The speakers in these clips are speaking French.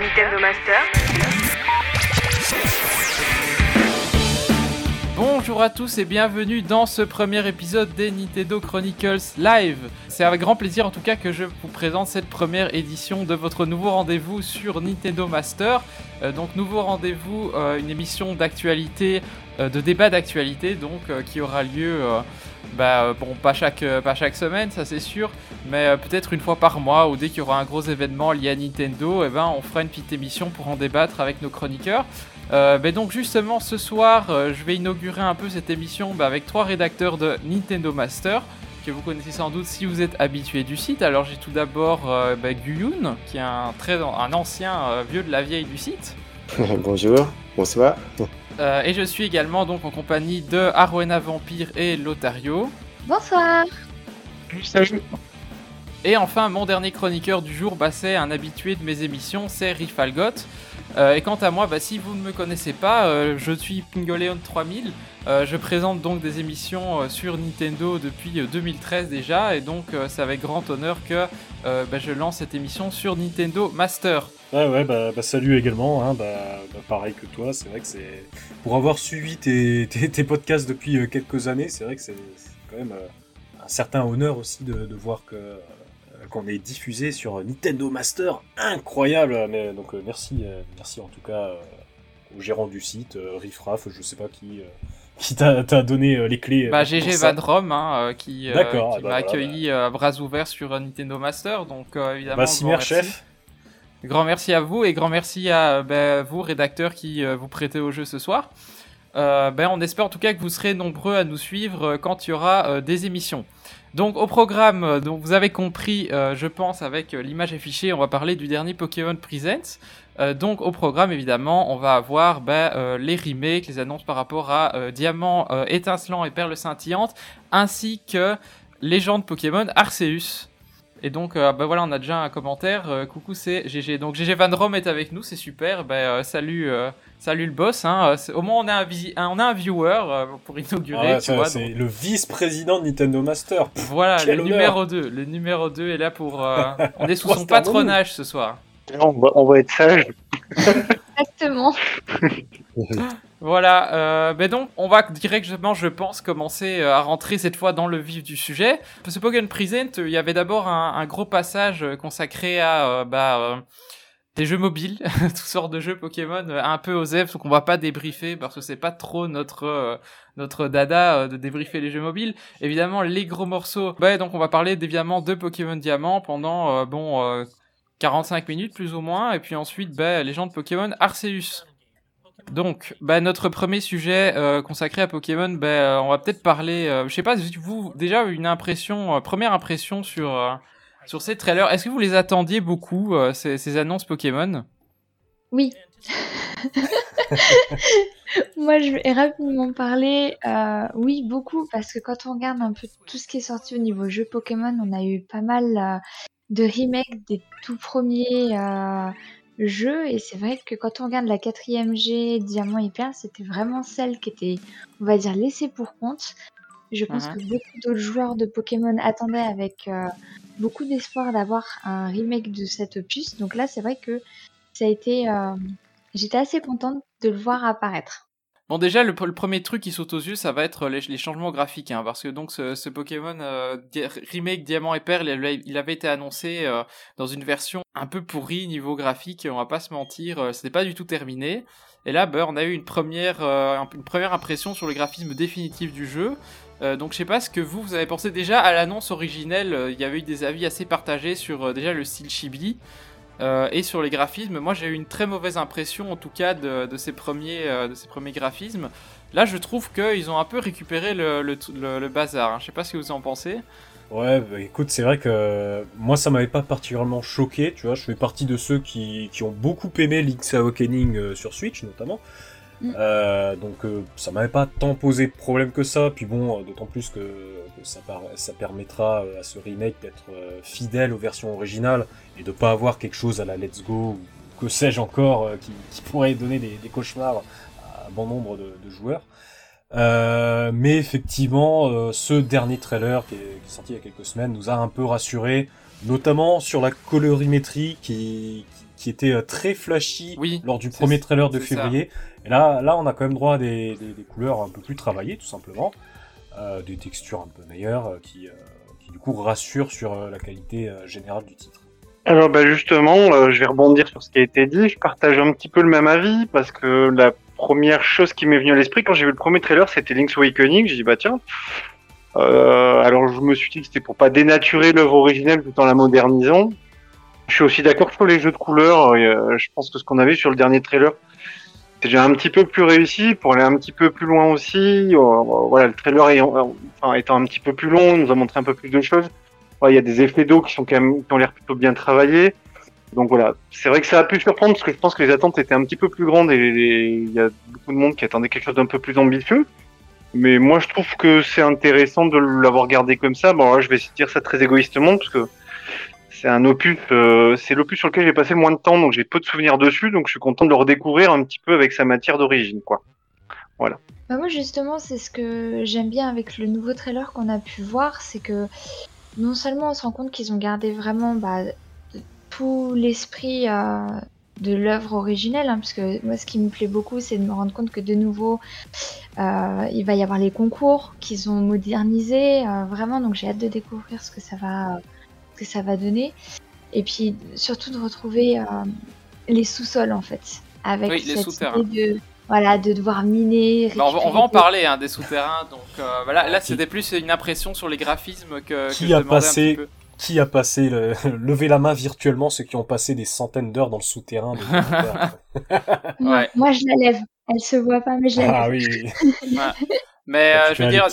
Nintendo Master. Bonjour à tous et bienvenue dans ce premier épisode des Nintendo Chronicles Live. C'est avec grand plaisir en tout cas que je vous présente cette première édition de votre nouveau rendez-vous sur Nintendo Master. Euh, donc nouveau rendez-vous, euh, une émission d'actualité, euh, de débat d'actualité donc qui aura lieu, bah, euh, bon pas chaque, euh, pas chaque semaine ça c'est sûr, mais euh, peut-être une fois par mois ou dès qu'il y aura un gros événement lié à Nintendo, et ben on fera une petite émission pour en débattre avec nos chroniqueurs. Donc justement ce soir, je vais inaugurer un peu cette émission bah, avec trois rédacteurs de Nintendo Master que vous connaissez sans doute si vous êtes habitué du site. Alors j'ai tout d'abord euh, bah, Guyun, qui est un très un ancien vieux de la vieille du site. Bonjour, bonsoir. Euh, et je suis également donc en compagnie de Arwena Vampire et Lotario. Bonsoir. Et enfin, mon dernier chroniqueur du jour, bah, c'est un habitué de mes émissions, c'est Rifalgot. Euh, et quant à moi, bah, si vous ne me connaissez pas, euh, je suis Pingoleon 3000. Euh, je présente donc des émissions sur Nintendo depuis euh, 2013 déjà, et donc c'est avec grand honneur que bah, je lance cette émission sur Nintendo Master. Ouais, ouais, bah, bah, salut également. Hein, bah, bah, pareil que toi, c'est vrai que c'est. Pour avoir suivi tes, tes, podcasts depuis quelques années, c'est vrai que c'est quand même un certain honneur aussi de, voir que qu'on est diffusé sur Nintendo Master. Incroyable Mais, Donc euh, merci, euh, merci en tout cas euh, au gérant du site, Riffraff, je sais pas qui. qui t'a t'a donné les clés Bah, GG ça. Van Rom, hein, qui, euh, bah m'a accueilli à bras ouverts sur Nintendo Master, donc euh, évidemment. Bah, grand merci. chef. Grand merci à vous et grand merci à ben, vous, rédacteurs, qui euh, vous prêtez au jeu ce soir. On espère en tout cas que vous serez nombreux à nous suivre quand il y aura des émissions. Donc au programme, euh, donc vous avez compris, euh, je pense, avec euh, l'image affichée, on va parler du dernier Pokémon Presents. Donc au programme, évidemment, on va avoir ben, les remakes, les annonces par rapport à Diamant étincelant et Perle scintillante, ainsi que Légende Pokémon Arceus. Et donc, bah voilà, on a déjà un commentaire. Coucou, c'est GG. Donc, GG Van Rom est avec nous, c'est super. Ben, salut, salut le boss. Hein. Euh, c'est- Au moins, on a un, visi- un- on a un viewer euh, pour inaugurer, Ah, tu ça, vois. c'est donc, le vice-président de Nintendo Master. Pff, voilà, le honneur. numéro 2. Le numéro 2 est là pour. euh, on est sous son patronage ce soir. On va, on va être sage. Exactement. Voilà, euh, ben donc on va directement, je pense, commencer à rentrer cette fois dans le vif du sujet. Ce Pokémon Present, il y avait d'abord un, un gros passage consacré à euh, bah, euh, des jeux mobiles, toutes sortes de jeux Pokémon, euh, un peu aux F, donc on va pas débriefer parce que c'est pas trop notre euh, notre dada euh, de débriefer les jeux mobiles. Évidemment, les gros morceaux, bah, donc on va parler évidemment de Pokémon Diamant pendant bon euh, 45 minutes plus ou moins, et puis ensuite bah, les gens de Pokémon Arceus. Donc, bah, notre premier sujet consacré à Pokémon, bah, on va peut-être parler. je sais pas, vous déjà une impression, première impression sur sur ces trailers. Est-ce que vous les attendiez beaucoup euh, ces, ces annonces Pokémon? Oui. Moi, je vais rapidement parler. Euh, oui, beaucoup, parce que quand on regarde un peu tout ce qui est sorti au niveau jeu Pokémon, on a eu pas mal euh, de remakes des tout premiers jeux. Et c'est vrai que quand on regarde la quatrième G, Diamant et Perle, c'était vraiment celle qui était, on va dire, laissée pour compte. Je pense que beaucoup d'autres joueurs de Pokémon attendaient avec euh, beaucoup d'espoir d'avoir un remake de cet opus. Donc là, c'est vrai que ça a été. euh, J'étais assez contente de le voir apparaître. Bon, déjà, le, le premier truc qui saute aux yeux, ça va être les, les changements graphiques, hein, parce que donc ce, ce Pokémon euh, Di- remake Diamant et Perle, il, il avait été annoncé dans une version un peu pourrie niveau graphique. On va pas se mentir, c'était pas du tout terminé. Et là, bah, on a eu une première, euh, une première impression sur le graphisme définitif du jeu. Euh, donc, je sais pas ce que vous, vous avez pensé déjà à l'annonce originelle. euh, Il y avait eu des avis assez partagés sur euh, déjà le style chibi. Et sur les graphismes, moi j'ai eu une très mauvaise impression en tout cas de, ces, premiers, de ces premiers graphismes. Là je trouve qu'ils ont un peu récupéré le, bazar. hein. Je sais pas ce que vous en pensez. Ouais, bah, écoute, c'est vrai que moi ça m'avait pas particulièrement choqué, tu vois, je fais partie de ceux qui, qui ont beaucoup aimé Link's Awakening sur Switch notamment. Mm. Euh, donc euh, ça m'avait pas tant posé de problème que ça, puis bon, euh, d'autant plus que, que ça, par- ça permettra euh, à ce remake d'être euh, fidèle aux versions originales et de pas avoir quelque chose à la Let's Go ou que sais-je encore euh, qui, qui pourrait donner des, des cauchemars à bon nombre de, de joueurs. Euh, mais effectivement, euh, ce dernier trailer qui est, qui est sorti il y a quelques semaines nous a un peu rassuré notamment sur la colorimétrie qui, qui était très flashy Oui, lors du premier trailer de ça. Et là, on a quand même droit à des, couleurs un peu plus travaillées, tout simplement, Euh, des textures un peu meilleures, euh, qui, euh, qui du coup rassurent sur la qualité générale du titre. Alors bah justement, je vais rebondir sur ce qui a été dit. Je partage un petit peu le même avis parce que la première chose qui m'est venue à l'esprit quand j'ai vu le premier trailer, c'était Link's Awakening. J'ai dit bah tiens. Alors je me suis dit que c'était pour pas dénaturer l'œuvre originelle tout en la modernisant. Je suis aussi d'accord sur les jeux de couleurs. je pense que ce qu'on avait sur le dernier trailer, c'était déjà un petit peu plus réussi pour aller un petit peu plus loin aussi. Euh, voilà, le trailer étant un petit peu plus long, nous a montré un peu plus de choses. Il y a des effets d'eau qui sont quand même qui ont l'air plutôt bien travaillés. Donc voilà, c'est vrai que ça a pu surprendre parce que je pense que les attentes étaient un petit peu plus grandes et il y a beaucoup de monde qui attendait quelque chose d'un peu plus ambitieux. Mais moi, je trouve que c'est intéressant de l'avoir gardé comme ça. Bon, là, je vais dire ça très égoïstement parce que c'est un opus, euh, c'est l'opus sur lequel j'ai passé le moins de temps, donc j'ai peu de souvenirs dessus, donc je suis content de le redécouvrir un petit peu avec sa matière d'origine, quoi. Bah moi justement c'est ce que j'aime bien avec le nouveau trailer qu'on a pu voir, c'est que non seulement on se rend compte qu'ils ont gardé vraiment bah, tout l'esprit euh, de l'œuvre originelle, hein, parce que moi ce qui me plaît beaucoup c'est de me rendre compte que de nouveau euh, il va y avoir les concours qu'ils ont modernisés vraiment, donc j'ai hâte de découvrir ce que ça va, que ça va donner, et puis surtout de retrouver euh, les sous-sols en fait, avec Oui, les cette souterrains. idée de voilà de devoir miner. Bah, on, va, on va en parler hein, des souterrains. Donc euh, voilà, là c'était plus une impression sur les graphismes que, que Qui je a un passé- petit peu. Qui a passé, le... levé la main virtuellement, ceux qui ont passé des centaines d'heures dans le souterrain. Moi, Ouais. moi, je la lève. Elle se voit pas, mais je la lève. Ah oui, oui. Mais euh, je veux dire,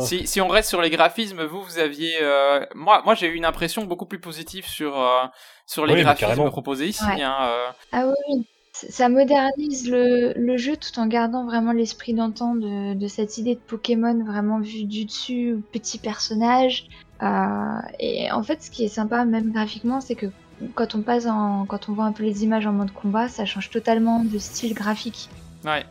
si, si on reste sur les graphismes, vous, vous aviez, euh, moi, moi j'ai eu une impression beaucoup plus positive sur euh, sur les Oui, graphismes proposés ici. Ouais. Hein, euh. Ah oui, Ça modernise le, le jeu tout en gardant vraiment l'esprit d'antan de, de cette idée de Pokémon vraiment vu du dessus, petit personnage. Euh, et en fait, ce qui est sympa, même graphiquement, c'est que quand on passe en, quand on voit un peu les images en mode combat, ça change totalement de style graphique. Ouais.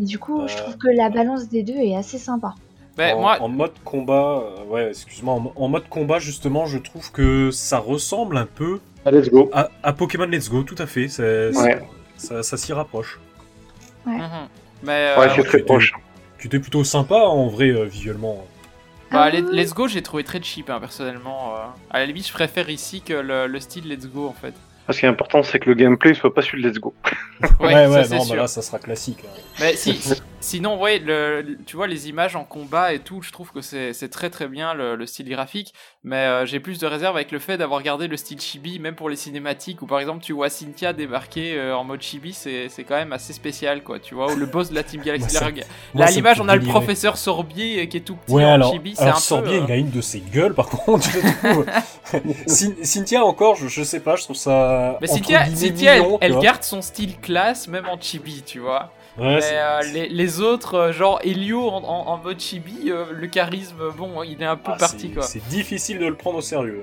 Et du coup, je trouve que la balance des deux est assez sympa. Ben, en, moi, en mode combat, euh, ouais, excuse-moi, en, en mode combat, justement, je trouve que ça ressemble un peu let's go. à, à Pokémon Let's Go, tout à fait. Ouais. Ça, ça s'y rapproche. mhm. mais Ouais, euh, c'est très tu- proche. Qui était plutôt sympa, en vrai, euh, visuellement. bah, Ah. Let's Go, j'ai trouvé très cheap hein, personnellement. euh. À la limite, je préfère ici que le, le style Let's Go en fait. Ce qui est important, c'est que le gameplay soit pas celui de Let's Go. Ouais, ouais, ça, ouais, non, sûr. bah là, ça sera classique. hein. Mais si, sinon, ouais, le, le- tu vois, les images en combat et tout, je trouve que c'est c'est très très bien le, le style graphique. Mais euh, j'ai plus de réserve avec le fait d'avoir gardé le style chibi, même pour les cinématiques, où par exemple tu vois Cynthia débarquer euh, en mode chibi, c'est c'est quand même assez spécial, quoi, tu vois. Ou le boss de la Team Galaxy. Moi, ça- Là, à l'image, on a le professeur Sorbier euh, qui est tout petit Ouais, en alors, chibi, c'est alors un Sorbier, peu. il a une de ses gueules, par contre, je trouve. Cyn- Cynthia, encore, je, je sais pas, je trouve ça. Mais entre Cynthia, elle, garde son style classe, même en chibi, tu vois. Ouais, Mais c'est- euh, les, les autres, euh, genre Elio en, en- en mode chibi, euh, le charisme, bon, il est un peu ah, parti, c'est- quoi. C'est difficile de le prendre au sérieux.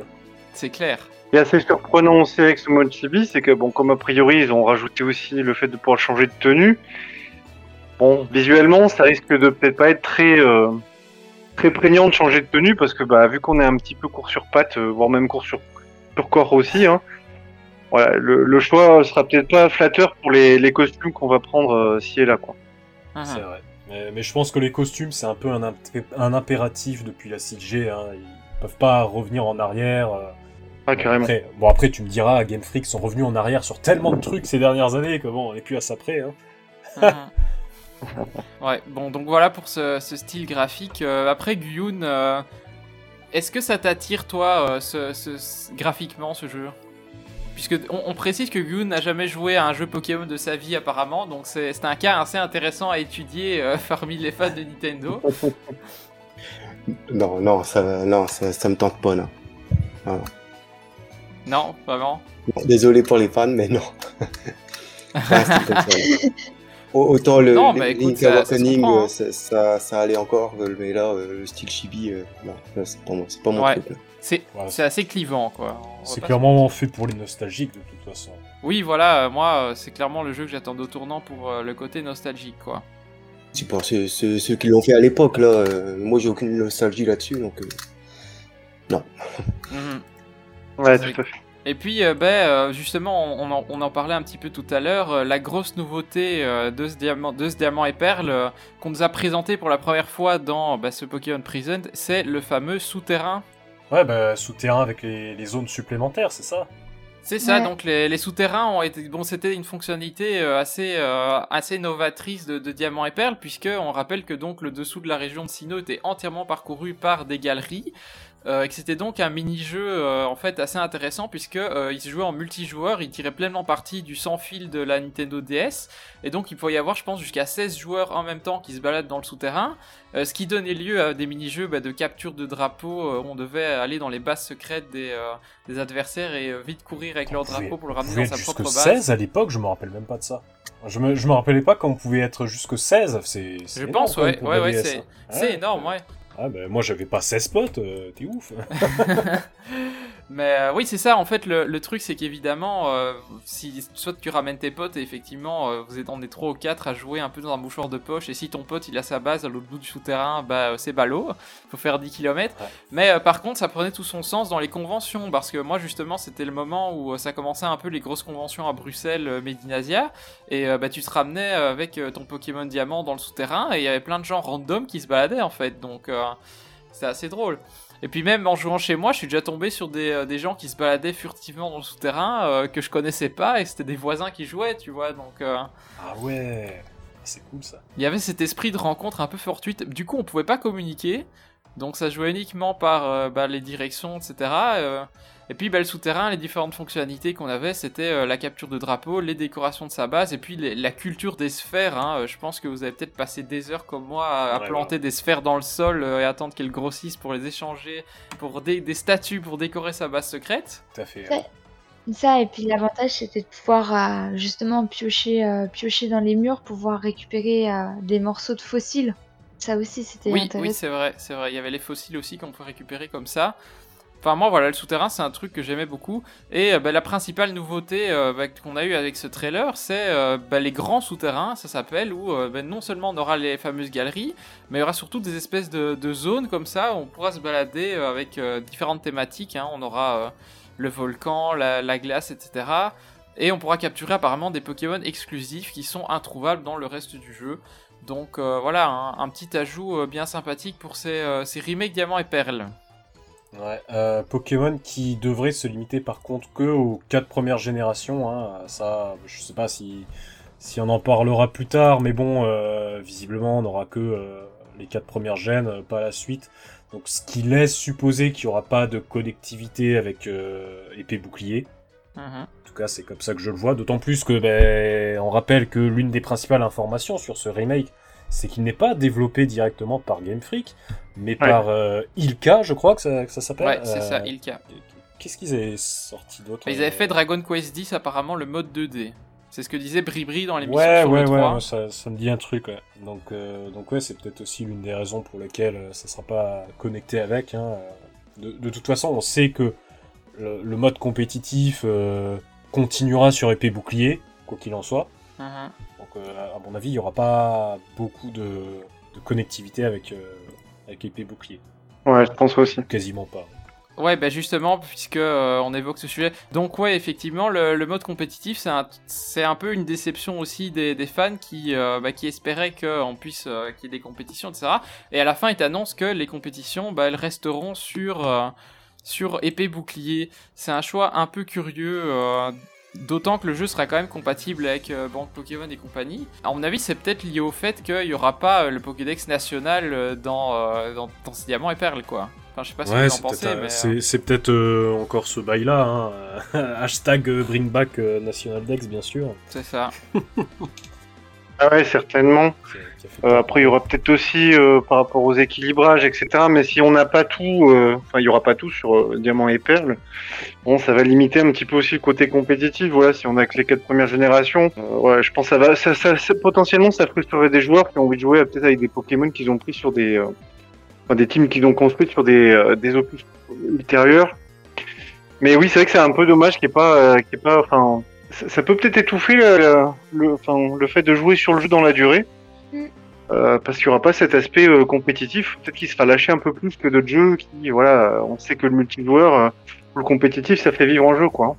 C'est clair. Est assez surprenant aussi avec ce mode chibi, c'est que bon, comme a priori ils ont rajouté aussi le fait de pouvoir changer de tenue. Bon, visuellement, ça risque de peut-être pas être très euh, très prégnant de changer de tenue parce que bah vu qu'on est un petit peu court sur pattes, euh, voire même court sur sur corps aussi, hein. Voilà, le, le choix sera peut-être pas flatteur pour les, les costumes qu'on va prendre euh, ci et là, quoi. Mhm. C'est vrai. Mais, mais je pense que les costumes, c'est un peu un, imp- un impératif depuis la 6G. Hein. Ils peuvent pas revenir en arrière. euh. Ah, carrément. Après, bon, après, tu me diras, Game Freak sont revenus en arrière sur tellement de trucs ces dernières années que bon, on est plus à ça près. Hein. Mhm. ouais, bon, donc voilà pour ce, ce style graphique. Euh, après, Guyun, euh, est-ce que ça t'attire, toi, euh, ce, ce- ce- graphiquement, ce jeu? Puisque on, on précise que Guyun n'a jamais joué à un jeu Pokémon de sa vie, apparemment, donc c'est un cas assez intéressant à étudier euh, parmi les fans de Nintendo. Non, non, ça, non, ça, ça me tente pas, non. Non, vraiment Désolé pour les fans, mais non. non. Autant le, Non, bah, écoute, ça- Awakening, comprend, hein. euh, ça, ça, ça allait encore, euh, mais là, euh, le style chibi, euh, non, c'est pas, moi- c'est pas mon Ouais. truc. C'est assez clivant, quoi. C'est clairement fait pour les nostalgiques de toute façon. Oui, voilà, euh, moi, c'est clairement le jeu que j'attendais au tournant pour euh, le côté nostalgique, quoi. C'est pour ceux, ceux, ceux qui l'ont fait à l'époque, là. euh, moi, j'ai aucune nostalgie là-dessus, donc. euh, Mhm. Ouais, tout à fait. Et puis, euh, ben, euh, justement, on en, on en parlait un petit peu tout à l'heure, euh, la grosse nouveauté euh, de, ce diamant, de ce diamant et perle euh, qu'on nous a présenté pour la première fois dans bah, ce Pokémon Prison, c'est le fameux souterrain. Ouais, bah, souterrain avec les, les zones supplémentaires, c'est ça? C'est ça, Ouais. donc les, les souterrains ont été, bon, c'était une fonctionnalité euh, assez, euh, assez novatrice de, de diamant et perle, puisque on rappelle que donc le dessous de la région de Sinnoh était entièrement parcouru par des galeries. Euh, et que c'était donc un mini-jeu euh, en fait assez intéressant puisque euh, il se jouait en multijoueur, il tirait pleinement parti du sans fil de la Nintendo DS et donc il pouvait y avoir je pense jusqu'à 16 joueurs en même temps qui se baladent dans le souterrain, ce qui donnait lieu à des mini-jeux bah, de capture de drapeaux où on devait aller dans les bases secrètes des, des adversaires et vite courir avec leur On pouvait- drapeau pour le ramener dans sa propre base. 16 à l'époque, je me rappelle même pas de ça. Je me, je me rappelais pas qu'on pouvait être jusque 16, c'est Je énorme pense, ouais, ouais, c'est- hein. C'est Ouais. énorme, ouais. Ah bah moi j'avais pas 16 potes, euh, t'es ouf. Mais euh, oui, c'est ça. En fait, le, le truc, c'est qu'évidemment, euh, si soit tu ramènes tes potes et effectivement, euh, vous êtes en des 3 ou 4 à jouer un peu dans un mouchoir de poche, et si ton pote il a sa base à l'autre bout du souterrain, bah c'est ballot. Faut faire 10 km. Ouais. Mais par contre, ça prenait tout son sens dans les conventions, parce que moi, justement, c'était le moment où ça commençait un peu les grosses conventions à Bruxelles, Medinasia, et bah tu te ramenais avec ton Pokémon Diamant dans le souterrain, et il y avait plein de gens random qui se baladaient en fait. Donc c'est assez drôle. Et puis même en jouant chez moi, je suis déjà tombé sur des, euh, des gens qui se baladaient furtivement dans le souterrain euh, que je connaissais pas et c'était des voisins qui jouaient, tu vois. Donc euh, Ah ouais, c'est cool ça. il y avait cet esprit de rencontre un peu fortuite. Du coup, on pouvait pas communiquer, donc ça jouait uniquement par euh, bah, les directions, etc. euh. et puis bah, le souterrain, les différentes fonctionnalités qu'on avait, c'était euh, la capture de drapeau, les décorations de sa base et puis les- la culture des sphères. hein. Je pense que vous avez peut-être passé des heures comme moi à, planter des sphères dans le sol euh, et attendre qu'elles grossissent pour les échanger pour des, des statues pour décorer sa base secrète. Tout à fait. Ouais. Ça, et puis l'avantage c'était de pouvoir euh, justement piocher, euh, piocher dans les murs, pouvoir récupérer euh, des morceaux de fossiles. Ça aussi c'était Oui, intéressant. oui, c'est vrai, c'est vrai. Il y avait les fossiles aussi qu'on peut récupérer comme ça. Enfin, moi, voilà, le souterrain, c'est un truc que j'aimais beaucoup. Et euh, bah, la principale nouveauté euh, bah, qu'on a eu avec ce trailer, c'est euh, bah, les grands souterrains, ça s'appelle, où non seulement on aura les fameuses galeries, mais il y aura surtout des espèces de, de zones comme ça où on pourra se balader avec différentes thématiques. hein. On aura le volcan, la, la glace, etc. Et on pourra capturer apparemment des Pokémon exclusifs qui sont introuvables dans le reste du jeu. Donc euh, voilà, un, un petit ajout euh, bien sympathique pour ces, euh, ces remakes Diamant et Perle. Ouais, euh, Pokémon qui devrait se limiter par contre que aux quatre premières générations. Hein. Ça, je sais pas si, si on en parlera plus tard, mais bon, euh, visiblement on n'aura que euh, les quatre premières gènes, pas la suite. Donc ce qui laisse supposer qu'il n'y aura pas de connectivité avec épée bouclier. Mhm. Tout cas, c'est comme ça que je le vois. D'autant plus que, ben, on rappelle que l'une des principales informations sur ce remake, c'est qu'il n'est pas développé directement par Game Freak, mais par euh, Ilka, je crois que ça, s'appelle. Ouais, c'est ça, Euh, Ilka. Qu'est-ce qu'ils avaient sorti d'autre Ils avaient euh, fait Dragon Quest X apparemment le mode 2D. C'est ce que disait Bribri dans l'émission Ouais, sur ouais, le ouais, 3. ouais, ça, ça me dit un truc, ouais. Donc, euh, donc ouais, c'est peut-être aussi l'une des raisons pour lesquelles ça sera pas connecté avec. Hein. De, de toute façon, on sait que le, le mode compétitif euh, continuera sur épée bouclier, quoi qu'il en soit. Mhm. Donc, euh, à mon avis, il n'y aura pas beaucoup de, de connectivité avec, euh, avec épée bouclier. Ouais, je pense aussi. Quasiment pas. Ouais, bah justement, puisque euh, on évoque ce sujet. Donc ouais, effectivement, le, le mode compétitif, c'est un, c'est un peu une déception aussi des, des fans qui, euh, bah, qui espéraient qu'on puisse, euh, qu'il y ait des compétitions, etc. Et à la fin, ils t'annoncent que les compétitions, bah, elles resteront sur, euh, sur épée bouclier. C'est un choix un peu curieux. euh, D'autant que le jeu sera quand même compatible avec euh, Banque Pokémon et compagnie. À mon avis, c'est peut-être lié au fait qu'il n'y aura pas euh, le Pokédex national euh, dans, euh, dans, dans ces diamants et perles, quoi. Enfin, je sais pas ce que Ouais, vous en pensez, mais... c'est- c'est peut-être, euh, encore ce bail-là. Hein. Hashtag bring back euh, National Dex, bien sûr. C'est ça. Ah ouais, certainement. Euh, après, il y aura peut-être aussi euh, par rapport aux équilibrages, etc. Mais si on n'a pas tout, euh, enfin, il y aura pas tout sur Diamant et Perle. Bon, ça va limiter un petit peu aussi le côté compétitif. Voilà, si on a que les quatre premières générations, ouais, je pense que ça va, ça, ça, ça- potentiellement, ça frustrerait des joueurs qui ont envie de jouer peut-être avec des Pokémon qu'ils ont pris sur des, enfin, des teams qu'ils ont construits sur des, des opus ultérieurs. Mais oui, c'est vrai que c'est un peu dommage qu'il n'y ait pas, qu'il ait pas, enfin, ça, peut peut-être étouffer le, le fait de jouer sur le jeu dans la durée. Euh, parce qu'il n'y aura pas cet aspect euh, compétitif. Peut-être qu'il sera lâché un peu plus que d'autres jeux qui, voilà, on sait que le multijoueur, euh, le compétitif, ça fait vivre en jeu, quoi.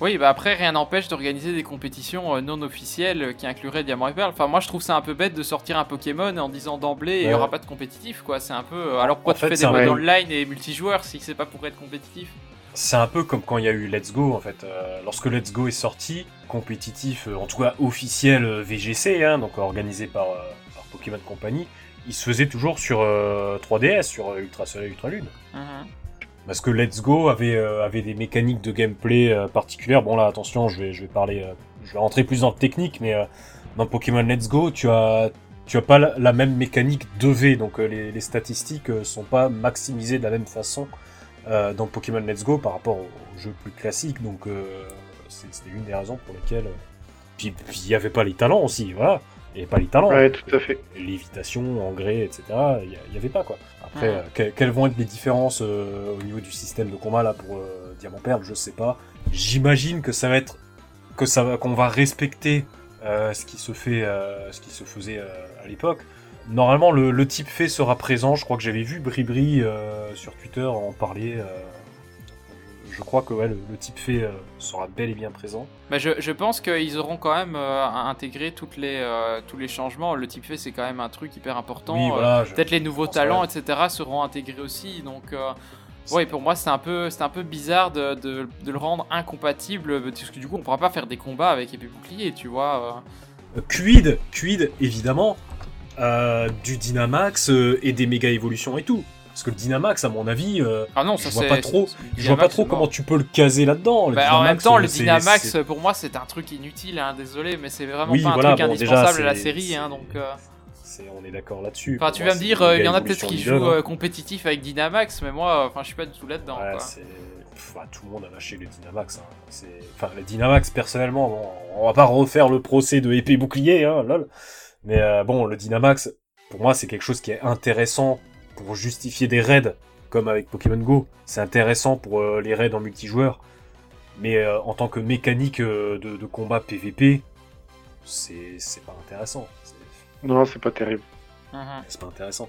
Oui, bah après, rien n'empêche d'organiser des compétitions euh, non officielles qui incluraient Diamant et Perle. Enfin, moi, je trouve ça un peu bête de sortir un Pokémon en disant d'emblée, il n'y aura pas de compétitif, quoi. C'est un peu. Alors pourquoi En tu fait, fais des modes online et multijoueurs si c'est pas pour être compétitif? C'est un peu comme quand il y a eu Let's Go en fait. Euh, lorsque Let's Go est sorti, compétitif, euh, en tout cas officiel euh, VGC, hein, donc organisé par, euh, par Pokémon Company, il se faisait toujours sur euh, 3DS, sur euh, Ultra Soleil, Ultra Lune. Mhm. Parce que Let's Go avait, euh, avait des mécaniques de gameplay euh, particulières. Bon là, attention, je vais, je vais parler, euh, je vais rentrer plus dans le technique, mais euh, dans Pokémon Let's Go, tu as, tu as pas la, la même mécanique de V, donc euh, les, les statistiques euh, sont pas maximisées de la même façon euh, dans Pokémon Let's Go par rapport aux jeux plus classiques. Donc euh, c'était une des raisons pour lesquelles. euh, Puis il y avait pas les talents aussi, voilà. Avait pas les talents Ouais, tout à fait. lévitation, engrais, etc. Il n'y avait pas quoi. Après, Ouais. euh, que- quelles vont être les différences euh, au niveau du système de combat là pour euh, Diamant Perle, je sais pas. J'imagine que ça va être que ça va qu'on va respecter euh, ce qui se fait, euh, ce qui se faisait euh, à l'époque. Normalement, le, le type fait sera présent. Je crois que j'avais vu Bribri euh, sur Twitter en parler. Euh, je crois que ouais, le, le type fait euh, sera bel et bien présent. Bah, je, je pense qu'ils auront quand même euh, intégré toutes les, euh, tous les changements. Le type fait, c'est quand même un truc hyper important. oui, Euh, voilà. je- Peut-être les nouveaux talents, etc., seront intégrés aussi. Donc, euh, ouais, pour moi, c'est un peu, un peu bizarre de, de- de le rendre incompatible. Parce que du coup, on pourra pas faire des combats avec épée bouclier, tu vois. euh. Quid, quid, évidemment, euh, du Dynamax euh, et des méga évolutions et tout. Parce que le Dynamax, à mon avis, euh, Ah non, Je ça vois c'est. pas trop- je vois pas trop comment tu peux le caser là-dedans. Bah, en même temps, euh, le Dynamax, pour moi, c'est un truc inutile, hein, désolé, mais c'est vraiment Oui, pas un truc bon, déjà, indispensable à la série. Hein, donc, euh, on est d'accord là-dessus. Enfin, tu moi, vas me dire, il y en a peut-être qui jouent hein. euh, compétitif avec Dynamax, mais moi, enfin, je suis pas du tout là-dedans. Ouais, bah, tout le monde a lâché le Dynamax. hein. Enfin, le Dynamax, personnellement, bon, on va pas refaire le procès de épée bouclier, hein, lol. Mais bon, le Dynamax, pour moi, c'est quelque chose qui est intéressant pour justifier des raids, comme avec Pokémon Go. C'est intéressant pour euh, les raids en multijoueur. Mais euh, en tant que mécanique euh, de, de combat PVP, c'est c'est pas intéressant. C'est- Non, c'est pas terrible. Mhm. c'est pas intéressant.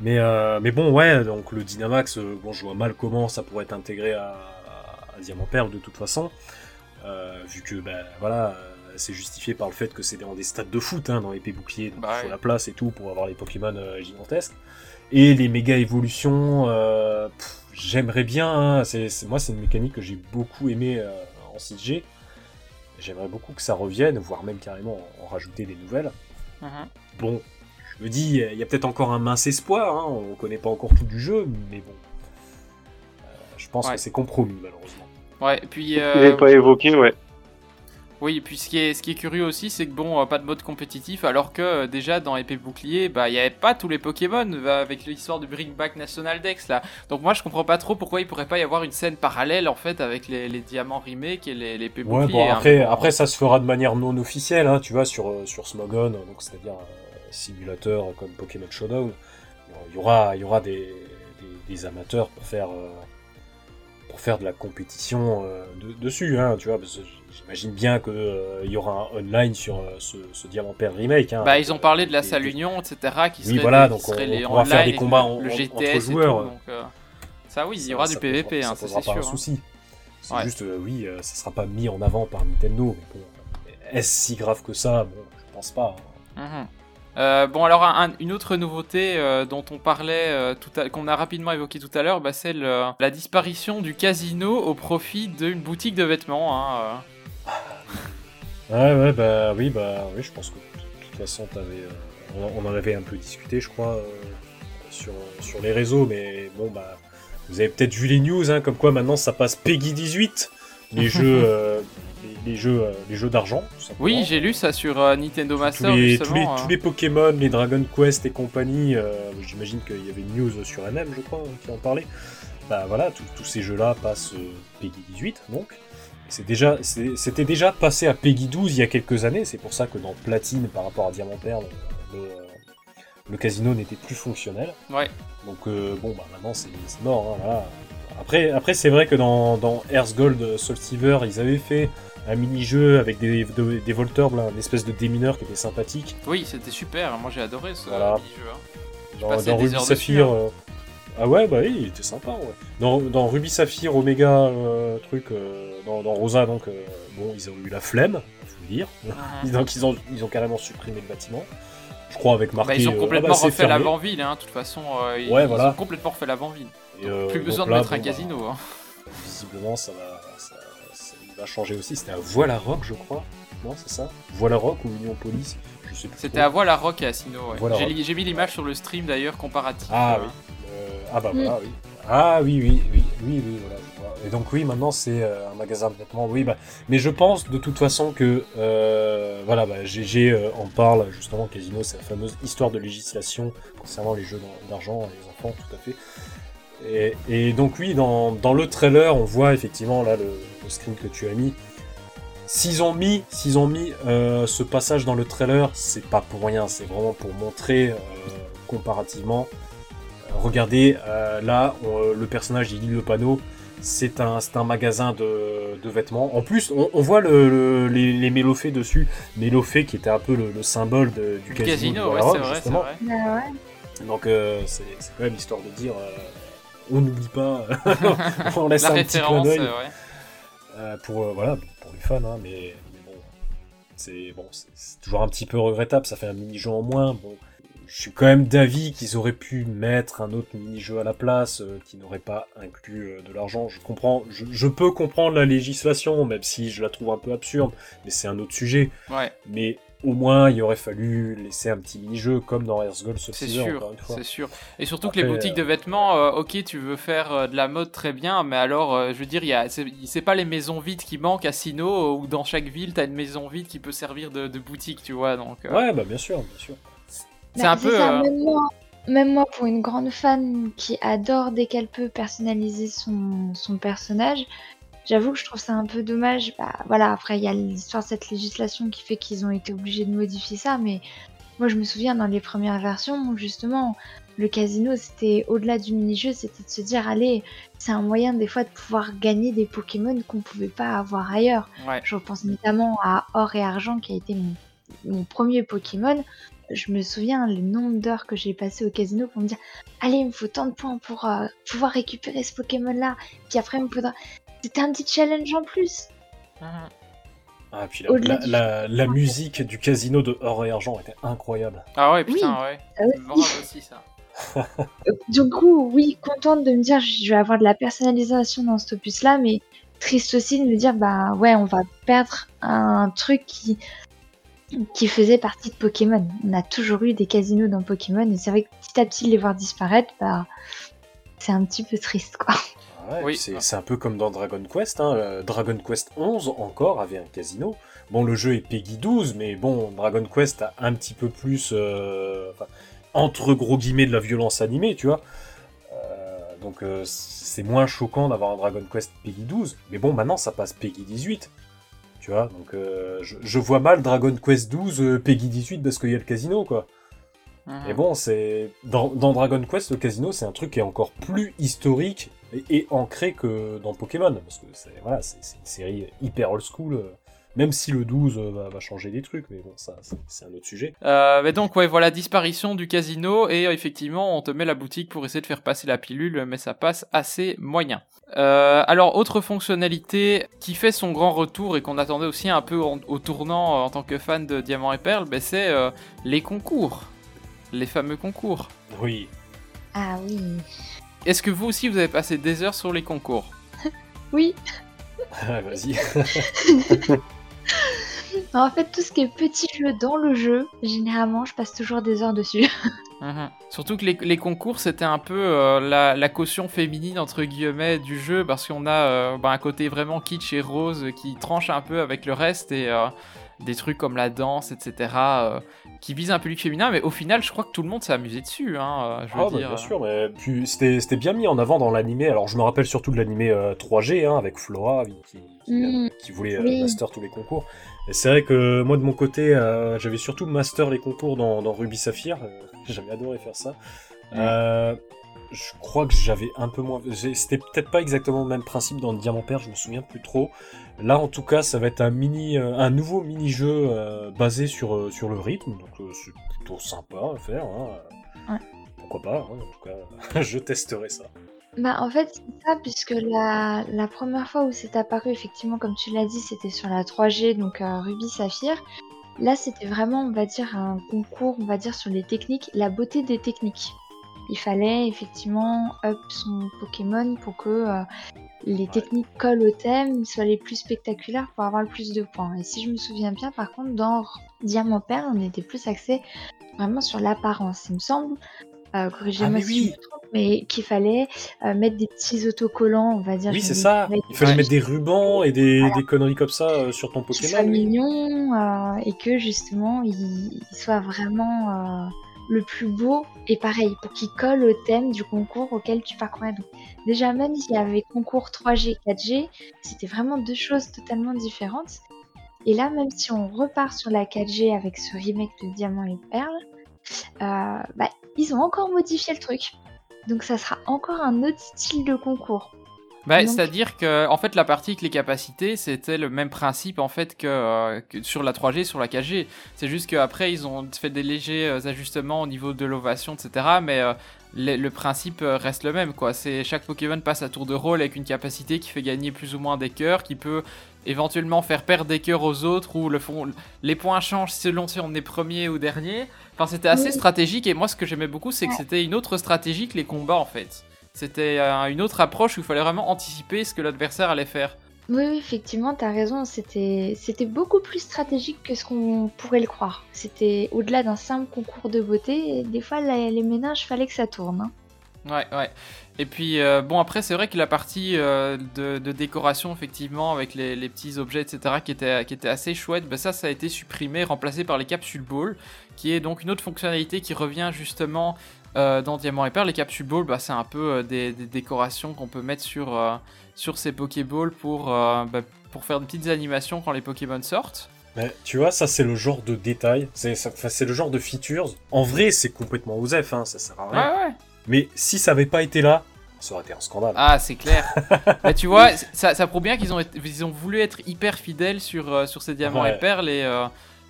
Mais, euh, mais bon, ouais, donc le Dynamax, euh, bon, je vois mal comment ça pourrait être intégré à, à Diamant Perle de toute façon, euh, vu que, ben voilà, euh, c'est justifié par le fait que c'est dans des stades de foot, hein, dans épée bouclier, donc Bah il faut ouais. la place et tout pour avoir les Pokémon euh, gigantesques. Et les méga évolutions, euh, j'aimerais bien, hein, c'est, moi c'est une mécanique que j'ai beaucoup aimé euh, en 6G. J'aimerais beaucoup que ça revienne, voire même carrément en rajouter des nouvelles. Mhm. Bon, je me dis, il y a peut-être encore un mince espoir, hein, on connaît pas encore tout du jeu, mais bon. Euh, je pense Ouais. que c'est compromis, malheureusement. Ouais, et puis. Il euh, n'est pas évoqué, ouais. Oui, et puis ce qui est, ce qui est curieux aussi, c'est que bon, euh, pas de mode compétitif, alors que euh, déjà dans épée bouclier, bah il y avait pas tous les Pokémon avec l'histoire du Bring Back National Dex là. Donc moi je comprends pas trop pourquoi il pourrait pas y avoir une scène parallèle en fait avec les, les diamants remake et les, les épées Ouais, bouclier. bon, hein. après, après, ça se fera de manière non officielle, hein, tu vois, sur, euh, sur Smogon, donc c'est-à-dire un simulateur comme Pokémon Showdown. Il y aura, il y aura des, des, des amateurs pour faire, euh, pour faire de la compétition euh, de- dessus, hein, tu vois, parce que j'imagine bien qu'il y aura un online sur euh, ce, ce Diamant Perle remake. Hein, Bah ils ont parlé de la salle Union, etc. qui Oui, serait voilà, les, donc qui on- les on pourra faire des combats en- le, GTS entre et joueurs. tout, donc, euh, ça oui, il y Ça- aura ça du PVP, hein, ça, posera c'est pas sûr. un hein. souci. C'est Ouais. juste, euh, oui, euh, ça sera pas mis en avant par Nintendo, mais bon, est-ce si grave que ça? Bon, je pense pas. hein. Mhm. Euh, bon alors un- un- une autre nouveauté euh, dont on parlait euh, qu'on a rapidement évoqué tout à l'heure, bah, c'est la disparition du casino au profit d'une boutique de vêtements. hein, euh. Ouais, ouais, bah oui, bah oui, je pense que de toute façon, euh, on, on en avait un peu discuté, je crois, euh, sur, sur les réseaux, mais bon, bah, vous avez peut-être vu les news, hein, comme quoi maintenant ça passe Peggy 18, les jeux, euh, les, les jeux, euh, les jeux d'argent. Oui, j'ai lu ça sur Nintendo tous Master les, tous, les, justement. tous euh. les Pokémon, les Dragon Quest et compagnie, j'imagine qu'il y avait une news sur MM, je crois, qui en parlait. Bah voilà, tous- tous ces jeux-là passent Peggy 18, donc. C'est déjà, c'est- c'était déjà passé à Peggy 12 il y a quelques années, c'est pour ça que dans Platine, par rapport à Diamant Perle, le, le casino n'était plus fonctionnel. Ouais. Donc euh, bon, bah maintenant c'est mort, hein, voilà. Après, après c'est vrai que dans, dans Earth Gold Soul Silver, ils avaient fait un mini-jeu avec des, de- des volteurs, là, une espèce de démineur qui était sympathique. Oui, c'était super. Moi j'ai adoré ce Voilà. mini-jeu. hein. Dans, dans des Ruby heures Saphir, dessus, euh, Ah ouais, bah oui, il était sympa, ouais. Dans, dans Ruby Saphir, Omega, euh, truc, euh, dans, dans Rosa, donc, euh, bon, ils ont eu la flemme, faut le dire. Donc ils ont, ils ont carrément supprimé le bâtiment. Je crois avec marqué... Bah, ils ont euh, complètement ah bah, refait l'avant-ville, hein, de toute façon. ils, Ouais, ils voilà. ont complètement refait l'avant-ville. Plus besoin de là, mettre un bah, casino. hein. visiblement, ça va, ça, va changer aussi. C'était à Voile Rock, je crois. Non, c'est ça? Voile Rock ou Union Police? Je sais plus. C'était à Voile à Rock et à Sino. ouais. Voilà, J'ai mis l'image sur le stream d'ailleurs comparatif. Ah oui. Euh, ah bah voilà, oui. Ah oui, oui, oui, oui, oui, voilà. Et donc oui, maintenant c'est euh, un magasin de vêtements. Oui, bah, mais je pense de toute façon que euh, voilà, bah, GG euh, en parle justement. Casino, c'est la fameuse histoire de législation concernant les jeux d'ar- d'argent et les enfants, tout à fait. Et, donc oui, dans, le trailer, on voit effectivement là le, le screen que tu as mis. S'ils ont mis, s'ils ont mis euh, ce passage dans le trailer, c'est pas pour rien, c'est vraiment pour montrer euh, comparativement. Regardez, euh, là, on- le personnage il lit le panneau. C'est un, c'est un magasin de, de vêtements. En plus, on, on voit le, le- les, les mélophées dessus. Mélophée qui était un peu le, le symbole de- du Du casino, casino, de ouais, c'est vrai, c'est justement. vrai. Bah ouais. Donc euh, c'est quand même histoire de dire, euh, on n'oublie pas, on laisse La un petit clin d'œil pour euh, voilà pour les fans, hein, mais, mais bon, c'est bon, toujours un petit peu regrettable. Ça fait un mini-jeu en moins. Bon, je suis quand même d'avis qu'ils auraient pu mettre un autre mini-jeu à la place, euh, qui n'aurait pas inclus euh, de l'argent. Je comprends, je, je peux comprendre la législation, même si je la trouve un peu absurde, mais c'est un autre sujet. Ouais, Mais au moins, il aurait fallu laisser un petit mini-jeu comme dans Earth Gold c'est Subsistor, sûr, c'est sûr. Et surtout que les boutiques de vêtements, euh, ok, tu veux faire de la mode très bien, mais alors, euh, je veux dire, c'est c'est pas les maisons vides qui manquent à Sino, où dans chaque ville, t'as une maison vide qui peut servir de, de boutique, tu vois, donc... euh, Ouais, bah bien sûr, bien sûr. C'est Bah, un peu, ça, euh, Même, moi, même moi, pour une grande fan qui adore dès qu'elle peut personnaliser son, son personnage, j'avoue que je trouve ça un peu dommage. Bah, voilà, après, il y a l'histoire de cette législation qui fait qu'ils ont été obligés de modifier ça, mais moi, je me souviens dans les premières versions, justement, le casino, c'était au-delà du mini-jeu, c'était de se dire, allez, c'est un moyen des fois de pouvoir gagner des Pokémon qu'on pouvait pas avoir ailleurs. ouais. Je repense notamment à Or et Argent qui a été mon, mon premier Pokémon. Je me souviens le nombre d'heures que j'ai passé au casino pour me dire Allez, il me faut tant de points pour euh, pouvoir récupérer ce Pokémon-là. Puis après, il me faudra. C'était un petit challenge en plus. Ah, puis la, Au-delà la, du- la- la musique du casino de Or et Argent était incroyable. Ah ouais, putain, ouais. Ah oui. Memorable aussi, ça. Du coup, oui, contente de me dire je vais avoir de la personnalisation dans cet opus-là, mais triste aussi de me dire bah ouais, on va perdre un truc qui qui faisait partie de Pokémon. On a toujours eu des casinos dans Pokémon et c'est vrai que petit à petit les voir disparaître, bah c'est un petit peu triste quoi. Ah ouais, Oui. C'est c'est un peu comme dans Dragon Quest. Hein. euh, Dragon Quest 11 encore avait un casino. Bon, le jeu est Peggy 12, mais bon, Dragon Quest a un petit peu plus, euh, entre gros guillemets, de la violence animée, tu vois. Euh, donc euh, c'est moins choquant d'avoir un Dragon Quest Peggy 12. Mais bon, maintenant ça passe Peggy 18. Tu vois, donc euh, je, je vois mal Dragon Quest 12 euh, Peggy 18 parce qu'il y a le casino, quoi. Mhm. Et bon, c'est dans, dans Dragon Quest, le casino, c'est un truc qui est encore plus historique et, et ancré que dans Pokémon, parce que c'est voilà, c'est c'est une série hyper old school. euh, Même si le 12 euh, va, va changer des trucs, mais bon, ça, c'est- un autre sujet. Euh, mais donc ouais voilà disparition du casino et euh, effectivement on te met la boutique pour essayer de faire passer la pilule mais ça passe assez moyen. Euh, alors autre fonctionnalité qui fait son grand retour et qu'on attendait aussi un peu en- au tournant euh, en tant que fan de Diamant et Perle, ben, c'est euh, les concours, les fameux concours. Oui. Ah oui. Est-ce que vous aussi vous avez passé des heures sur les concours? Oui. Ah, Vas-y. En fait, tout ce qui est petit jeu dans le jeu, généralement, je passe toujours des heures dessus. Mhm. Surtout que les, concours, c'était un peu euh, la, la caution féminine, entre guillemets, du jeu, parce qu'on a euh, bah, un côté vraiment kitsch et rose qui tranche un peu avec le reste, et euh, des trucs comme la danse, etc., euh, qui visent un public féminin, mais au final, je crois que tout le monde s'est amusé dessus, hein, euh, je veux Ah, bah, dire. bien sûr, mais puis c'était c'était bien mis en avant dans l'animé. Alors je me rappelle surtout de l'animé euh, 3G hein, avec Flora qui, qui, Mm, qui voulait euh, oui. master tous les concours. Et c'est vrai que moi de mon côté, euh, j'avais surtout master les concours dans, dans Ruby Saphir. Euh, j'avais adoré faire ça. Euh, je crois que j'avais un peu moins. C'était peut-être pas exactement le même principe dans le Diamant Père, je me souviens plus trop. Là, en tout cas, ça va être un mini, euh, un nouveau mini-jeu euh, basé sur euh, sur le rythme, donc euh, c'est plutôt sympa à faire. Hein. Ouais. pourquoi pas, hein, en tout cas, je testerai ça. Bah, en fait, c'est ça, puisque la, la première fois où c'est apparu, effectivement, comme tu l'as dit, c'était sur la 3G, donc euh, Ruby Saphir. Là, c'était vraiment, on va dire, un concours, on va dire, sur les techniques, la beauté des techniques. Il fallait effectivement up son Pokémon pour que euh, les techniques collent au thème, soient les plus spectaculaires pour avoir le plus de points. Et si je me souviens bien, par contre, dans Diamant Perle, on était plus axé vraiment sur l'apparence, il me semble. Euh, Corrigez-moi Ah, si oui. je me trompe, mais qu'il fallait euh, mettre des petits autocollants, on va dire. Oui, c'est ça. Il fallait mettre des rubans et des, Voilà. des conneries comme ça euh, sur ton soit Pokémon. oui. mignon et que justement il, il soit vraiment le plus beau et pareil pour qu'il colle au thème du concours auquel tu parcourais. Donc déjà même s'il y avait concours 3G, 4G, c'était vraiment deux choses totalement différentes. Et là même si on repart sur la 4G avec ce remake de Diamant et Perle, euh, bah, ils ont encore modifié le truc. Donc ça sera encore un autre style de concours. Bah, C'est-à-dire que en fait la partie avec les capacités c'était le même principe en fait que, euh, que sur la 3G, sur la 4G. C'est juste qu'après ils ont fait des légers euh, ajustements au niveau de l'ovation, etc. Mais euh, le, le principe euh, reste le même quoi. C'est chaque Pokémon passe à tour de rôle avec une capacité qui fait gagner plus ou moins des cœurs, qui peut éventuellement faire perdre des cœurs aux autres ou le font, les points changent selon si on est premier ou dernier. Enfin c'était assez stratégique et moi ce que j'aimais beaucoup c'est que c'était une autre stratégie que les combats en fait. C'était euh, une autre approche où il fallait vraiment anticiper ce que l'adversaire allait faire. Oui, oui, effectivement, t'as raison. C'était, c'était beaucoup plus stratégique que ce qu'on pourrait le croire. C'était au-delà d'un simple concours de beauté. Et des fois, la- les ménages, fallait que ça tourne. hein. Ouais, ouais. Et puis, euh, bon, après, c'est vrai que la partie euh, de, de décoration, effectivement, avec les, les petits objets, etc., qui était, qui était assez chouette, bah, ça, ça a été supprimé, remplacé par les capsules ball, qui est donc une autre fonctionnalité qui revient justement euh, dans Diamant et Perle. Les capsules ball, bah, c'est un peu euh, des, des décorations qu'on peut mettre sur, euh, sur ces Pokéballs pour, euh, bah, pour faire des petites animations quand les Pokémon sortent. Mais tu vois, ça c'est le genre de détail, c'est le genre de features. En vrai, c'est complètement osef, hein, ça sert à rien. ouais. Mais si ça avait pas été là, ça aurait été un scandale. Ah, c'est clair. bah, tu vois, ça, ça prouve bien qu'ils ont, ils ont voulu être hyper fidèles sur, sur ces diamants Ouais. et perles et,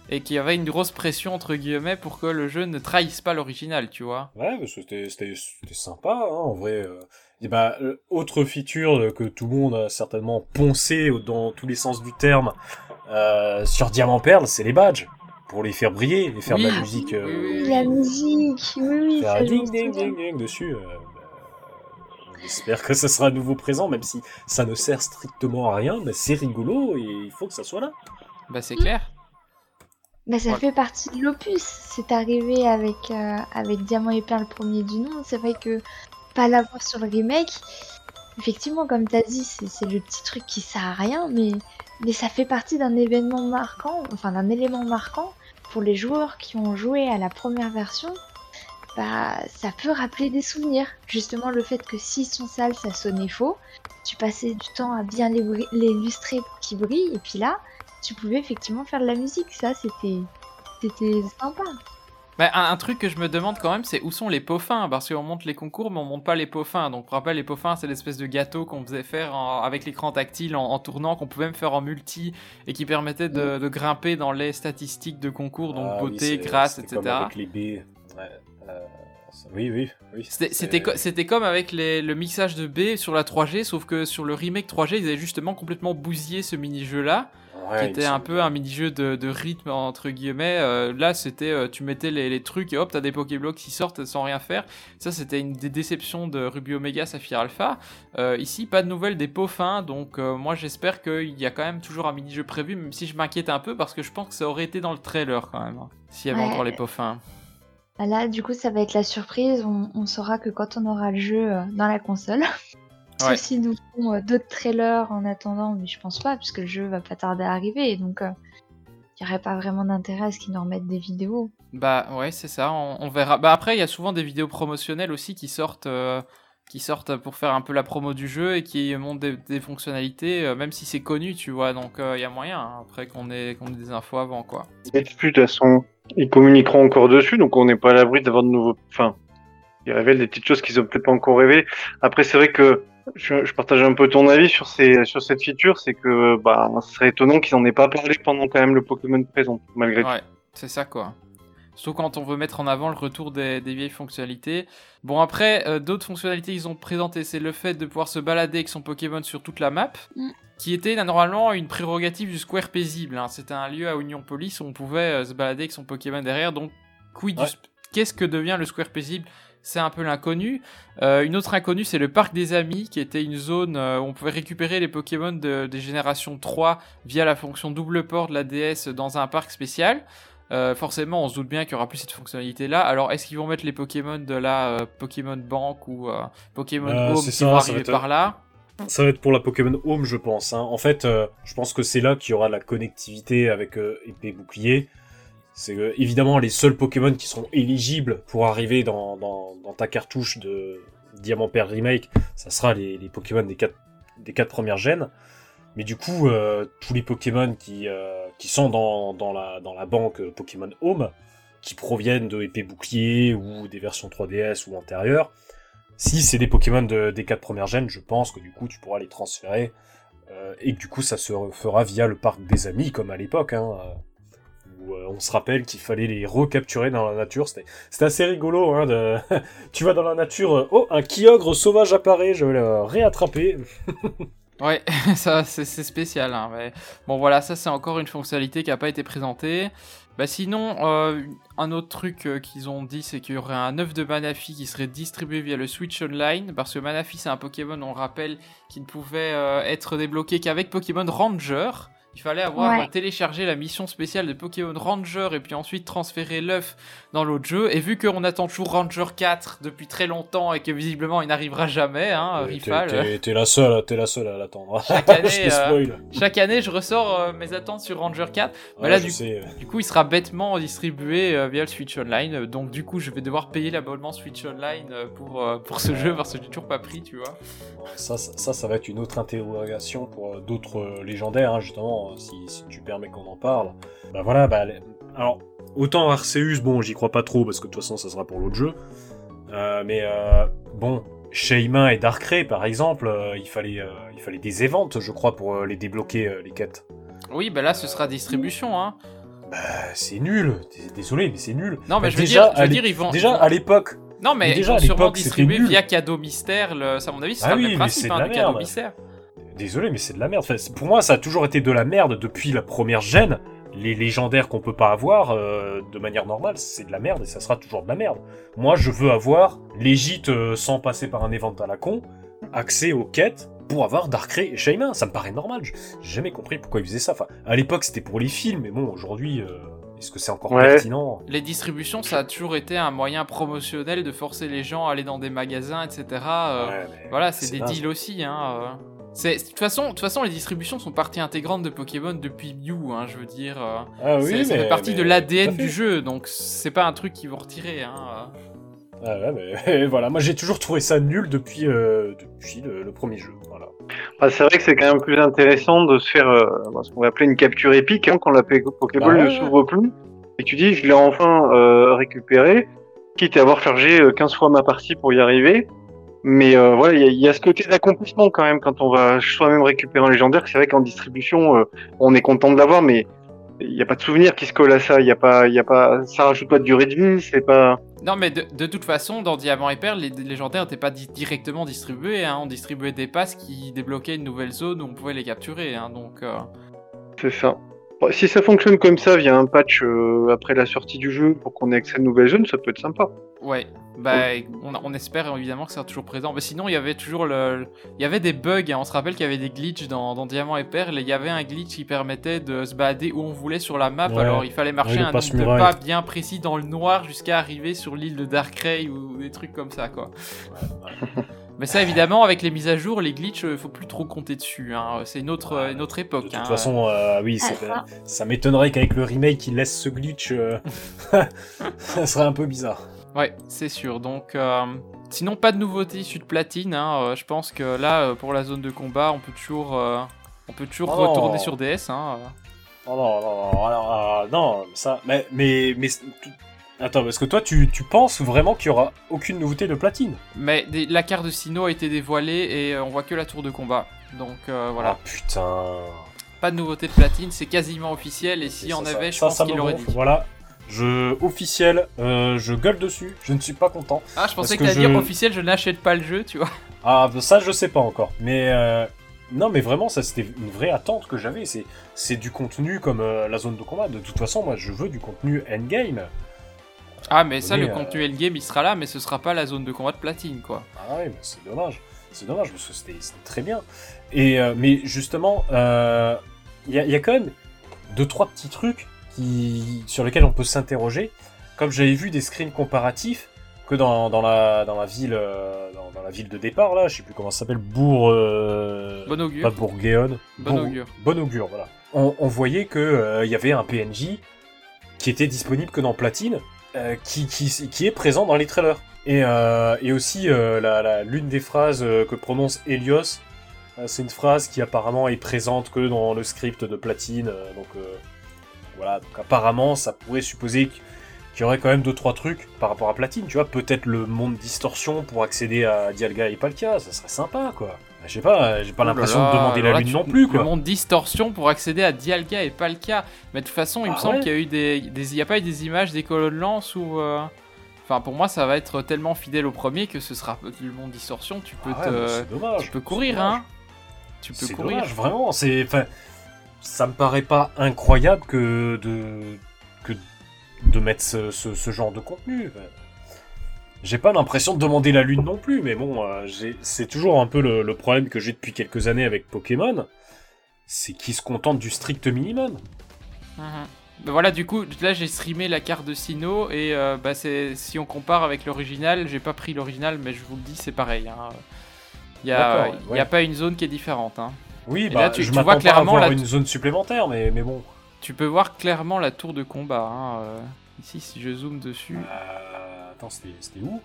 et qu'il y avait une grosse pression, entre guillemets, pour que le jeu ne trahisse pas l'original, tu vois. Ouais, mais c'était c'était- c'était sympa, hein, en vrai. euh. Et bah, autre feature que tout le monde a certainement poncé dans tous les sens du terme euh, sur Diamant Perle, c'est les badges. Pour les faire briller et faire de la musique. euh, La musique, oui, oui, faire ding ding ding ding dessus. euh, bah, J'espère que ça sera à nouveau présent, même si ça ne sert strictement à rien, mais c'est rigolo et il faut que ça soit là. Bah, c'est clair. Bah, ça Ouais. fait partie de l'opus. C'est arrivé avec, euh, avec Diamant et Perle premier du nom. C'est vrai que pas l'avoir sur le remake, effectivement, comme t'as dit, c'est le petit truc qui sert à rien, mais, mais ça fait partie d'un événement marquant, enfin d'un élément marquant pour les joueurs qui ont joué à la première version. Bah, ça peut rappeler des souvenirs. Justement, le fait que s'ils sont sales, ça sonnait faux. Tu passais du temps à bien les bri- les illustrer pour qu'ils brillent, et puis là, tu pouvais effectivement faire de la musique. Ça, c'était c'était sympa. Bah, un, un truc que je me demande quand même, c'est où sont les pots fins Parce qu'on monte les concours, mais on monte pas les pots fins. Donc, pour rappel, les pots fins, c'est l'espèce de gâteau qu'on faisait faire en- avec l'écran tactile en, en tournant, qu'on pouvait même faire en multi et qui permettait de, de grimper dans les statistiques de concours, donc Ah beauté, grâce, c'était etc. Comme avec les baies. Ouais, euh, oui, oui, oui. C'était- C'était co- c'était comme avec les- le mixage de B sur la 3G, sauf que sur le remake 3G, ils avaient justement complètement bousillé ce mini-jeu-là, Ouais, qui était un peu un mini-jeu de, de rythme, entre guillemets. Euh, là, c'était, euh, tu mettais les, les trucs et hop, t'as des Pokéblocks qui sortent sans rien faire. Ça, c'était une des déceptions de Ruby Omega Saphir Alpha. Euh, ici, pas de nouvelles des fins, donc euh, moi, j'espère qu'il y a quand même toujours un mini-jeu prévu, même si je m'inquiète un peu, parce que je pense que ça aurait été dans le trailer quand même, hein, s'il y avait Ouais. encore les fins. Ah Là, du coup, ça va être la surprise. On, on saura que quand on aura le jeu dans la console. Ouais. Sauf si nous font euh, d'autres trailers en attendant, mais je pense pas, puisque le jeu va pas tarder à arriver. Donc, il n'y aurait pas vraiment d'intérêt à ce qu'ils nous remettent des vidéos. Bah ouais, c'est ça, on, on verra. Bah après, il y a souvent des vidéos promotionnelles aussi qui sortent, euh, qui sortent pour faire un peu la promo du jeu et qui montrent des, des fonctionnalités, euh, même si c'est connu, tu vois. Donc euh, il y a moyen hein, après qu'on ait, qu'on ait des infos avant, quoi. Et de toute façon, ils communiqueront encore dessus, donc on n'est pas à l'abri d'avoir de nouveaux. Enfin, ils révèlent des petites choses qu'ils ont peut-être pas encore révélées. Après, c'est vrai que je, je partage un peu ton avis sur ces sur cette feature, c'est que bah, ce serait étonnant qu'ils en aient pas parlé pendant quand même le Pokémon présent, malgré tout. Ouais, c'est ça quoi. Surtout quand on veut mettre en avant le retour des, des vieilles fonctionnalités. Bon, après, euh, d'autres fonctionnalités qu'ils ont présentées, c'est le fait de pouvoir se balader avec son Pokémon sur toute la map, Mm. qui était là, normalement une prérogative du Square paisible. hein. C'était un lieu à Union Police où on pouvait euh, se balader avec son Pokémon derrière. Donc, quid Ouais. qu'est-ce que devient le Square paisible? C'est un peu l'inconnu. Euh, une autre inconnue, c'est le parc des amis, qui était une zone euh, où on pouvait récupérer les Pokémon de- des générations 3 via la fonction double port de la DS dans un parc spécial. Euh, forcément, on se doute bien qu'il y aura plus cette fonctionnalité-là. Alors, est-ce qu'ils vont mettre les Pokémon de la euh, Pokémon Bank ou Pokémon Home qui ça, vont arriver être- par là? Ça va être pour la Pokémon Home, je pense. hein. En fait, je pense que c'est là qu'il y aura la connectivité avec épée bouclier. C'est euh, évidemment les seuls Pokémon qui seront éligibles pour arriver dans, ta cartouche de Diamant Père Remake. Ça sera les, Pokémon des quatre, premières gènes. Mais du coup, euh, tous les Pokémon qui, euh, sont dans, la, banque Pokémon Home, qui proviennent de épée bouclier ou des versions 3DS ou antérieures, si c'est des Pokémon de- des quatre premières gènes, je pense que du coup tu pourras les transférer euh, et que du coup ça se fera via le parc des amis comme à l'époque, hein, euh, on se rappelle qu'il fallait les recapturer dans la nature. C'était assez rigolo. Hein, de... tu vas dans la nature, euh, oh un Kyogre sauvage apparaît, je vais le réattraper. Ouais, ça c'est spécial. Hein, mais... Bon voilà, ça c'est encore une fonctionnalité qui n'a pas été présentée. Bah sinon, euh, un autre truc qu'ils ont dit, c'est qu'il y aurait un œuf de Manafi qui serait distribué via le Switch Online, parce que Manafi c'est un Pokémon, on rappelle, qui ne pouvait être débloqué qu'avec Pokémon Ranger. Il fallait avoir Ouais. euh, téléchargé la mission spéciale de Pokémon Ranger et puis ensuite transférer l'œuf dans l'autre jeu. Et vu qu'on attend toujours Ranger 4 depuis très longtemps et que visiblement il n'arrivera jamais, hein, Euh, t'es- Rifal. T'es t'es la seule, t'es la seule à l'attendre. Chaque année, je euh, spoil. Chaque année, je ressors euh, mes attentes sur Ranger 4. mais Ouais, là, je du- sais. Du coup, il sera bêtement distribué euh, via le Switch Online. Euh, Donc, du coup, je vais devoir payer l'abonnement Switch Online euh, pour, euh, pour ce jeu parce que j'ai toujours pas pris, tu vois. Ça, ça, ça, ça va être une autre interrogation pour euh, d'autres euh, légendaires, hein, justement, euh, si, si tu permets qu'on en parle. Bah voilà, bah, alors, autant Arceus, bon, j'y crois pas trop, parce que de toute façon, ça sera pour l'autre jeu. Euh, mais euh, bon, Shaymin et Darkrai, par exemple, euh, il, fallait, il fallait des éventes, je crois, pour les débloquer, les quêtes. Oui, bah là, ce sera distribution, hein. Bah, c'est nul, désolé, mais c'est nul. Non, mais Bah, je veux dire, je veux dire, ils vont. Déjà, à l'époque, Non, mais, déjà, ils vont sûrement distribuer via cadeau mystère. Le... Ça, à mon avis, Ah oui, le même principe, c'est hein, la de cadeau mystère. Désolé, mais c'est de la merde. Enfin, pour moi, ça a toujours été de la merde depuis la première gêne. Les légendaires qu'on peut pas avoir euh, de manière normale, c'est de la merde et ça sera toujours de la merde. Moi, je veux avoir légit euh, sans passer par un évent à la con, accès aux quêtes pour avoir Darkrai et Shaymin. Ça me paraît normal. J'ai jamais compris pourquoi ils faisaient ça. Enfin, à l'époque, c'était pour les films, mais bon, aujourd'hui, euh, est-ce que c'est encore Ouais. pertinent? Les distributions, ça a toujours été un moyen promotionnel de forcer les gens à aller dans des magasins, etc. euh, Ouais, Voilà, c'est des naze. deals aussi. Hein. euh. C'est de toute façon, de toute façon, les distributions sont partie intégrante de Pokémon depuis Mew. Hein, je veux dire, euh, Ah oui, c'est- ça fait partie mais- de l'ADN du jeu, donc c'est pas un truc qu'ils vont retirer. Hein. euh. Ah ouais, mais voilà, moi j'ai toujours trouvé ça nul depuis, euh, depuis le, le premier jeu. Voilà. Ah, c'est vrai que c'est quand même plus intéressant de se faire euh, ce qu'on va appeler une capture épique hein, quand la Pokéball Bah ne ouais. s'ouvre plus. Et tu dis, je l'ai enfin euh, récupéré, quitte à avoir chargé euh, 15 fois ma partie pour y arriver. Mais euh, voilà, il y, a- il y a ce côté d'accomplissement quand même quand on va soi-même récupérer un légendaire. C'est vrai qu'en distribution, euh, on est content de l'avoir, mais il n'y a pas de souvenir qui se colle à ça. Il y a pas, il y a pas, ça rajoute pas de durée de vie. C'est pas. Non, mais de, de toute façon, dans Diamant et Perle, les légendaires n'étaient pas di- directement distribués. Hein. On distribuait des passes qui débloquaient une nouvelle zone où on pouvait les capturer. Hein. Donc, euh, C'est ça. Bon, si ça fonctionne comme ça via un patch euh, après la sortie du jeu pour qu'on ait accès à de nouvelles zones, ça peut être sympa. Ouais. Bah, on, on espère évidemment que ça sera toujours présent. Mais sinon, il y avait toujours le, le- il y avait des bugs. hein. On se rappelle qu'il y avait des glitches dans, dans Diamant et Perle. Et il y avait un glitch qui permettait de se balader où on voulait sur la map. Ouais. Alors, il fallait marcher Ouais, un nombre de pas bien précis dans le noir jusqu'à arriver sur l'île de Darkrai ou des trucs comme ça, quoi. Mais ça, évidemment, avec les mises à jour, les glitches, euh, faut plus trop compter dessus. Hein. C'est une autre, une autre époque. De toute hein. façon, euh, oui, Ah, ça. ça m'étonnerait qu'avec le remake, il laisse ce glitch. euh, ça serait un peu bizarre. Ouais, c'est sûr. Donc, euh, sinon, pas de nouveautés issues de platine. hein. Euh, je pense que là, euh, pour la zone de combat, on peut toujours, on peut toujours Oh. retourner sur DS. Hein. Oh non, non, non, alors, non, ça. Mais, mais, mais attends, parce que toi, tu, tu penses vraiment qu'il y aura aucune nouveauté de platine? Mais des- la carte de Sino a été dévoilée et on voit que la tour de combat. Donc voilà, Ah putain. pas de nouveauté de platine, c'est quasiment officiel. Et s'il y en Ça, avait, je ça, pense ça qu'il gonfle. dit. Voilà. Je officiel, euh, je gueule dessus. Je ne suis pas content. Ah, je pensais que que t'allais dire je- officiel, je n'achète pas le jeu, tu vois. Ah, bah, ça, je sais pas encore. Mais euh, non, mais vraiment, ça, c'était une vraie attente que j'avais. C'est, c'est du contenu comme euh, la zone de combat. De toute façon, moi, je veux du contenu endgame. Ah, mais ça, le contenu endgame, il sera là, mais ce sera pas la zone de combat de platine, quoi. Ah ouais, mais c'est dommage. C'est dommage parce que c'était, très bien. Et mais justement, il y, a, il y a quand même deux trois petits trucs qui sur lesquels on peut s'interroger. Comme j'avais vu des screens comparatifs que dans, dans la dans la ville euh, dans, dans la ville de départ là, je sais plus comment ça s'appelle, Bourg. euh, Bon augure. Pas. Bon Bourg- augure. Bon augure, voilà. On, on voyait que euh, il y avait un PNJ qui était disponible que dans Platine, euh, qui, qui, qui est présent dans les trailers. Et, euh, et aussi, euh, la, la- l'une des phrases euh, que prononce Helios, euh, c'est une phrase qui apparemment est présente que dans le script de Platine. euh, donc euh, voilà, donc apparemment, ça pourrait supposer qu- qu'il y aurait quand même deux trois trucs par rapport à Platine. Tu vois, peut-être le monde distorsion pour accéder à Dialga et Palkia, ça serait sympa, quoi. Je sais pas, j'ai pas Oh l'impression de demander la là, lune tu- non plus, quoi. Le monde distorsion pour accéder à Dialga et Palkia. Mais de toute façon, il me Ah semble ouais qu'il y a eu des, des- y a pas eu des images des colonnes lance ou. euh, Enfin, pour moi, ça va être tellement fidèle au premier que ce sera le monde distorsion. Tu peux Ah ouais, te, dommage. tu peux courir, hein. Tu peux C'est courir. dommage, vraiment. C'est, ça me paraît pas incroyable que de que de mettre ce, ce- ce genre de contenu. J'ai pas l'impression de demander la lune non plus, mais bon, euh, c'est toujours un peu le, le problème que j'ai depuis quelques années avec Pokémon, c'est qu'ils se contentent du strict minimum. Bah voilà, du coup, là j'ai streamé la carte de Sino et euh, bah, si on compare avec l'original, j'ai pas pris l'original, mais je vous le dis, c'est pareil. hein. Il y a, D'accord, il y ouais. a pas une zone qui est différente. hein. Oui, bah, là, tu- je tu vois m'attends pas à clairement avoir la- une zone supplémentaire, mais, mais bon. Tu peux voir clairement la tour de combat. hein, euh, Ici, si je zoome dessus, Euh, attends, c'était où?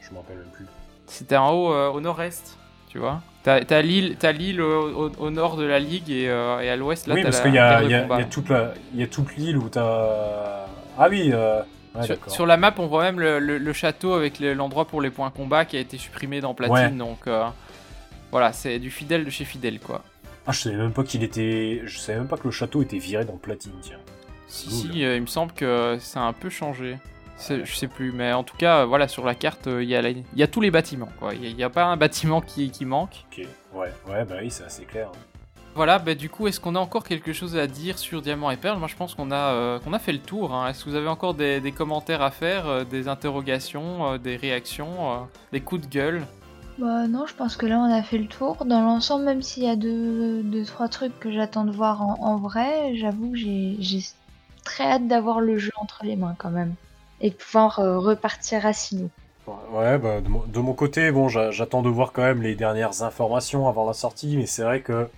Je m'en rappelle même plus. c'était en haut euh, au nord-est, tu vois. T'as l'île t'as l'île au, au- au nord de la ligue et, et à l'ouest là oui, t'as parce la qu'il y a, y y toute il y a toute l'île où t'as. Ah oui, euh... ouais, sur, la map, on voit même le, le- le château avec le- l'endroit pour les points combat qui a été supprimé dans Platine. Ouais. Donc euh, voilà, c'est du fidèle de chez fidèle quoi. Ah, je savais même pas qu'il était. Je savais même pas que le château était viré dans Platine, tiens. Si, Cool. si, euh, il me semble que ça a un peu changé. Je sais plus, mais en tout cas, euh, voilà, sur la carte, euh, il y, a la- il y a tous les bâtiments. quoi. Il n'y a, pas un bâtiment qui, qui manque. Ok, ouais, ouais, bah oui, c'est assez clair. Voilà, bah, du coup, est-ce qu'on a encore quelque chose à dire sur Diamant et Perle Moi, je pense qu'on a, euh, qu'on a fait le tour. hein. Est-ce que vous avez encore des, des commentaires à faire, euh, des interrogations, euh, des réactions, des coups de gueule? Bah non, je pense que là on a fait le tour. Dans l'ensemble, même s'il y a deux, deux, trois trucs que j'attends de voir en, vrai, j'avoue que j'ai j'ai très hâte d'avoir le jeu entre les mains quand même. Et de pouvoir euh, repartir à Sino. Ouais, bah de mon, côté, bon, j'a- j'attends de voir quand même les dernières informations avant la sortie, mais c'est vrai que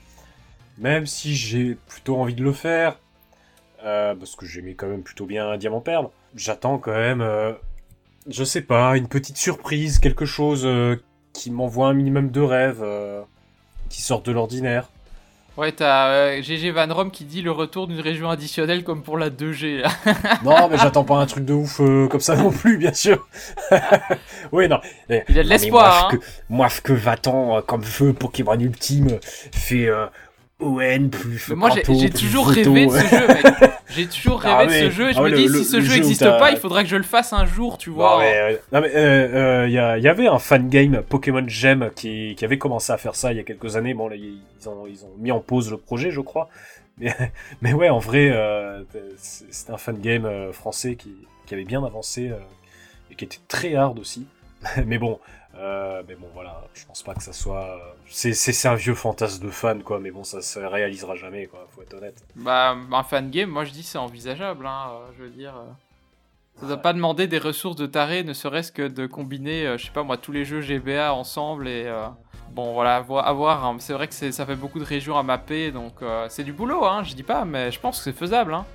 même si j'ai plutôt envie de le faire, euh, parce que j'aimais quand même plutôt bien Diamant Perle, j'attends quand même, euh, je sais pas, une petite surprise, quelque chose qui m'envoie un minimum de rêve, euh, qui sort de l'ordinaire. Ouais, t'as euh, GG Van Rom qui dit le retour d'une région additionnelle comme pour la 2G. Là. Non, mais j'attends pas un truc de ouf euh, comme ça non plus, bien sûr. oui, non. Eh, Il y a de l'espoir, moi, hein. Moi, que va-t'en euh, comme feu Pokémon Ultime fait euh, ON plus. Mais moi, j'ai toujours Photo. rêvé de ce jeu, mec. J'ai toujours Ah rêvé de ce jeu et je Ah me dis, le- si ce jeu n'existe pas, il faudra que je le fasse un jour, tu vois. Non, mais, mais, euh, euh, il y, il avait un fan game Pokémon Gem qui, qui avait commencé à faire ça il y a quelques années. Bon, là, ils ont, ils ont mis en pause le projet, je crois. Mais, mais ouais, en vrai, euh, c'était un fan game euh, français qui, qui avait bien avancé et qui était très hard aussi. mais bon, euh, mais bon, voilà, je pense pas que ça soit. C'est c'est- c'est un vieux fantasme de fan, quoi. Mais bon, ça se réalisera jamais, quoi. Faut être honnête. Bah, un fan game, moi je dis c'est envisageable, hein, euh, je veux dire. euh, Ça doit pas demander des ressources de taré, ne serait-ce que de combiner, euh, je sais pas moi, tous les jeux GBA ensemble et. euh, Bon voilà, à voir. hein. C'est vrai que ça fait beaucoup de régions à mapper, donc euh, c'est du boulot, hein, je dis pas, mais je pense que c'est faisable. Hein.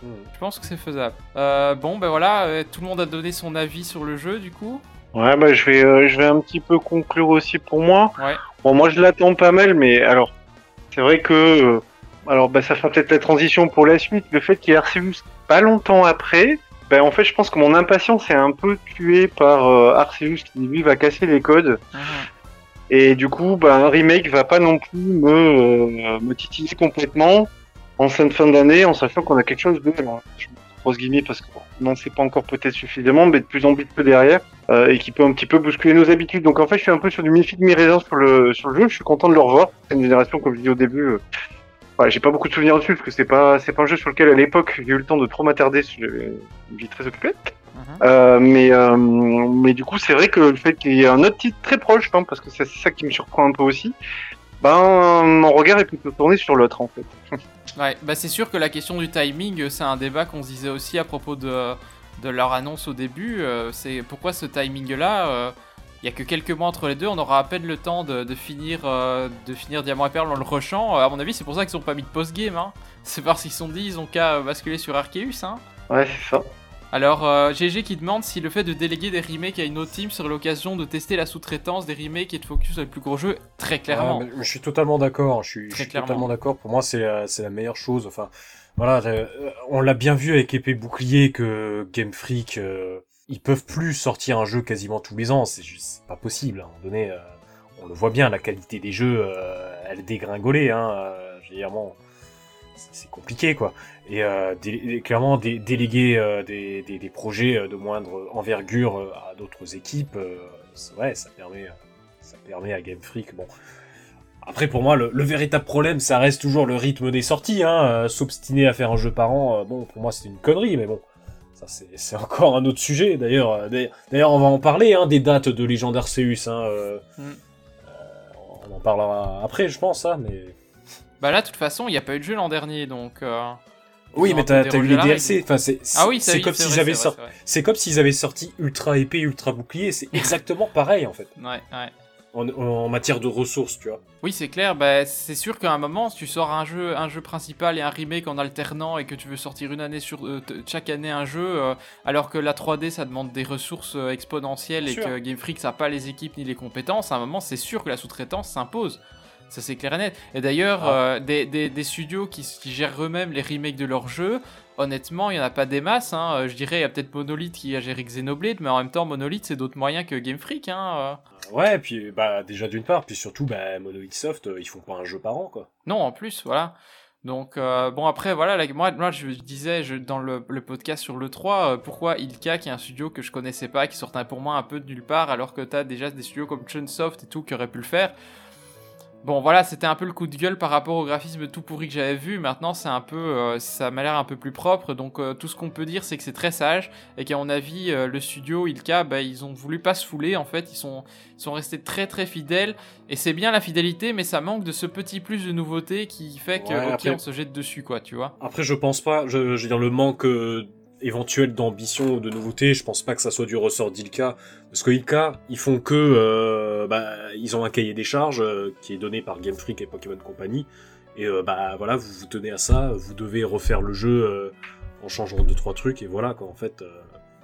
Hmm. Je pense que c'est faisable. Euh, bon, ben voilà, euh, tout le monde a donné son avis sur le jeu, du coup. Ouais, bah je vais, euh, je vais un petit peu conclure aussi pour moi. Ouais. Bon, moi je l'attends pas mal, mais alors, c'est vrai que, euh, alors bah ça fera peut-être la transition pour la suite. Le fait qu'il y ait Arceus pas longtemps après, ben en fait je pense que mon impatience est un peu tuée par euh, Arceus qui lui va casser les codes. Mhm. Et du coup, bah, un remake va pas non plus me, euh, me titiller complètement en fin de fin d'année, en sachant qu'on a quelque chose de. alors, je me guillemets parce qu'on n'en sait pas encore peut-être suffisamment, mais de plus en plus derrière euh, et qui peut un petit peu bousculer nos habitudes. Donc en fait, je suis un peu sur du mi-figue mi-raisin sur le sur le jeu. Je suis content de le revoir. C'est une génération comme je dis au début. Euh, ouais, j'ai pas beaucoup de souvenirs dessus parce que c'est pas c'est pas un jeu sur lequel à l'époque j'ai eu le temps de trop m'attarder. Vie très occupée. Mhm. Euh, mais euh, mais du coup, c'est vrai que le fait qu'il y ait un autre titre très proche, hein, parce que c'est ça qui me surprend un peu aussi. Ben, mon regard est plutôt tourné sur l'autre en fait. Ouais, bah c'est sûr que la question du timing, euh, c'est un débat qu'on se disait aussi à propos de, leur annonce au début. euh, c'est pourquoi ce timing-là, il y a que quelques mois entre les deux, on aura à peine le temps de, finir, euh, de finir Diamant et Perle dans le rushant. Euh, à mon avis, c'est pour ça qu'ils ont pas mis de post-game. Hein. C'est parce qu'ils sont dit, ils ont qu'à basculer sur Arceus. Hein. Ouais, c'est ça. Alors, euh, GG qui demande si le fait de déléguer des remakes à une autre team serait l'occasion de tester la sous-traitance des remakes et de focus sur les plus gros jeux. Très clairement. Je suis totalement d'accord. Je suis, je totalement d'accord. Pour moi, c'est la, c'est la meilleure chose. Enfin, voilà, euh, on l'a bien vu avec épée bouclier que Game Freak, euh, ils peuvent plus sortir un jeu quasiment tous les ans. C'est pas possible. À un moment donné, euh, on le voit bien, la qualité des jeux, euh, elle dégringolait. Hein, je veux dire, bon, c'est c'est compliqué, quoi. Et euh, dé- clairement, dé- déléguer euh, des, des, des projets euh, de moindre envergure à d'autres équipes, c'est- ça permet, ça permet à Game Freak, bon. Après, pour moi, le, le véritable problème, ça reste toujours le rythme des sorties. Hein. Euh, S'obstiner à faire un jeu par an, euh, bon, pour moi, c'est une connerie, mais bon, ça, c'est encore un autre sujet. D'ailleurs, euh, d'ailleurs- on va en parler hein, des dates de Legend Arceus. Hein, Mm. on en parlera après, je pense, ça, mais. Bah là, de toute façon, il n'y a pas eu de jeu l'an dernier, donc... Oui, mais t'as eu les DLC. Enfin, c'est Ah oui, comme s'ils avaient sorti. C'est comme s'ils avaient sorti Ultra épée, Ultra bouclier. C'est exactement pareil en fait. Ouais, ouais. en, en matière de ressources, tu vois. Oui, c'est clair. Bah, c'est sûr qu'à un moment, si tu sors un jeu, un jeu principal et un remake en alternant et que tu veux sortir une année sur euh, chaque année un jeu, euh, alors que la 3D ça demande des ressources euh, exponentielles Bien et sûr. que Game Freak ça n'a pas les équipes ni les compétences, à un moment, c'est sûr que la sous-traitance s'impose. Ça c'est clair et net. Et d'ailleurs, Ah. euh, des, des- des studios qui, qui gèrent eux-mêmes les remakes de leurs jeux, honnêtement, il n'y en a pas des masses. hein. Euh, Je dirais, il y a peut-être Monolith qui a géré Xenoblade, mais en même temps, Monolith c'est d'autres moyens que Game Freak. Hein. euh. Ouais, puis bah déjà d'une part, puis surtout, bah Monolith Soft, ils font pas un jeu par an, quoi. Non, en plus, voilà. Donc, euh, bon, après, voilà, là, moi, moi, je disais je, dans le, le podcast sur l'E3, euh, pourquoi Ilka, qui est un studio que je connaissais pas, qui sortait pour moi un peu de nulle part, alors que t'as déjà des studios comme Chunsoft et tout qui auraient pu le faire. Bon, voilà, c'était un peu le coup de gueule par rapport au graphisme tout pourri que j'avais vu. Maintenant, c'est un peu, euh, ça m'a l'air un peu plus propre. Donc, euh, tout ce qu'on peut dire, c'est que c'est très sage et qu'à mon avis, euh, le studio Ilka, bah, ils ont voulu pas se fouler. En fait, ils sont, ils sont restés très très fidèles. Et c'est bien la fidélité, mais ça manque de ce petit plus de nouveauté qui fait que, Ouais, ok, après- on se jette dessus, quoi, tu vois. Après, je pense pas, je, je veux dire, le manque euh, éventuel d'ambition ou de nouveauté, je pense pas que ça soit du ressort d'Ilka. Parce que Ilka, ils font que, euh, bah, ils ont un cahier des charges euh, qui est donné par Game Freak et Pokémon Company. Et euh, bah voilà, vous vous tenez à ça, vous devez refaire le jeu euh, en changeant deux trois trucs et voilà quoi. En fait, euh,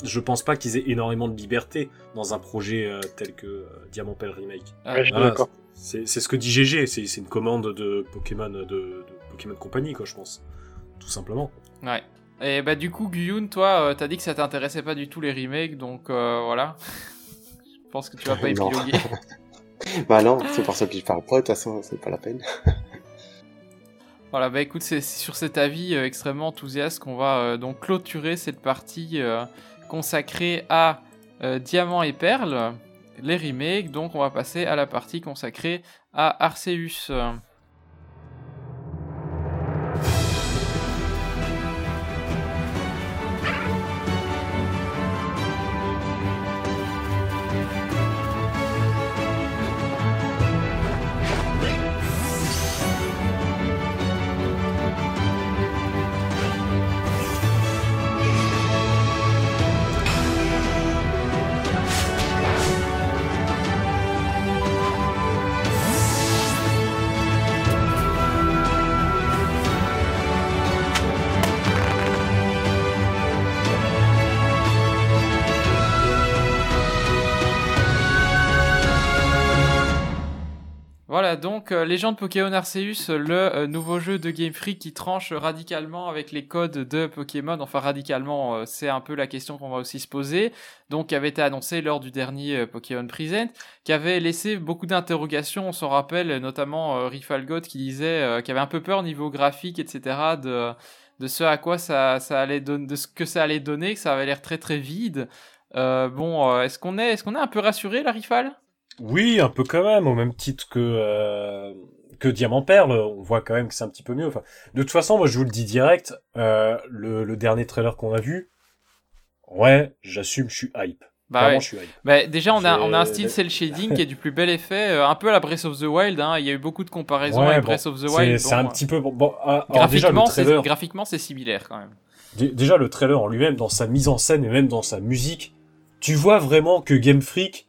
je pense pas qu'ils aient énormément de liberté dans un projet euh, tel que euh, Diamant Pell Remake. Ah, Ouais, je suis Voilà, d'accord. c'est ce que dit GG, c'est c'est une commande de Pokémon de, de Pokémon Company quoi, je pense, tout simplement. Ouais. Et bah, du coup, Guyun, toi, euh, t'as dit que ça t'intéressait pas du tout les remakes, donc euh, voilà. je pense que tu vas pas épiloguer. Bah non, c'est pour ça que je parle pas, de toute façon, c'est pas la peine. Voilà, bah écoute, c'est sur cet avis euh, extrêmement enthousiaste qu'on va donc clôturer cette partie consacrée à Diamant et Perle, les remakes. Donc on va passer à la partie consacrée à Arceus. Euh, Légende Pokémon Arceus, le euh, nouveau jeu de Game Freak qui tranche radicalement avec les codes de Pokémon. Enfin, radicalement, euh, c'est un peu la question qu'on va aussi se poser. Donc, qui avait été annoncé lors du dernier Pokémon Present, qui avait laissé beaucoup d'interrogations. On s'en rappelle, notamment Rifalgot qui disait qu'il avait un peu peur au niveau graphique, etc. de ce à quoi ça, allait donner, de ce que ça allait donner, que ça avait l'air très très vide. Bon, est-ce qu'on est, est-ce qu'on est un peu rassuré, la Rifale? Oui, un peu quand même, au même titre que euh, que Diamant Perle, on voit quand même que c'est un petit peu mieux. Enfin, de toute façon, moi je vous le dis direct, euh, le, le dernier trailer qu'on a vu, ouais, j'assume, je suis hype. Bah Vraiment, ouais. je suis hype. Bah, déjà, on a, on a un style cel shading qui est du plus bel effet, euh, un peu à la Breath of the Wild. Hein. Il y a eu beaucoup de comparaisons Ouais, avec bon, Breath of the Wild. c'est un petit peu bon. bon, ah, alors graphiquement, trailer, graphiquement, c'est similaire quand même. Dé- Déjà, le trailer en lui-même, dans sa mise en scène et même dans sa musique, tu vois vraiment que Game Freak,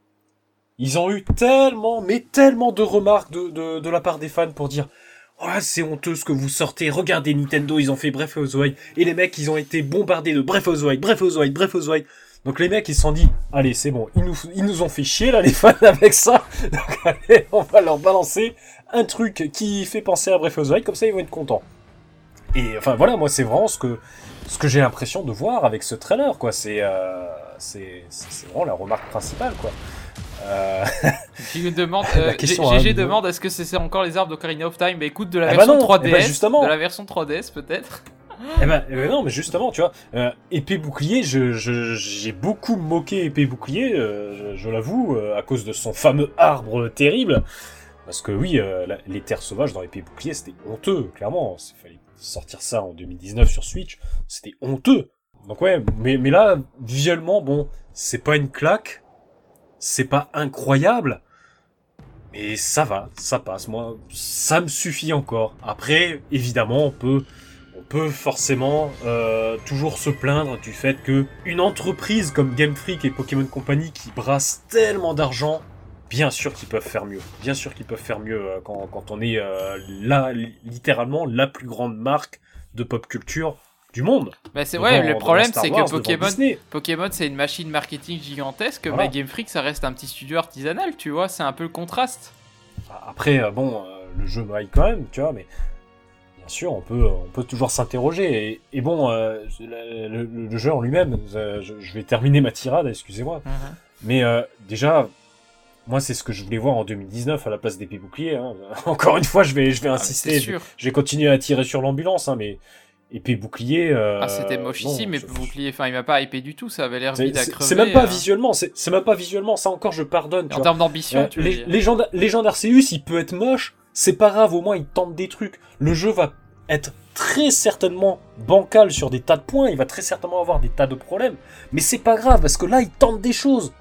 ils ont eu tellement, mais tellement de remarques de, de, de la part des fans pour dire Ouais, c'est honteux ce que vous sortez. Regardez Nintendo, ils ont fait of the Wild. Et les mecs, ils ont été bombardés de of the Wild, of the Wild, of the Wild. Donc les mecs, ils se sont dit, allez, c'est bon, ils nous, ils nous ont fait chier là, les fans, avec ça. Donc allez, on va leur balancer un truc qui fait penser à of the Wild, comme ça ils vont être contents. Et enfin voilà, moi c'est vraiment ce que ce que j'ai l'impression de voir avec ce trailer, quoi. C'est euh, c'est vraiment la remarque principale, quoi. Euh, La euh, question, GG hein, demande est-ce que c'est encore les arbres d'Ocarina of Time? Bah écoute, de la Eh bah version non, 3DS, eh bah justement. de la version 3DS peut-être. Eh ben, eh ben non, mais justement, tu vois, euh, épée bouclier, je, j'ai beaucoup moqué épée bouclier, euh, je, je l'avoue, euh, à cause de son fameux arbre terrible. Parce que oui, euh, la- les terres sauvages dans épée bouclier, c'était honteux, clairement. Il fallait sortir ça en 2019 sur Switch, c'était honteux. Donc ouais, mais, mais là, visuellement, bon, c'est pas une claque, c'est pas incroyable, mais ça va, ça passe. Moi, ça me suffit encore. Après, évidemment, on peut on peut forcément euh, toujours se plaindre du fait que une entreprise comme Game Freak et Pokémon Company qui brassent tellement d'argent, bien sûr qu'ils peuvent faire mieux. Bien sûr qu'ils peuvent faire mieux euh, quand, quand on est euh, là, littéralement la plus grande marque de pop culture du monde. Bah c'est ouais, le problème c'est que Pokémon. Pokémon c'est une machine marketing gigantesque, Voilà. mais Game Freak ça reste un petit studio artisanal, tu vois, c'est un peu le contraste. Après, euh, bon, euh, le jeu me quand même, tu vois, mais bien sûr, on peut, on peut toujours s'interroger. Et, et bon, euh, le, le- le jeu en lui-même, euh, je, je vais terminer ma tirade, excusez-moi. Mais euh, déjà, moi, c'est ce que je voulais voir en 2019 à la place d'épée bouclier. Hein. Encore une fois, je vais, je vais Ah, insister. c'est je, je vais continuer à tirer sur l'ambulance, hein, mais épée bouclier. euh, Ah, c'était moche ici, mais je- bouclier, enfin, il m'a pas hypé du tout, ça avait l'air vide à crever. C'est même pas hein. visuellement, c'est même pas visuellement. Ça encore, je pardonne. tu En termes d'ambition, Euh, tu veux les, dire. Légende, Légende Arceus, il peut être moche, c'est pas grave, au moins il tente des trucs. Le jeu va être très certainement bancal sur des tas de points, il va très certainement avoir des tas de problèmes, mais c'est pas grave, parce que là, il tente des choses.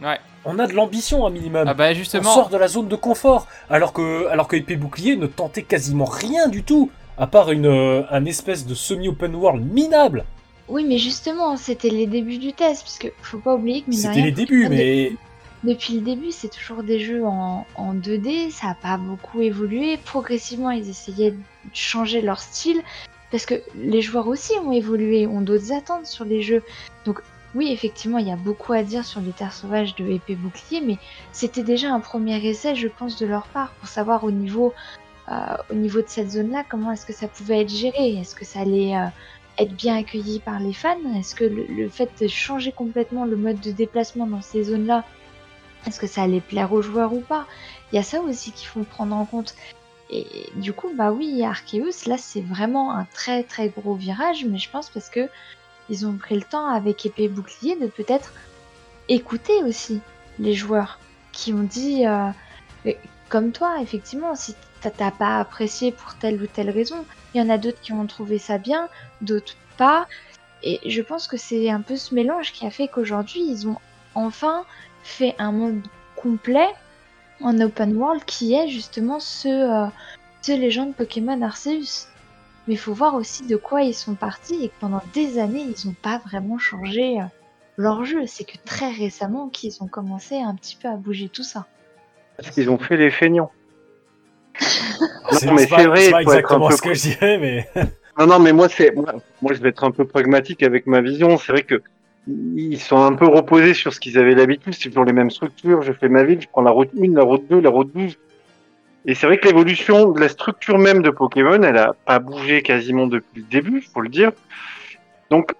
Ouais. On a de l'ambition un minimum. Ah bah On justement, sort de la zone de confort, alors que, alors que Épée Bouclier ne tentait quasiment rien du tout, à part une, euh, un espèce de semi-open world minable. Oui, mais justement, c'était les débuts du test, puisque faut pas oublier que C'était les débuts, Pokémon, mais Depuis le début, c'est toujours des jeux en, en 2D, ça n'a pas beaucoup évolué. Progressivement, ils essayaient de changer leur style, parce que les joueurs aussi ont évolué, ont d'autres attentes sur les jeux. Donc oui, effectivement, il y a beaucoup à dire sur les terres sauvages de épée bouclier, mais c'était déjà un premier essai, je pense, de leur part, pour savoir au niveau, euh, au niveau de cette zone-là, comment est-ce que ça pouvait être géré, est-ce que ça allait... euh, être bien accueilli par les fans? Est-ce que le, fait de changer complètement le mode de déplacement dans ces zones-là, est-ce que ça allait plaire aux joueurs ou pas? Il y a ça aussi qu'il faut prendre en compte. Et du coup, bah oui, Arceus, là, c'est vraiment un très très gros virage, mais je pense parce que ils ont pris le temps avec épée bouclier de peut-être écouter aussi les joueurs qui ont dit, euh, comme toi, effectivement, si t'as pas apprécié pour telle ou telle raison, il y en a d'autres qui ont trouvé ça bien, d'autres pas. Et je pense que c'est un peu ce mélange qui a fait qu'aujourd'hui, ils ont enfin fait un monde complet en open world qui est justement ce, euh, ce légende Pokémon Arceus. Mais il faut voir aussi de quoi ils sont partis et que pendant des années, ils n'ont pas vraiment changé euh, leur jeu. C'est que très récemment qu'ils ont commencé un petit peu à bouger tout ça. Parce qu'ils ont fait les feignants. Non, mais c'est vrai, pas exactement peu ce que je dirais, mais Non, non, mais moi, c'est moi, moi, je vais être un peu pragmatique avec ma vision. C'est vrai que ils sont un peu reposés sur ce qu'ils avaient l'habitude. C'est toujours les mêmes structures. Je fais ma ville, je prends la route 1, la route 2, la route 12. Et c'est vrai que l'évolution de la structure même de Pokémon, elle a pas bougé quasiment depuis le début, faut le dire. Donc,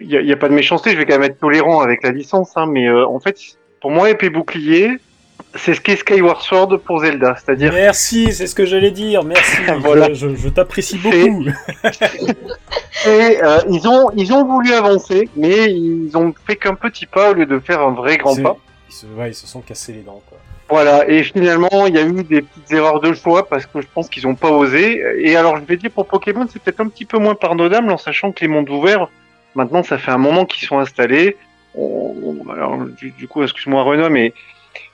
il y a, a pas de méchanceté. Je vais quand même être tolérant avec la licence, hein, mais euh, en fait, pour moi, épée bouclier, c'est ce qu'est Skyward Sword pour Zelda. C'est-à-dire merci, c'est ce que j'allais dire, merci. Voilà. Je, je- je t'apprécie beaucoup. Et euh, ils ont ils ont voulu avancer, mais ils ont fait qu'un petit pas au lieu de faire un vrai grand pas. Ils se, ouais, ils se sont cassés les dents, quoi. Voilà, et finalement, il y a eu des petites erreurs de choix parce que je pense qu'ils ont pas osé. Et alors, je vais dire pour Pokémon, c'est peut-être un petit peu moins pardonnable en sachant que les mondes ouverts, maintenant, ça fait un moment qu'ils sont installés. On- on- alors, du, du coup, excuse-moi Renaud, mais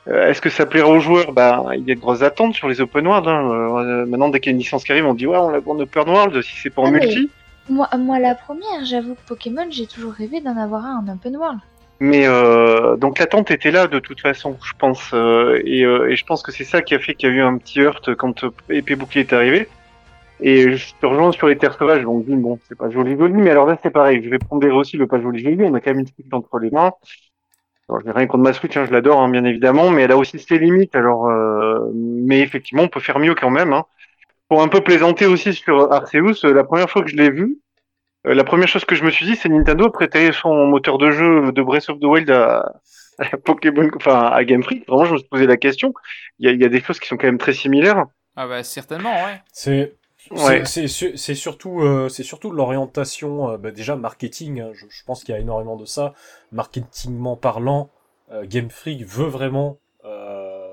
euh, est-ce que ça plaira aux joueurs? Bah, il y a de grosses attentes sur les open world. Hein. Euh, maintenant, dès qu'il y a une licence qui arrive, on dit ouais, on la en open world si c'est pas en Ah, multi. Moi, moi, la première, j'avoue que Pokémon, j'ai toujours rêvé d'en avoir un en open world. Mais euh, donc l'attente était là de toute façon, je pense, euh, et, euh, et je pense que c'est ça qui a fait qu'il y a eu un petit heurt quand Épée Bouclier est arrivé. Et je te rejoins sur les terres sauvages, donc bon, c'est pas joli joli, mais alors là c'est pareil, je vais pondérer aussi le pas joli joli, on a quand même une Switch entre les mains. Alors j'ai rien contre ma Switch, hein, je l'adore hein, bien évidemment, mais elle a aussi ses limites, alors euh, mais effectivement on peut faire mieux quand même. Hein. Pour un peu plaisanter aussi sur Arceus, euh, la première fois que je l'ai vu, euh, la première chose que je me suis dit, c'est Nintendo a prêté son moteur de jeu de Breath of the Wild à, à Pokémon, enfin à Game Freak. Vraiment, je me suis posé la question. Il y a, il y a des choses qui sont quand même très similaires. Ah bah certainement, ouais. C'est Ouais. c'est- c'est su- c'est surtout, euh, c'est surtout de l'orientation, euh, bah, déjà marketing. hein, je, je pense qu'il y a énormément de ça. Marketingment parlant, euh, Game Freak veut vraiment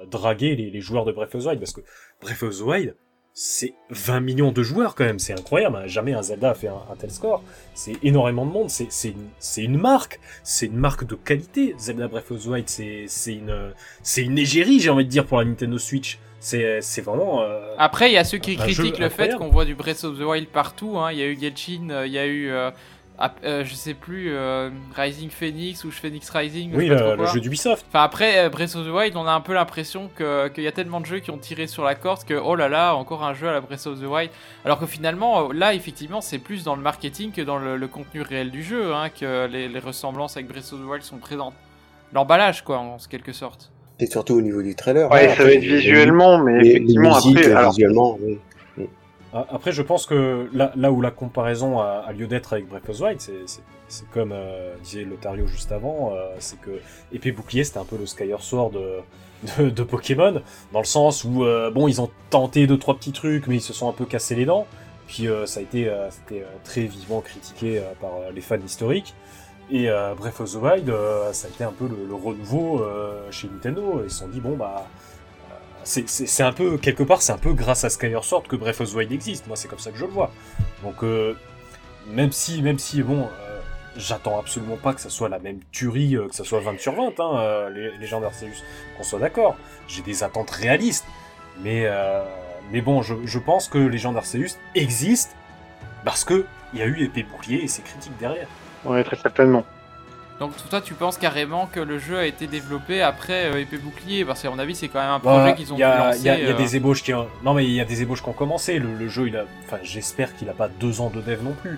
draguer les, les joueurs de Breath of the Wild parce que Breath of the Wild, c'est 20 millions de joueurs quand même, c'est incroyable. hein, Jamais un Zelda a fait un, un tel score. C'est énormément de monde. C'est une, marque, c'est une marque de qualité. Zelda Breath of the Wild, c'est c'est une, c'est une égérie, j'ai envie de dire pour la Nintendo Switch. C'est c'est vraiment. euh, Après, il y a ceux qui critiquent le fait qu'on voit du Breath of the Wild partout. hein. Il y a eu Genshin, euh, il y a eu, euh, euh, je sais plus, euh, Rising Phoenix ou Phoenix Rising. Oui, je sais pas le, jeu d'Ubisoft. Enfin après euh, Breath of the Wild, on a un peu l'impression que qu'il y a tellement de jeux qui ont tiré sur la corde que oh là là, encore un jeu à la Breath of the Wild. Alors que finalement, euh, là effectivement, c'est plus dans le marketing que dans le, le contenu réel du jeu hein, que les, les ressemblances avec Breath of the Wild sont présentes. L'emballage quoi, en quelque sorte. Surtout au niveau du trailer. Ouais, hein, ça va être les- visuellement, mais les- les effectivement musiques, après. euh, Alors, visuellement, oui. A- Après, je pense que là, là où la comparaison a, a lieu d'être avec Breath of the Wild, c'est- comme euh, disait Lotario juste avant, euh, c'est que épée bouclier, c'était un peu le Skyward Sword de, de, de Pokémon, dans le sens où euh, bon, ils ont tenté deux trois petits trucs, mais ils se sont un peu cassés les dents. Puis euh, ça a été, euh, c'était euh, très vivement critiqué euh, par euh, les fans historiques. Et euh, Breath of the Wild, euh, ça a été un peu le, renouveau euh, chez Nintendo. Ils se sont dit bon bah euh, c'est- un peu quelque part c'est un peu grâce à Skyward Sword que Breath of the Wild existe. Moi c'est comme ça que je le vois. Donc même si même si bon j'attends absolument pas que ça soit la même tuerie que ça soit 20 sur 20 hein, les légendes Arceus qu'on soit d'accord. J'ai des attentes réalistes. Mais mais bon je, pense que Légendes Arceus existe parce que il y a eu épée bouclier et ses critiques derrière. Ouais, très certainement. Donc toi tu penses carrément que le jeu a été développé après euh, épée bouclier? Parce qu'à mon avis c'est quand même un projet qu'ils ont lancer. il y a- il y a euh, des ébauches qui ont... non mais il y a des ébauches qui ont commencé. Le, le jeu, il a, enfin, j'espère qu'il a pas deux ans de dev non plus.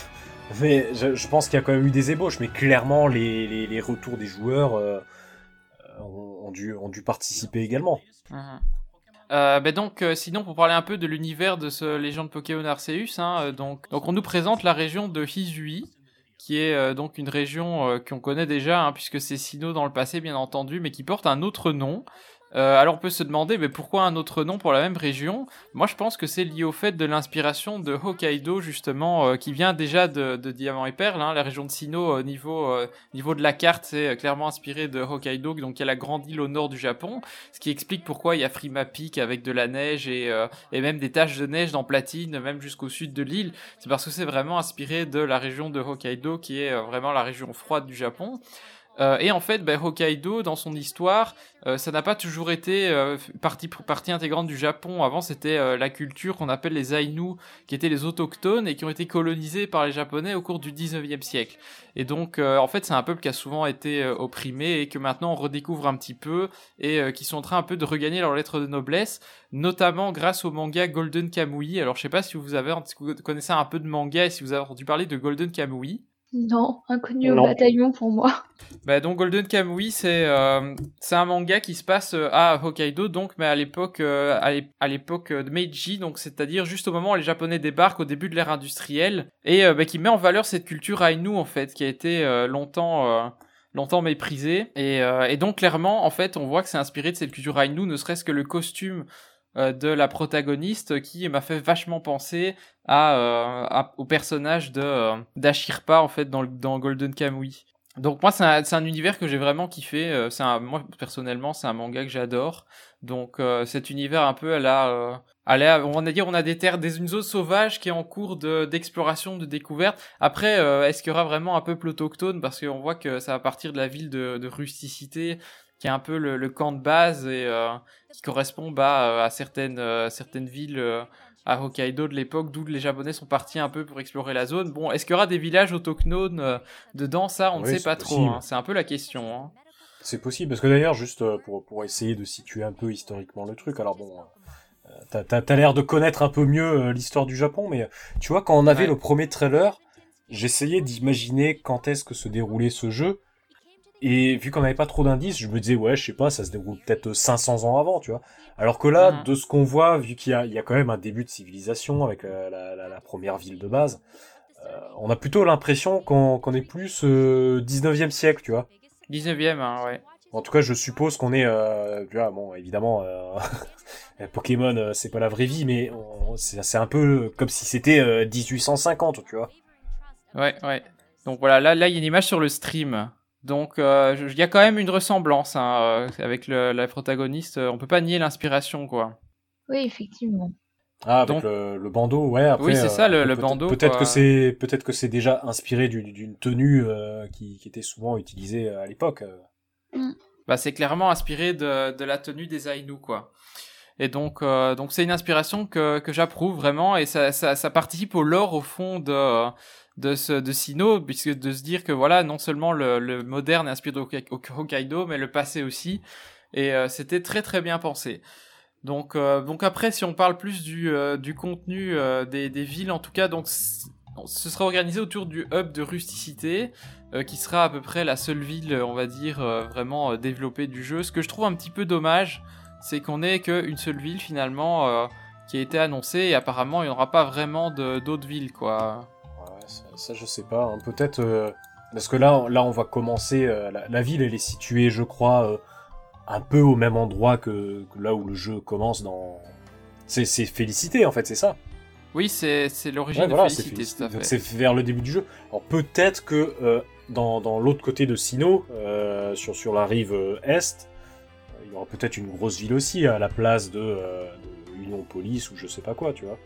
Mais je, je pense qu'il y a quand même eu des ébauches. Mais clairement, les, les, les retours des joueurs euh, ont, ont dû, ont dû participer également. Euh, ben donc, euh, sinon, pour parler un peu de l'univers de ce légende Pokémon Arceus, hein, euh, donc, donc on nous présente la région de Hisui, qui est euh, donc une région euh, qu'on connaît déjà, hein, puisque c'est Sinnoh dans le passé, bien entendu, mais qui porte un autre nom. Euh, alors on peut se demander, mais pourquoi un autre nom pour la même région? Moi je pense que c'est lié au fait de l'inspiration de Hokkaido, justement, euh, qui vient déjà de, de Diamant et Perle. Hein, la région de Sinnoh, au niveau, euh, niveau de la carte, c'est euh, clairement inspiré de Hokkaido, donc y a la grande île au nord du Japon ce qui explique pourquoi il y a Frima Peak avec de la neige et, euh, et même des taches de neige dans Platine, même jusqu'au sud de l'île. C'est parce que c'est vraiment inspiré de la région de Hokkaido, qui est euh, vraiment la région froide du Japon. Euh, et en fait, ben, Hokkaido, dans son histoire, euh, ça n'a pas toujours été euh, partie, intégrante du Japon. Avant, c'était la culture qu'on appelle les Ainu, qui étaient les autochtones et qui ont été colonisés par les Japonais au cours du 19e siècle. Et donc, en fait, c'est un peuple qui a souvent été opprimé et que maintenant on redécouvre un petit peu et qui sont en train un peu de regagner leur lettre de noblesse, notamment grâce au manga Golden Kamui. Alors, je sais pas si vous avez connaissez un peu de manga et si vous avez entendu parler de Golden Kamui. Non, inconnu Non. au bataillon pour moi. Bah, donc Golden Kamui, c'est euh, c'est un manga qui se passe euh, à Hokkaido, donc mais à l'époque euh, à l'époque de Meiji, donc c'est-à-dire juste au moment où les Japonais débarquent au début de l'ère industrielle et euh, bah, qui met en valeur cette culture Ainu en fait, qui a été euh, longtemps euh, longtemps méprisée et, euh, et donc clairement en fait on voit que c'est inspiré de cette culture Ainu, ne serait-ce que le costume euh, de la protagoniste qui m'a fait vachement penser à, euh, au personnage de euh, d'Ashirpa en fait dans, dans Golden Kamuy. Donc moi c'est un, un univers que j'ai vraiment kiffé. euh, C'est moi personnellement c'est un manga que j'adore. Donc euh, cet univers un peu à la, euh, on va dire on a des terres, des une zone sauvage qui est en cours de d'exploration, de découverte. Après euh, est-ce qu'il y aura vraiment un peuple autochtone? Parce qu'on voit que ça va partir de la ville de, rusticité qui est un peu le, camp de base et euh, qui correspond bah, euh, à certaines euh, certaines villes euh, à Hokkaido de l'époque d'où les Japonais sont partis un peu pour explorer la zone. Bon, est-ce qu'il y aura des villages autochtones dedans? Ça, on ne sait pas trop. hein. C'est un peu la question. hein. C'est possible, parce que d'ailleurs, juste pour, pour essayer de situer un peu historiquement le truc, alors bon, euh, t'as- l'air de connaître un peu mieux l'histoire du Japon, mais tu vois, quand on avait Ouais. le premier trailer, j'essayais d'imaginer quand est-ce que se déroulait ce jeu, et vu qu'on n'avait pas trop d'indices, je me disais, ouais, je sais pas, ça se déroule peut-être 500 ans avant, tu vois. Alors que là, Mhm. de ce qu'on voit, vu qu'il y a, il y a quand même un début de civilisation avec euh, la, la- la première ville de base, euh, on a plutôt l'impression qu'on qu'on est plus euh, 19e siècle, tu vois. 19e, hein, ouais. En tout cas, je suppose qu'on est, euh, tu vois, bon, évidemment, euh, Pokémon, euh, c'est pas la vraie vie, mais on- c'est c'est un peu comme si c'était euh, 1850, tu vois. Ouais, ouais. Donc voilà, là, là, il y a une image sur le stream. Donc, euh, il y a quand même une ressemblance hein, euh, avec le- la protagoniste. Euh, On peut pas nier l'inspiration, quoi. Oui, effectivement. Ah, avec Donc- le, le bandeau, ouais. Après, Oui, c'est ça, le- bandeau, Peut-être que c'est, peut-être que c'est déjà inspiré d'une tenue euh, qui, qui était souvent utilisée à l'époque. euh. Bah, c'est clairement inspiré de, de la tenue des Ainu, quoi. Et donc, euh, donc c'est une inspiration que, que j'approuve vraiment, et ça, ça, ça participe au lore au fond de de ce de Sino, puisque de se dire que voilà, non seulement le, moderne est inspiré Hok- Hokkaido, mais le passé aussi, et euh, c'était très très bien pensé. Donc, euh, donc après, si on parle plus du, euh, du contenu des, des villes, en tout cas, donc ce sera organisé autour du hub de rusticité, qui sera à peu près la seule ville, on va dire, vraiment développée du jeu. Ce que je trouve un petit peu dommage, c'est qu'on ait qu'une seule ville finalement qui a été annoncée, et apparemment il n'y aura pas vraiment d'autres villes, quoi. Ça, ça, je sais pas. hein. Peut-être euh, parce que là, là, on va commencer. euh, la, la ville, elle est située, je crois, euh, un peu au même endroit que, que là où le jeu commence. Dans, c'est Félicité en fait, c'est ça? Oui, c'est l'origine Ouais, de voilà, Félicité, c'est vers le début du jeu. Alors peut-être que dans, dans l'autre côté de Sino, sur, sur la rive est, il y aura peut-être une grosse ville aussi à la place de, de Union Police ou je sais pas quoi, tu vois.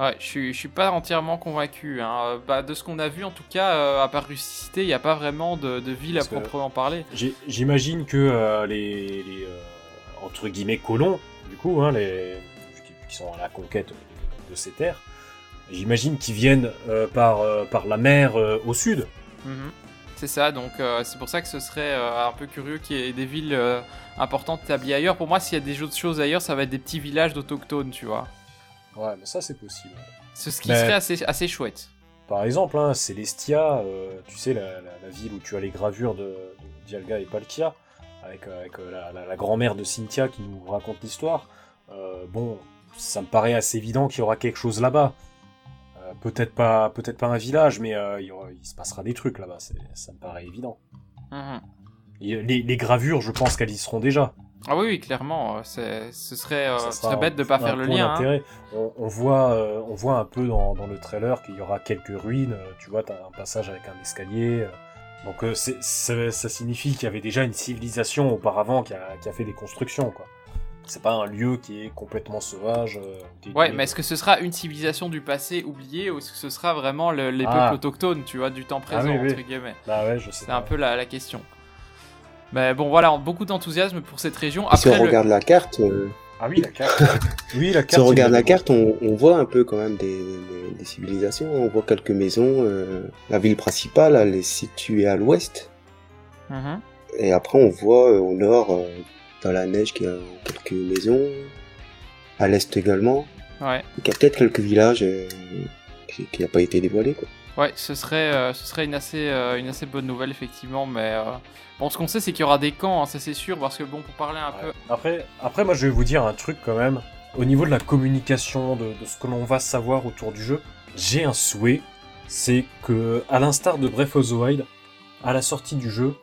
Ouais, je suis, je suis pas entièrement convaincu. Hein. Euh, Bah, de ce qu'on a vu, en tout cas, euh, à part Rusticité, il n'y a pas vraiment de, de ville à Parce proprement parler. J'imagine que euh, les, les, euh, entre guillemets colons, du coup, hein, les, qui, qui sont à la conquête de ces terres, j'imagine qu'ils viennent par, par la mer au sud. Mhm. C'est ça, donc c'est pour ça que ce serait un peu curieux qu'il y ait des villes importantes établies ailleurs. Pour moi, s'il y a des autres choses ailleurs, ça va être des petits villages d'autochtones, tu vois. Ouais, mais ça c'est possible. C'est ce qui Mais- serait assez, assez chouette. Par exemple, hein, Celestia, euh, tu sais, la, la- la ville où tu as les gravures de, de Dialga et Palkia, avec, euh, avec euh, la, la- la grand-mère de Cynthia qui nous raconte l'histoire, euh, bon, ça me paraît assez évident qu'il y aura quelque chose là-bas. Euh, peut-être pas, peut-être pas un village, mais euh, il, y aura- il se passera des trucs là-bas, ça me paraît évident. Mhm. Et les, les gravures, je pense qu'elles y seront déjà. Ah oui, oui, clairement, euh, ce serait, euh, Ça ce sera serait bête de pas un faire le lien. hein. On, on voit, euh, on voit un peu dans, dans le trailer qu'il y aura quelques ruines. Tu vois, t'as un passage avec un escalier. euh. Donc ça, ça signifie qu'il y avait déjà une civilisation auparavant qui a, qui a fait des constructions, quoi. C'est pas un lieu qui est complètement sauvage. euh, Ouais, mais est-ce que ce sera une civilisation du passé oubliée ou est-ce que ce sera vraiment le- les Ah. peuples autochtones, tu vois, du temps présent, oui, oui. entre guillemets? Bah ouais, je sais. C'est un peu la, la question. Mais bon, voilà, beaucoup d'enthousiasme pour cette région. si on Après, le- regarde la carte, euh, Ah oui, la carte. oui, la carte. si on regarde la carte, on, on voit un peu quand même des, des- des civilisations. On voit quelques maisons. euh, la ville principale, elle est située à l'ouest. Mhm. Et après, on voit euh, au nord, euh, dans la neige, qu'il y a quelques maisons. À l'est également. Ouais. Il y a peut-être quelques villages euh, qui n'ont pas été dévoilés. Quoi. Ouais, ce serait, euh, ce serait une, assez, euh, une assez bonne nouvelle, effectivement. Mais euh, bon, ce qu'on sait, c'est qu'il y aura des camps, hein, ça c'est sûr, parce que bon, pour parler un Ouais. peu. Après, après, moi, je vais vous dire un truc quand même. Au niveau de la communication, de, de ce que l'on va savoir autour du jeu, j'ai un souhait. C'est que, à l'instar de Breath of the Wild, à la sortie du jeu,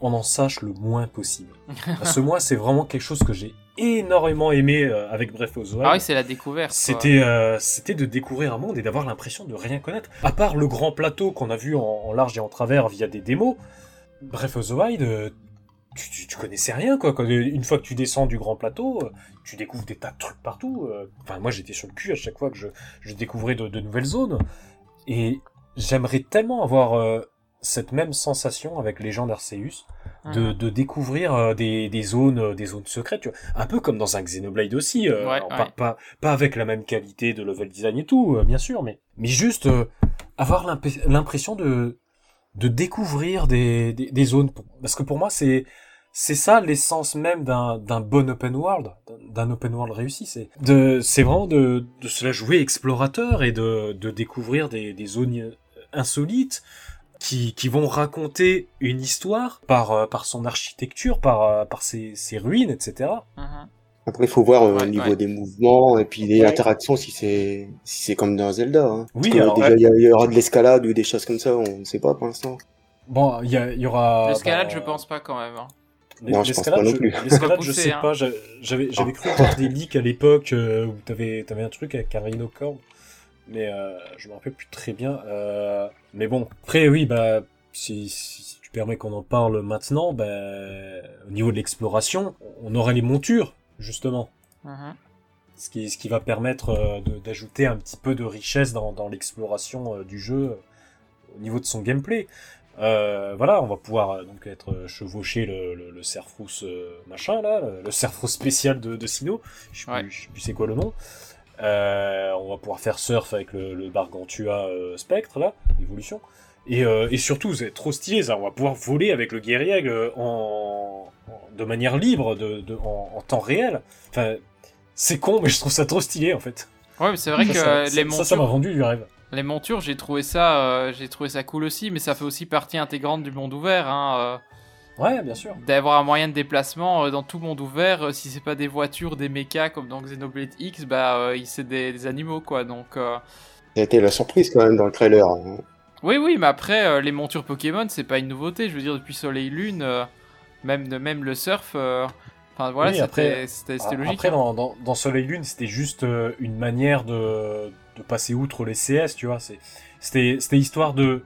on en sache le moins possible. Parce que moi, c'est vraiment quelque chose que j'ai énormément aimé euh, avec Breath of the Wild, Ah oui, c'est la découverte. c'était euh, c'était de découvrir un monde et d'avoir l'impression de rien connaître. À part le grand plateau qu'on a vu en, en large et en travers via des démos, Breath of the Wild, euh, tu, tu, tu connaissais rien quoi. Quand, une fois que tu descends du grand plateau, tu découvres des tas de trucs partout. Enfin, moi j'étais sur le cul à chaque fois que je, je découvrais de, de nouvelles zones. Et j'aimerais tellement avoir euh, cette même sensation avec les gens d'Arceus de, de découvrir euh, des, des zones euh, des zones secrètes tu vois. un peu comme dans un Xenoblade aussi euh, Ouais, alors, ouais. Pas, pas pas avec la même qualité de level design et tout bien sûr mais mais juste avoir l'imp- l'impression de de découvrir des, des, des zones parce que pour moi c'est c'est ça l'essence même d'un d'un bon open world d'un- d'un open world réussi c'est de c'est vraiment de de se la jouer explorateur et de de découvrir des des zones insolites qui, qui vont raconter une histoire par, euh, par son architecture, par, euh, par ses, ses ruines, etc. Mhm. Après, il faut voir euh, Ouais, au niveau ouais. des mouvements et puis des Ouais. interactions si c'est si c'est comme dans Zelda. Hein. Oui, que alors, déjà il y, aura de l'escalade ou des choses comme ça, on ne sait pas pour l'instant. Bon, il y, aura... L'escalade, bah, je pense pas quand même. hein. Non, je pense l'escalade, pas non plus. L'escalade, je sais hein. pas, j'a- j'avais, j'avais cru voir des leaks à l'époque euh, où t'avais, t'avais un truc avec un rhinocorne, mais euh, je me rappelle plus très bien. Mais bon, après, oui, bah, si, si, si tu permets qu'on en parle maintenant, bah, au niveau de l'exploration, on aurait les montures, justement. Mhm. ce qui, ce qui va permettre euh, d'ajouter un petit peu de richesse dans, dans l'exploration euh, du jeu euh, au niveau de son gameplay. Euh, voilà, on va pouvoir euh, donc être euh, chevauché le, le, le euh, machin là, le, le Cerfrousse spécial de, de Sino, je sais Ouais. plus, je sais plus c'est quoi le nom. Euh, on va pouvoir faire surf avec le, le Bargantua euh, Spectre là, évolution. Et, euh, et surtout, c'est trop stylé ça, on va pouvoir voler avec le guerrier en, en- de manière libre, de, de, en, en temps réel. Enfin, c'est con, mais je trouve ça trop stylé en fait. Ouais, mais c'est vrai Ça, que ça, ça, les ça, ça m'a montures, vendu du rêve. les montures, j'ai trouvé ça, j'ai trouvé ça cool aussi, mais ça fait aussi partie intégrante du monde ouvert. Hein, Ouais, bien sûr. D'avoir un moyen de déplacement euh, dans tout monde ouvert, euh, si c'est pas des voitures, des mechas comme dans Xenoblade X, bah euh, c'est des, des animaux quoi. Donc euh, Ça a été la surprise quand même dans le trailer. hein. oui, oui, mais après euh, les montures Pokémon, c'est pas une nouveauté. Je veux dire depuis Soleil Lune, euh, même de même le surf. euh, Enfin voilà, Oui, c'était après- c'était- c'était logique. Après, hein. dans, dans, dans Soleil Lune, c'était juste euh, une manière de, de passer outre les CS, tu vois. c'est- C'était c'était histoire de,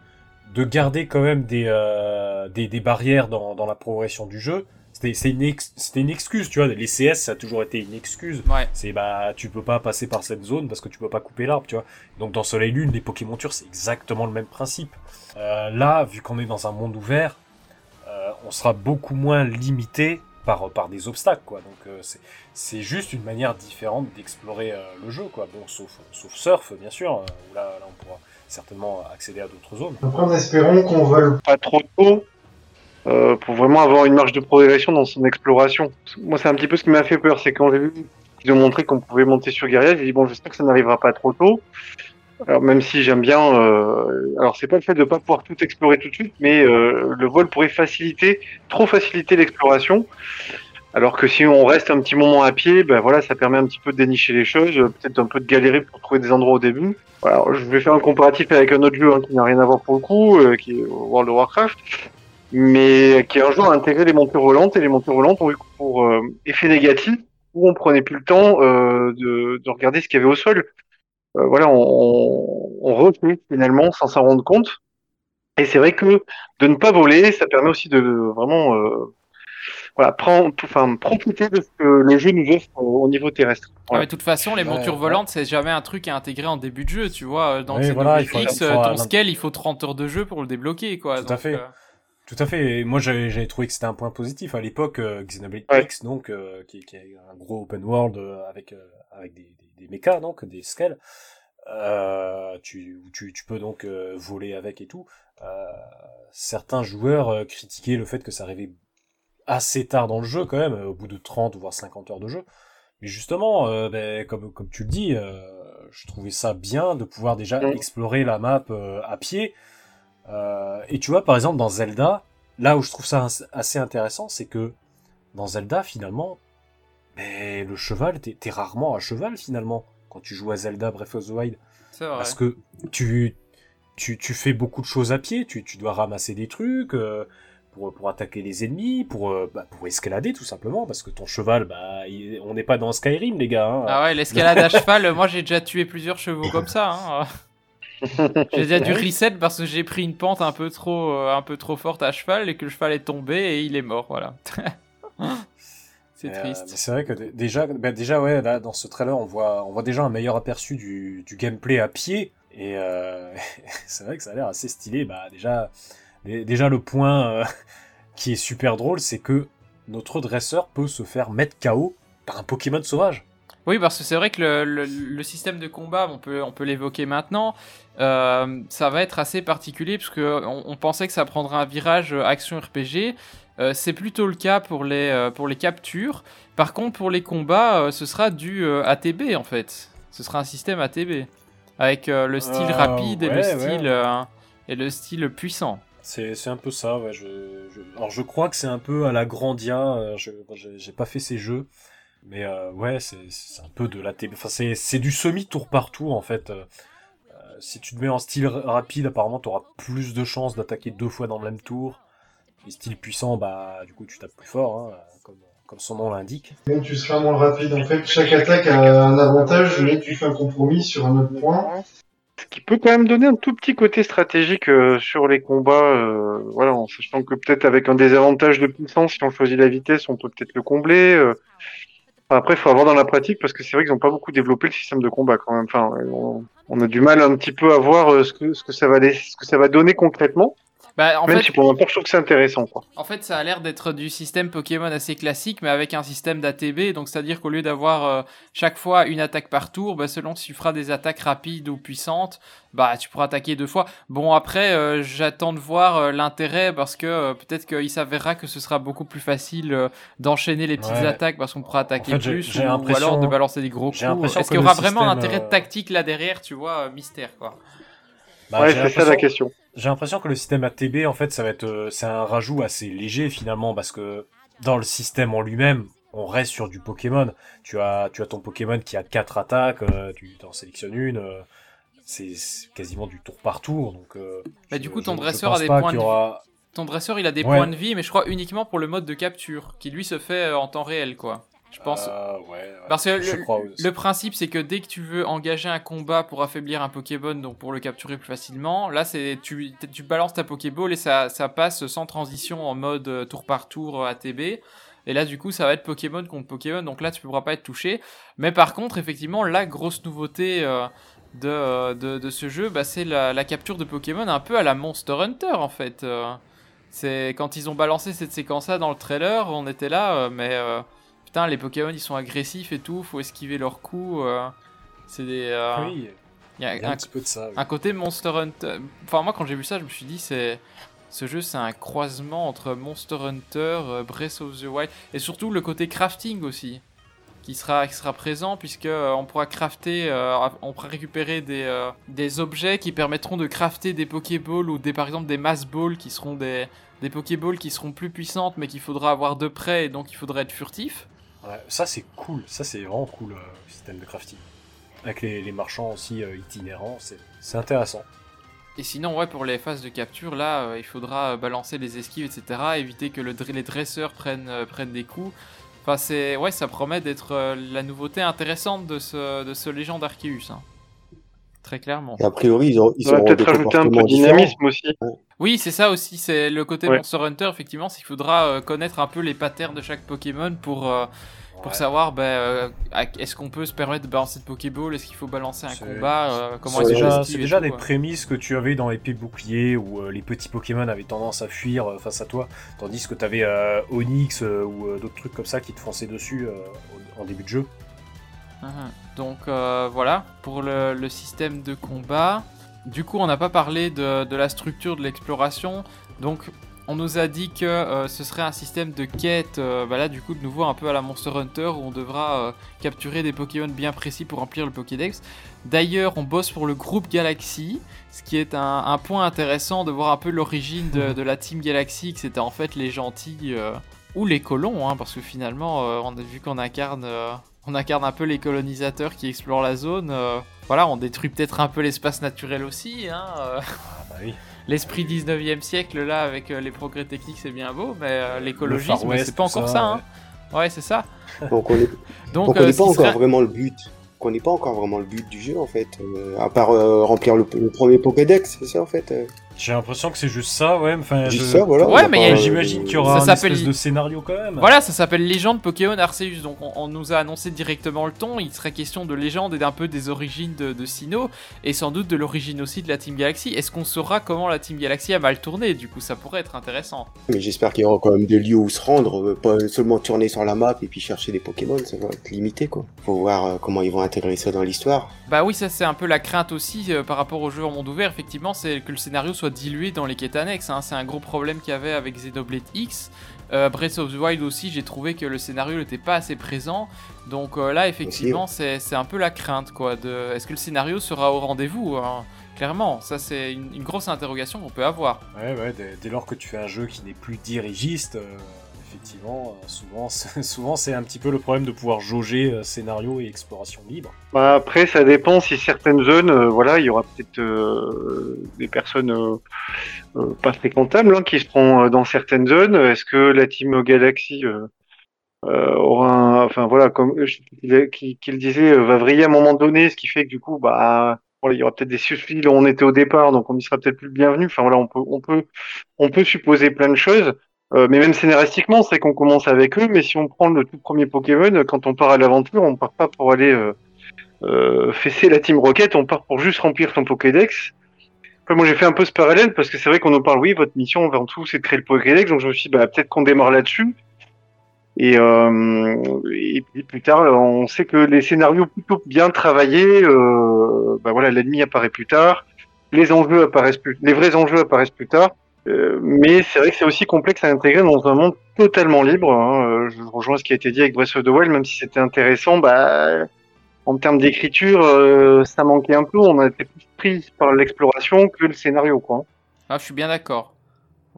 de garder quand même des, euh, des, des barrières dans, dans la progression du jeu. C'était une, ex- une excuse, tu vois. Les CS, ça a toujours été une excuse. Ouais. C'est bah tu peux pas passer par cette zone parce que tu peux pas couper l'arbre, tu vois. Donc dans Soleil Lune, les Pokémon Tours, c'est exactement le même principe. Euh, là, vu qu'on est dans un monde ouvert, euh, on sera beaucoup moins limité par, par des obstacles, quoi. Donc euh, c'est c'est juste une manière différente d'explorer euh, le jeu, quoi. Bon, sauf, sauf surf, bien sûr, euh, où là, là on pourra certainement accéder à d'autres zones. Après, en espérant qu'on vole pas trop tôt euh, pour vraiment avoir une marge de progression dans son exploration. Moi, c'est un petit peu ce qui m'a fait peur, c'est quand j'ai vu qu'ils ont montré qu'on pouvait monter sur Guerrier, j'ai dit bon, j'espère que ça n'arrivera pas trop tôt. Alors même si j'aime bien, euh, alors c'est pas le fait de pas pouvoir tout explorer tout de suite, mais euh, le vol pourrait faciliter, trop faciliter l'exploration. Alors que si on reste un petit moment à pied, ben voilà, ça permet un petit peu de dénicher les choses, peut-être un peu de galérer pour trouver des endroits au début. Alors, je vais faire un comparatif avec un autre jeu hein, qui n'a rien à voir pour le coup, euh, qui est World of Warcraft, mais qui un jour a intégré les montures volantes et les montures volantes ont eu pour euh, effet négatif où on prenait plus le temps euh, de, de regarder ce qu'il y avait au sol. Euh, voilà, on, on finalement sans s'en rendre compte. Et c'est vrai que de ne pas voler, ça permet aussi de vraiment euh, voilà, prendre, enfin, profiter de ce que le jeu nous offre au, au niveau terrestre. Mais de toute façon, les Ouais, montures ouais. volantes, c'est jamais un truc à intégrer en début de jeu, tu vois. Dans Oui, Xenoblade voilà, il faut- X, faut euh, ton scale, il faut 30 heures de jeu pour le débloquer, quoi. Tout à fait. euh, Tout à fait. Et moi, j'avais j'avais trouvé que c'était un point positif à l'époque. Euh, Xenoblade Ouais. X, donc, euh, qui, qui est un gros open world euh, avec euh, avec des, des, des mechas, donc des scales. Euh, tu, où tu tu peux donc euh, voler avec et tout. Euh, certains joueurs euh, critiquaient le fait que ça arrivait assez tard dans le jeu quand même, euh, au bout de 30 voire 50 heures de jeu. Mais justement, euh, ben, comme comme tu le dis, euh, je trouvais ça bien de pouvoir déjà explorer la map euh, à pied. Euh, et tu vois, par exemple, dans Zelda, là où je trouve ça assez intéressant, c'est que dans Zelda, finalement, ben, le cheval, t'es t'es rarement à cheval, finalement, quand tu joues à Zelda Breath of the Wild. c'est vrai. Parce que tu, tu, tu fais beaucoup de choses à pied, tu, tu dois ramasser des trucs. Euh, pour, pour attaquer les ennemis, pour, euh, bah, pour escalader tout simplement, parce que ton cheval, bah, il- on n'est pas dans Skyrim, les gars. hein. Ah ouais, l'escalade à cheval, moi j'ai déjà tué plusieurs chevaux comme ça. hein. J'ai déjà dû reset parce que j'ai pris une pente un peu trop, euh, un peu trop forte à cheval et que le cheval est tombé et il est mort, voilà. C'est euh, triste. c'est vrai que déjà, bah, déjà ouais, là, dans ce trailer, on voit, on voit déjà un meilleur aperçu du, du gameplay à pied. Et euh, c'est vrai que ça a l'air assez stylé. Bah, déjà, dé- déjà le point euh, qui est super drôle, c'est que notre dresseur peut se faire mettre KO par un Pokémon sauvage. Oui, parce que c'est vrai que le, le- le système de combat, on peut, on peut l'évoquer maintenant, euh, ça va être assez particulier parce que on, pensait que ça prendrait un virage euh, action RPG. Euh, c'est plutôt le cas pour les, pour les captures. Par contre, pour les combats, ce sera du ATB en fait. Ce sera un système ATB avec le style Euh, rapide et le ouais, style ouais. et le style puissant. C'est un peu ça, ouais. Je, Alors, je crois que c'est un peu à la Grandia. euh, je J'ai pas fait ces jeux. Mais euh, ouais, c'est un peu de la. Enfin, c'est du semi-tour par tour, en fait. Euh, si tu te mets en style ra- rapide, apparemment, tu auras plus de chances d'attaquer deux fois dans le même tour. Et style puissant, bah, du coup, tu tapes plus fort, hein, comme, comme son nom l'indique. Donc tu seras moins rapide. En fait, chaque attaque a un avantage, mais tu fais un compromis sur un autre point. Ce qui peut quand même donner un tout petit côté stratégique euh, sur les combats, euh, voilà, en sachant que peut-être avec un désavantage de puissance, si on choisit la vitesse, on peut peut-être le combler. euh. Après, il faut avoir dans la pratique parce que c'est vrai qu'ils n'ont pas beaucoup développé le système de combat quand même. Enfin, on, a du mal un petit peu à voir ce que ça va donner concrètement. Bah, en même fait, si pour ma part, je trouve que c'est intéressant. Quoi. En fait, ça a l'air d'être du système Pokémon assez classique, mais avec un système d'ATB. Donc, c'est-à-dire qu'au lieu d'avoir euh, chaque fois une attaque par tour, bah, selon si tu feras des attaques rapides ou puissantes, bah, tu pourras attaquer deux fois. Bon, après, euh, j'attends de voir euh, l'intérêt parce que euh, peut-être qu'il s'avérera que ce sera beaucoup plus facile euh, d'enchaîner les petites Ouais. attaques parce qu'on pourra attaquer En fait, j'ai- plus j'ai ou, ou alors de balancer des gros j'ai coups. l'impression Est-ce qu'il y aura vraiment un intérêt euh, tactique là derrière, tu vois, euh, mystère quoi? Bah, ouais, j'ai c'est ça la l'impression- question. J'ai l'impression que le système ATB, en fait, ça va être, euh, c'est un rajout assez léger finalement, parce que dans le système en lui-même, on reste sur du Pokémon. Tu as, tu as ton Pokémon qui a quatre attaques, euh, tu t'en sélectionnes une. euh, c'est quasiment du tour par tour, donc. euh, Bah, je- du coup, ton je dresseur a des points de aura- Ton dresseur, il a des Ouais. points de vie, mais je crois uniquement pour le mode de capture, qui lui se fait en temps réel, quoi. Je pense. Euh, ouais, ouais, Parce que le, principe, c'est que dès que tu veux engager un combat pour affaiblir un Pokémon, donc pour le capturer plus facilement, là, c'est tu, tu balances ta Pokéball et ça, ça passe sans transition en mode euh, tour par tour euh, ATB. Et là, du coup, ça va être Pokémon contre Pokémon, donc là, tu pourras pas être touché. Mais par contre, effectivement, la grosse nouveauté euh, de, de, de ce jeu, bah, c'est la, la capture de Pokémon un peu à la Monster Hunter, en fait. Euh, c'est quand ils ont balancé cette séquence-là dans le trailer, on était là, euh, mais putain, les Pokémon ils sont agressifs et tout, faut esquiver leurs coups. euh, c'est des. euh, Oui, il y a il y a un un, petit peu de ça. oui. un côté Monster Hunter. Enfin, moi quand j'ai vu ça, je me suis dit, c'est. Ce jeu, c'est un croisement entre Monster Hunter, euh, Breath of the Wild, et surtout le côté crafting aussi, qui sera, qui sera présent, puisque on pourra crafter, euh, on pourra récupérer des, des objets qui permettront de crafter des Pokéballs ou des, par exemple des Mass Balls qui seront des, des Pokéballs qui seront plus puissantes, mais qu'il faudra avoir de près, et donc il faudrait être furtif. Ouais, ça c'est cool, ça c'est vraiment cool euh, le système de crafting. Avec les, marchands aussi euh, itinérants, c'est intéressant. Et sinon, ouais, pour les phases de capture, là, euh, il faudra balancer les esquives, etc., éviter que les dresseurs prennent, des coups. Enfin, ouais, ça promet d'être la nouveauté intéressante de ce, de ce Légende Arceus. hein. Très clairement. Et a priori, ils, auront peut-être rajouter un peu de dynamisme aussi. Oui, c'est ça aussi, c'est le côté Ouais. Monster Hunter, effectivement, c'est qu'il faudra euh, connaître un peu les patterns de chaque Pokémon pour, euh, pour Ouais. savoir, ben, euh, est-ce qu'on peut se permettre de balancer de Pokéball, est-ce qu'il faut balancer un combat, euh, comment C'est est-ce esquive c'est déjà des prémices que tu avais dans Épée Bouclier où euh, les petits Pokémon avaient tendance à fuir euh, face à toi, tandis que tu avais Onyx euh, ou euh, d'autres trucs comme ça qui te fonçaient dessus euh, en début de jeu. Donc euh, voilà, pour le, le système de combat. Du coup, on n'a pas parlé de, de la structure de l'exploration. Donc, on nous a dit que euh, ce serait un système de quête, euh, bah là, du coup, de nouveau un peu à la Monster Hunter, où on devra euh, capturer des Pokémon bien précis pour remplir le Pokédex. D'ailleurs, on bosse pour le groupe Galaxy, ce qui est un, un point intéressant de voir un peu l'origine de, de la Team Galaxy, que c'était en fait les gentils ou les colons, hein, parce que finalement, euh, on a vu qu'on incarne, euh, on incarne un peu les colonisateurs qui explorent la zone. euh, voilà, on détruit peut-être un peu l'espace naturel aussi. Hein, euh. Ah bah oui. l'esprit 19e siècle là avec euh, les progrès techniques c'est bien beau, mais euh, l'écologisme c'est pas encore ça, ça. hein. Ouais, c'est ça. Donc on est, Donc, on euh, connaît ce pas encore serait- vraiment le but. On connaît pas encore vraiment le but du jeu en fait, euh, à part euh, remplir le, le premier Pokédex, c'est ça en fait. J'ai l'impression que c'est juste ça, ouais. Enfin, Juste je- ça, voilà. Ouais, mais pas, J'imagine qu'il y aura Ça un espèce de scénario quand même. Voilà, ça s'appelle Légende Pokémon Arceus. Donc on, on nous a annoncé directement le ton. Il serait question de légende et d'un peu des origines de, de Sinnoh et sans doute de l'origine aussi de la Team Galaxy. Est-ce qu'on saura comment la Team Galaxy a mal tourné? Du coup, ça pourrait être intéressant. Mais j'espère qu'il y aura quand même des lieux où se rendre, euh, pas seulement tourner sur la map et puis chercher des Pokémon, ça va être limité quoi. Faut voir euh, comment ils vont intégrer ça dans l'histoire. Bah oui, ça c'est un peu la crainte aussi euh, par rapport au jeu en monde ouvert. Effectivement, c'est que le scénario soit dilué dans les quêtes annexes. hein. C'est un gros problème qu'il y avait avec Xenoblade X. Euh, Breath of the Wild aussi, j'ai trouvé que le scénario n'était pas assez présent. Donc euh, là, effectivement, c'est c'est un peu la crainte quoi. De... Est-ce que le scénario sera au rendez-vous hein? Clairement, ça c'est une, une grosse interrogation qu'on peut avoir. Ouais, ouais, dès, dès lors que tu fais un jeu qui n'est plus dirigiste, euh, effectivement, euh, souvent, souvent c'est un petit peu le problème de pouvoir jauger euh, scénario et exploration libre. Bah, après, ça dépend si certaines zones, euh, voilà, il y aura peut-être des personnes pas fréquentables hein, qui seront dans certaines zones. Est-ce que la team Galaxy aura, enfin voilà, comme qu'il disait, va vriller à un moment donné, ce qui fait que du coup, bah, il y aura peut-être des suffis où on était au départ, donc on y sera peut-être plus bienvenu. Enfin voilà, on peut, on peut, on peut supposer plein de choses. Euh, mais même scénaristiquement, c'est qu'on commence avec eux. Mais si on prend le tout premier Pokémon, quand on part à l'aventure, on part pas pour aller euh, euh, fesser la Team Rocket, on part pour juste remplir son Pokédex. Après, moi, j'ai fait un peu ce parallèle parce que c'est vrai qu'on nous parle, oui, votre mission avant tout, c'est de créer le Pokédex. Donc, je me suis dit, bah, peut-être qu'on démarre là-dessus. Et, euh, et puis plus tard, on sait que les scénarios plutôt bien travaillés, euh, bah voilà, l'ennemi apparaît plus tard, les enjeux apparaissent plus, les vrais enjeux apparaissent plus tard. Euh, mais c'est vrai que c'est aussi complexe à intégrer dans un monde totalement libre. hein. Euh, Je rejoins ce qui a été dit avec Breath of the Wild, même si c'était intéressant, bah, en termes d'écriture, euh, ça manquait un peu. On a été plus pris par l'exploration que le scénario, quoi. Ah, je suis bien d'accord.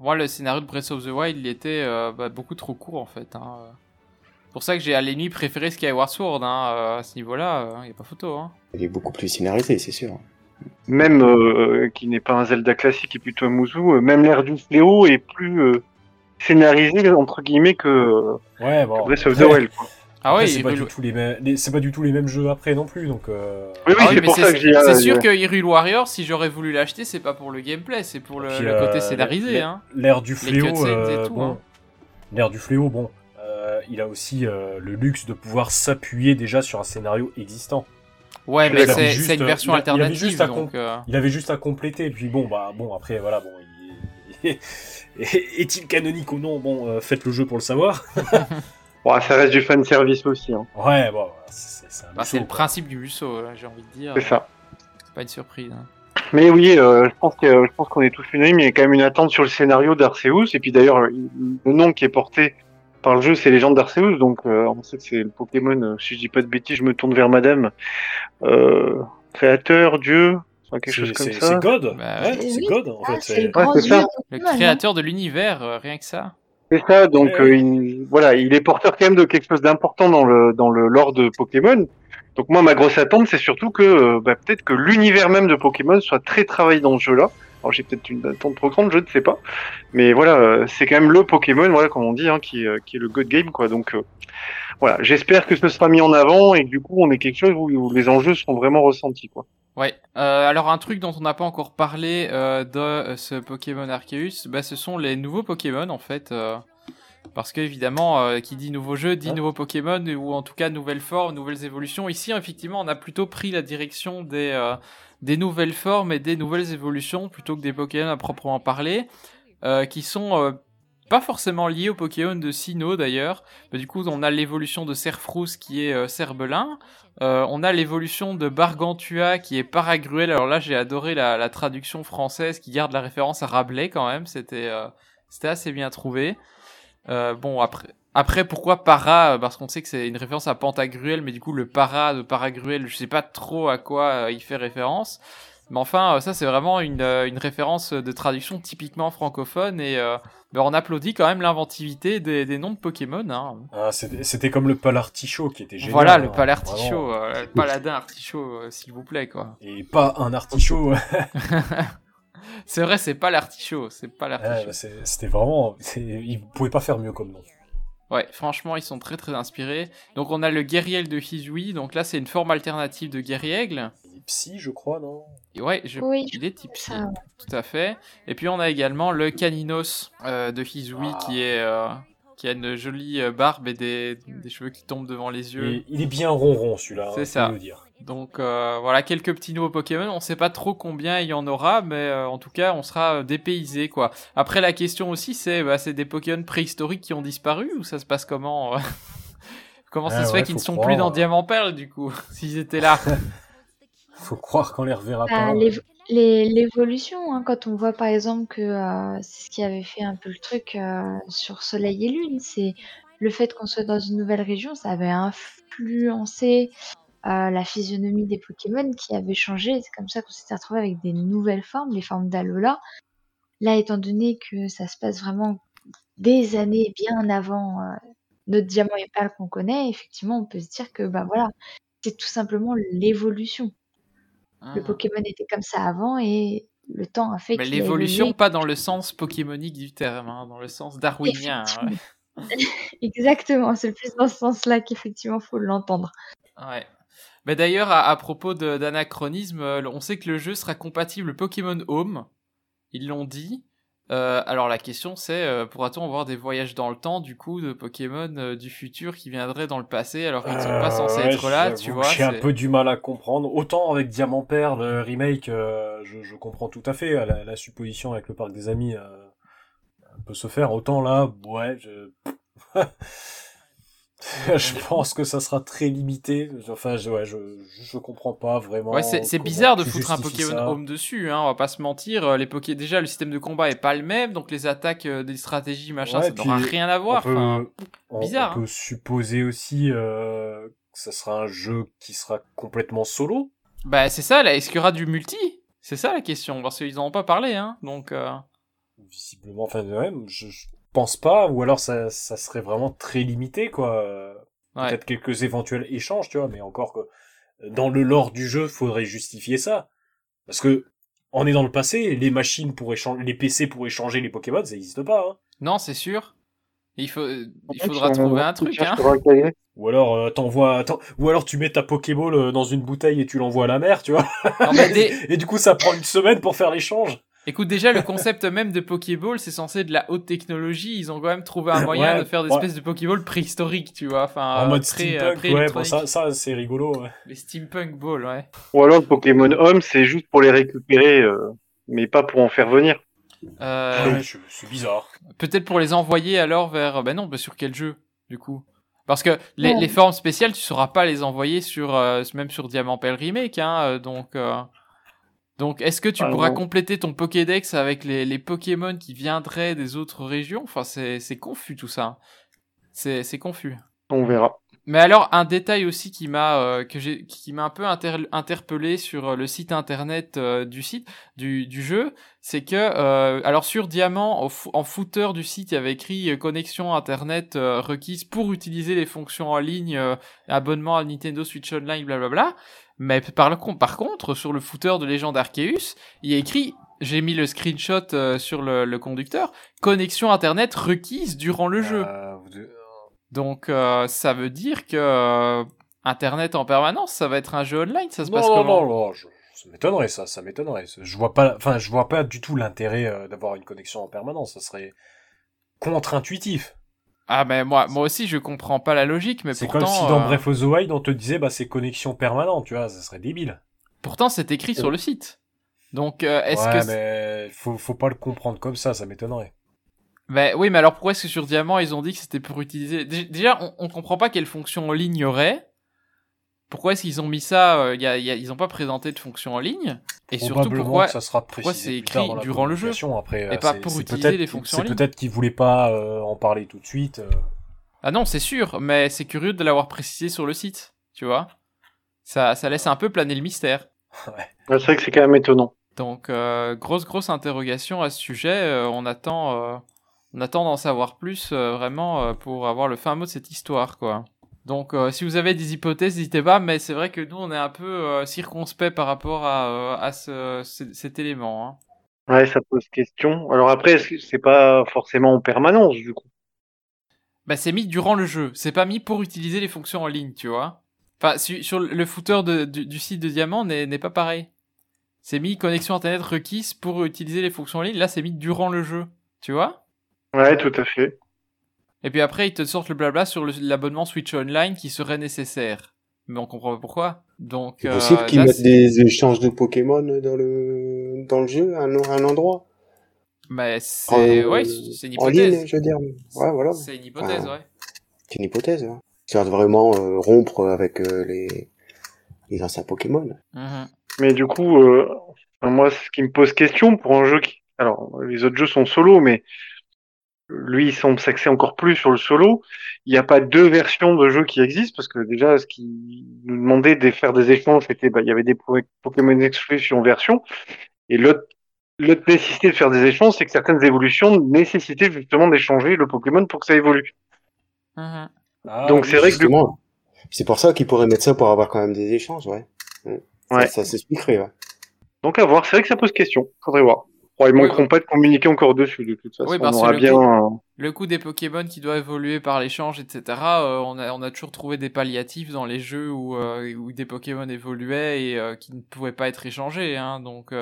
Moi, le scénario de Breath of the Wild, il était euh, bah, beaucoup trop court en fait. Hein. C'est pour ça que j'ai à l'ennemi préféré Skyward Sword. Hein. euh, À ce niveau-là, il n'y a pas photo. Hein. Il est beaucoup plus scénarisé, c'est sûr. Même euh, qui n'est pas un Zelda classique et plutôt un Muzu, euh, même l'ère du fléau est plus euh, scénarisé entre guillemets que, euh, Ouais, que bon. Breath of the après- Wild. quoi. Ah ouais, c'est pas, du tout les mêmes, les- c'est pas du tout les mêmes jeux après non plus, donc. euh, Oui, oui, Ah oui, c'est que euh, sûr que Hyrule Warrior, si j'aurais voulu l'acheter, c'est pas pour le gameplay, c'est pour le, Puis, le euh, côté scénarisé. Hein. L'ère du fléau, euh, bon, hein. l'ère du fléau, bon, euh, il a aussi euh, le luxe de pouvoir s'appuyer déjà sur un scénario existant. Ouais, mais c'est Juste, une euh, version il a- il avait alternative. juste à donc, euh, Il avait juste à compléter, puis bon, bah bon, après voilà, bon, il- est-il canonique ou non Bon, euh, faites le jeu pour le savoir. Bon, ça reste du fan service aussi. Hein. Ouais, bon, c'est c'est un bah, c'est musso, le principe du Musso, j'ai envie de dire. C'est ça. C'est pas une surprise. hein. Mais oui, euh, je pense que je pense qu'on est tous unanimes. Il y a quand même une attente sur le scénario d'Arceus. Et puis d'ailleurs, le nom qui est porté par le jeu, c'est Légende d'Arceus. Donc, euh, on sait que c'est le Pokémon. euh, si je dis pas de bêtises, je me tourne vers Madame. Euh, créateur, Dieu, enfin, quelque C'est- chose comme ça. C'est God. Bah ouais, ouais. c'est God en Ah, fait. dieu ça. Le créateur de l'univers, euh, rien que ça. C'est ça. Donc, Ouais, euh, ouais. il, voilà, il est porteur quand même de quelque chose d'important dans le dans le lore de Pokémon. Donc moi, ma grosse attente, c'est surtout que euh, bah, peut-être que l'univers même de Pokémon soit très travaillé dans ce jeu-là. Alors j'ai peut-être une attente trop grande, je ne sais pas. Mais voilà, euh, c'est quand même le Pokémon, voilà, comme on dit, hein, qui, euh, qui est le God Game, quoi. Donc euh, voilà, j'espère que ce sera mis en avant et que du coup, on ait quelque chose où, où les enjeux seront vraiment ressentis, quoi. Ouais. Euh, alors un truc dont on n'a pas encore parlé euh, de ce Pokémon Arceus, bah, ce sont les nouveaux Pokémon en fait. euh, parce que évidemment, qui dit nouveau jeu dit Ouais. nouveau Pokémon ou en tout cas nouvelles formes, nouvelles évolutions. Ici, effectivement, on a plutôt pris la direction des des nouvelles formes et des nouvelles évolutions plutôt que des Pokémon à proprement parler, euh, qui sont euh, pas forcément liés aux Pokémon de Sinnoh d'ailleurs. Du coup, on a l'évolution de Serfrous qui est euh, Cerbelin. Euh, on a l'évolution de Bargantua qui est Paragruel. Alors là, j'ai adoré la, la traduction française qui garde la référence à Rabelais quand même. C'était c'était assez bien trouvé. Bon, après, après pourquoi para? Parce qu'on sait que c'est une référence à Pantagruel, mais du coup, le para de Paragruel, je sais pas trop à quoi euh, il fait référence. Mais enfin, euh, ça, c'est vraiment une, euh, une référence de traduction typiquement francophone et euh, ben, on applaudit quand même l'inventivité des, des noms de Pokémon. Hein. Ah, C'était comme le pal artichaut qui était génial. Voilà, le hein, palais vraiment. artichaut, euh, le paladin artichaut, euh, s'il vous plaît, quoi. Et pas un artichaut. C'est vrai, c'est pas l'artichaut, c'est pas Ouais, l'artichaut. bah, C'était vraiment. Ils pouvaient pas faire mieux comme nom. Ouais, franchement, ils sont très très inspirés. Donc on a le guerriel de Hizui, donc là c'est une forme alternative de guerriègle. Il est psy, je crois, non? Et ouais, je... Oui, il est type psy, ça, tout à fait. Et puis on a également le Caninos euh, de Hizui Ah. qui est euh, qui a une jolie euh, barbe et des, des cheveux qui tombent devant les yeux. Et Il est bien ronron celui-là. C'est hein, ça. le dire. Donc euh, voilà, quelques petits nouveaux Pokémon. On sait pas trop combien il y en aura, mais euh, en tout cas, on sera euh, dépaysé quoi. Après, la question aussi, c'est bah, c'est des Pokémon préhistoriques qui ont disparu ou ça se passe comment Comment ça Ouais, se ouais, fait qu'ils ne sont croire, plus dans. Diamant Perle du coup, s'ils étaient là? Faut croire qu'on les reverra Bah, pas. L'évolution, hein, quand on voit par exemple que euh, c'est ce qui avait fait un peu le truc euh, sur Soleil et Lune, c'est le fait qu'on soit dans une nouvelle région, ça avait influencé euh, la physionomie des Pokémon qui avait changé. C'est comme ça qu'on s'était retrouvé avec des nouvelles formes, les formes d'Alola. Là, étant donné que ça se passe vraiment des années bien avant euh, notre diamant et perle qu'on connaît, effectivement, on peut se dire que bah voilà, c'est tout simplement l'évolution. Le Pokémon était comme ça avant et le temps a fait. Mais l'évolution, pas dans le sens pokémonique du terme, hein, dans le sens darwinien. hein. Exactement, c'est plus dans ce sens-là qu'effectivement faut l'entendre. Ouais. Mais d'ailleurs, à, à propos d'anachronisme, euh, on sait que le jeu sera compatible Pokémon Home. Ils l'ont dit. Euh, alors la question c'est, euh, pourra-t-on avoir des voyages dans le temps du coup de Pokémon euh, du futur qui viendraient dans le passé alors qu'ils ne sont pas censés ouais, être là, tu vois J'ai un peu du mal à comprendre. Autant avec Diamant Perle, le remake, je, je comprends tout à fait. La, la supposition avec le parc des amis peut se faire. Autant là, ouais, je... je pense que ça sera très limité. Enfin, je, ouais, je, je comprends pas vraiment. Ouais, c'est bizarre de foutre un Pokémon ça. Home dessus, hein, on va pas se mentir. euh, Les Poké... Déjà, le système de combat est pas le même, donc les attaques, euh, des stratégies, machin, Ouais, ça n'aura rien à voir. on peut, enfin, on- bizarre, on hein. peut supposer aussi euh, que ça sera un jeu qui sera complètement solo. Bah, c'est ça, là, est-ce qu'il y aura du multi? C'est ça la question, parce qu'ils en ont pas parlé, hein, donc... euh, Visiblement, enfin, ouais, je, je pense pas, ou alors ça, ça serait vraiment très limité, quoi. Ouais. Peut-être quelques éventuels échanges, tu vois, mais encore que dans le lore du jeu, faudrait justifier ça. Parce que, on est dans le passé, les machines pour échanger, les PC pour échanger les Pokémon, ça n'existe pas, hein. Non, c'est sûr. Il, faut... il faudra trouver un truc, hein. Ou alors, euh, t'envoies, ou alors tu mets ta Pokéball euh, dans une bouteille et tu l'envoies à la mer, tu vois. Non, mais des- Et du coup, ça prend une semaine pour faire l'échange. Écoute, déjà, le concept même de Pokéball, c'est censé être de la haute technologie. Ils ont quand même trouvé un moyen Ouais, de faire des ouais. espèces de Pokéball préhistoriques, tu vois. Enfin, en mode pré- steampunk, ouais, bon, ça, ça c'est rigolo, ouais. Les steampunk balls, ouais. Ou alors le Pokémon Home, c'est juste pour les récupérer, euh, mais pas pour en faire venir. Euh, Ouais, c'est bizarre. Peut-être pour les envoyer alors vers. Ben non, ben sur quel jeu, du coup? Parce que les, formes spéciales, tu sauras pas les envoyer sur euh, même sur Diamant Pearl Remake, hein. euh, Donc, euh, donc est-ce que tu Ah, pourras non. compléter ton Pokédex avec les, les Pokémon qui viendraient des autres régions? Enfin, c'est c'est confus tout ça. C'est c'est confus. On verra. Mais alors un détail aussi qui m'a euh, que j'ai qui m'a un peu inter- interpellé sur euh, le site internet euh, du site du, du jeu, c'est que euh, alors sur Diamant en footer du site il y avait écrit euh, connexion internet requise pour utiliser les fonctions en ligne euh, abonnement à Nintendo Switch Online blablabla. Mais par, contre sur le footer de Légende Arceus, il y a écrit j'ai mis le screenshot euh, sur le, le conducteur connexion internet requise durant le jeu. Euh, devez- Donc euh, ça veut dire que euh, Internet en permanence, ça va être un jeu online, ça se non, passe non, comment non, non, je- ça m'étonnerait ça, ça m'étonnerait. Je vois pas, enfin, je vois pas du tout l'intérêt d'avoir une connexion en permanence. Ça serait contre-intuitif. Ah ben moi, moi aussi je comprends pas la logique, mais C'est pourtant, comme si dans euh, Breath of the Wild on te disait bah c'est connexion permanente, tu vois, ça serait débile. pourtant c'est écrit sur le site. Donc euh, est-ce ouais, que c'est- mais faut, faut pas le comprendre comme ça, ça m'étonnerait. Ben oui, mais alors pourquoi est-ce que sur Diamant ils ont dit que c'était pour utiliser? Dé- Déjà, on, on comprend pas quelle fonction en ligne il y aurait. Pourquoi est-ce qu'ils ont mis ça euh, y a, y a- Ils ont pas présenté de fonction en ligne. Et surtout pourquoi que ça sera pourquoi c'est écrit dans la durant le jeu. Après, et pas c'est- pour c'est utiliser les fonctions en C'est ligne peut-être qu'ils voulaient pas euh, en parler tout de suite. euh. Ah non, c'est sûr, mais c'est curieux de l'avoir précisé sur le site, tu vois. Ça, ça laisse un peu planer le mystère. Ouais, C'est vrai que c'est quand même étonnant. Donc, euh, grosse, grosse interrogation à ce sujet. Euh, on attend, euh, on attend d'en savoir plus euh, vraiment euh, pour avoir le fin mot de cette histoire, quoi. Donc, euh, si vous avez des hypothèses, n'hésitez pas. Mais c'est vrai que nous, on est un peu euh, circonspect par rapport à, euh, à ce, ce- cet élément. hein. Ouais, ça pose question. Alors après, c'est pas forcément en permanence, du coup? Bah, c'est mis durant le jeu. C'est pas mis pour utiliser les fonctions en ligne, tu vois. Enfin, su- sur le footer de- du, du site de Diamant n'est n'est pas pareil. C'est mis connexion internet requise pour utiliser les fonctions en ligne. Là, c'est mis durant le jeu, tu vois. Ouais, tout à fait. Et puis après, ils te sortent le blabla sur l'abonnement Switch Online qui serait nécessaire. Mais on comprend pas pourquoi. Donc, C'est euh, possible qu'ils mettent c'est- des échanges de Pokémon dans le, dans le jeu, à un, un endroit. Mais c'est, En- ouais, c'est une En hypothèse. ligne, je veux dire. Ouais, voilà. C'est une hypothèse, ouais. C'est une hypothèse. Hein. Ça va vraiment euh, rompre avec euh, les, les anciens Pokémon. Mhm. Mais du coup, euh, moi, ce qui me pose question pour un jeu qui, alors, les autres jeux sont solo, mais lui, il semble s'axer encore plus sur le solo. Il n'y a pas deux versions de jeu qui existent parce que déjà, ce qui nous demandait de faire des échanges, c'était, bah, il y avait des po- Pokémon exclusion version. Et l'autre, l'autre nécessité de faire des échanges, c'est que certaines évolutions nécessitaient justement d'échanger le Pokémon pour que ça évolue. Mhm. Ah, Donc, oui, c'est vrai que. C'est pour ça qu'ils pourraient mettre ça pour avoir quand même des échanges, ouais. Mm. Ça- Ouais. Ça, s'expliquerait, ouais. Donc à voir, c'est vrai que ça pose question. Faudrait voir. Bon, ils Oui, manqueront oui. pas de communiquer encore dessus, de toute façon. Oui, on parce aura le bien. coup- Le coup des Pokémon qui doivent évoluer par l'échange, etc., euh, on, a, on a toujours trouvé des palliatifs dans les jeux où, euh, où des Pokémon évoluaient et euh, qui ne pouvaient pas être échangés. Hein, donc,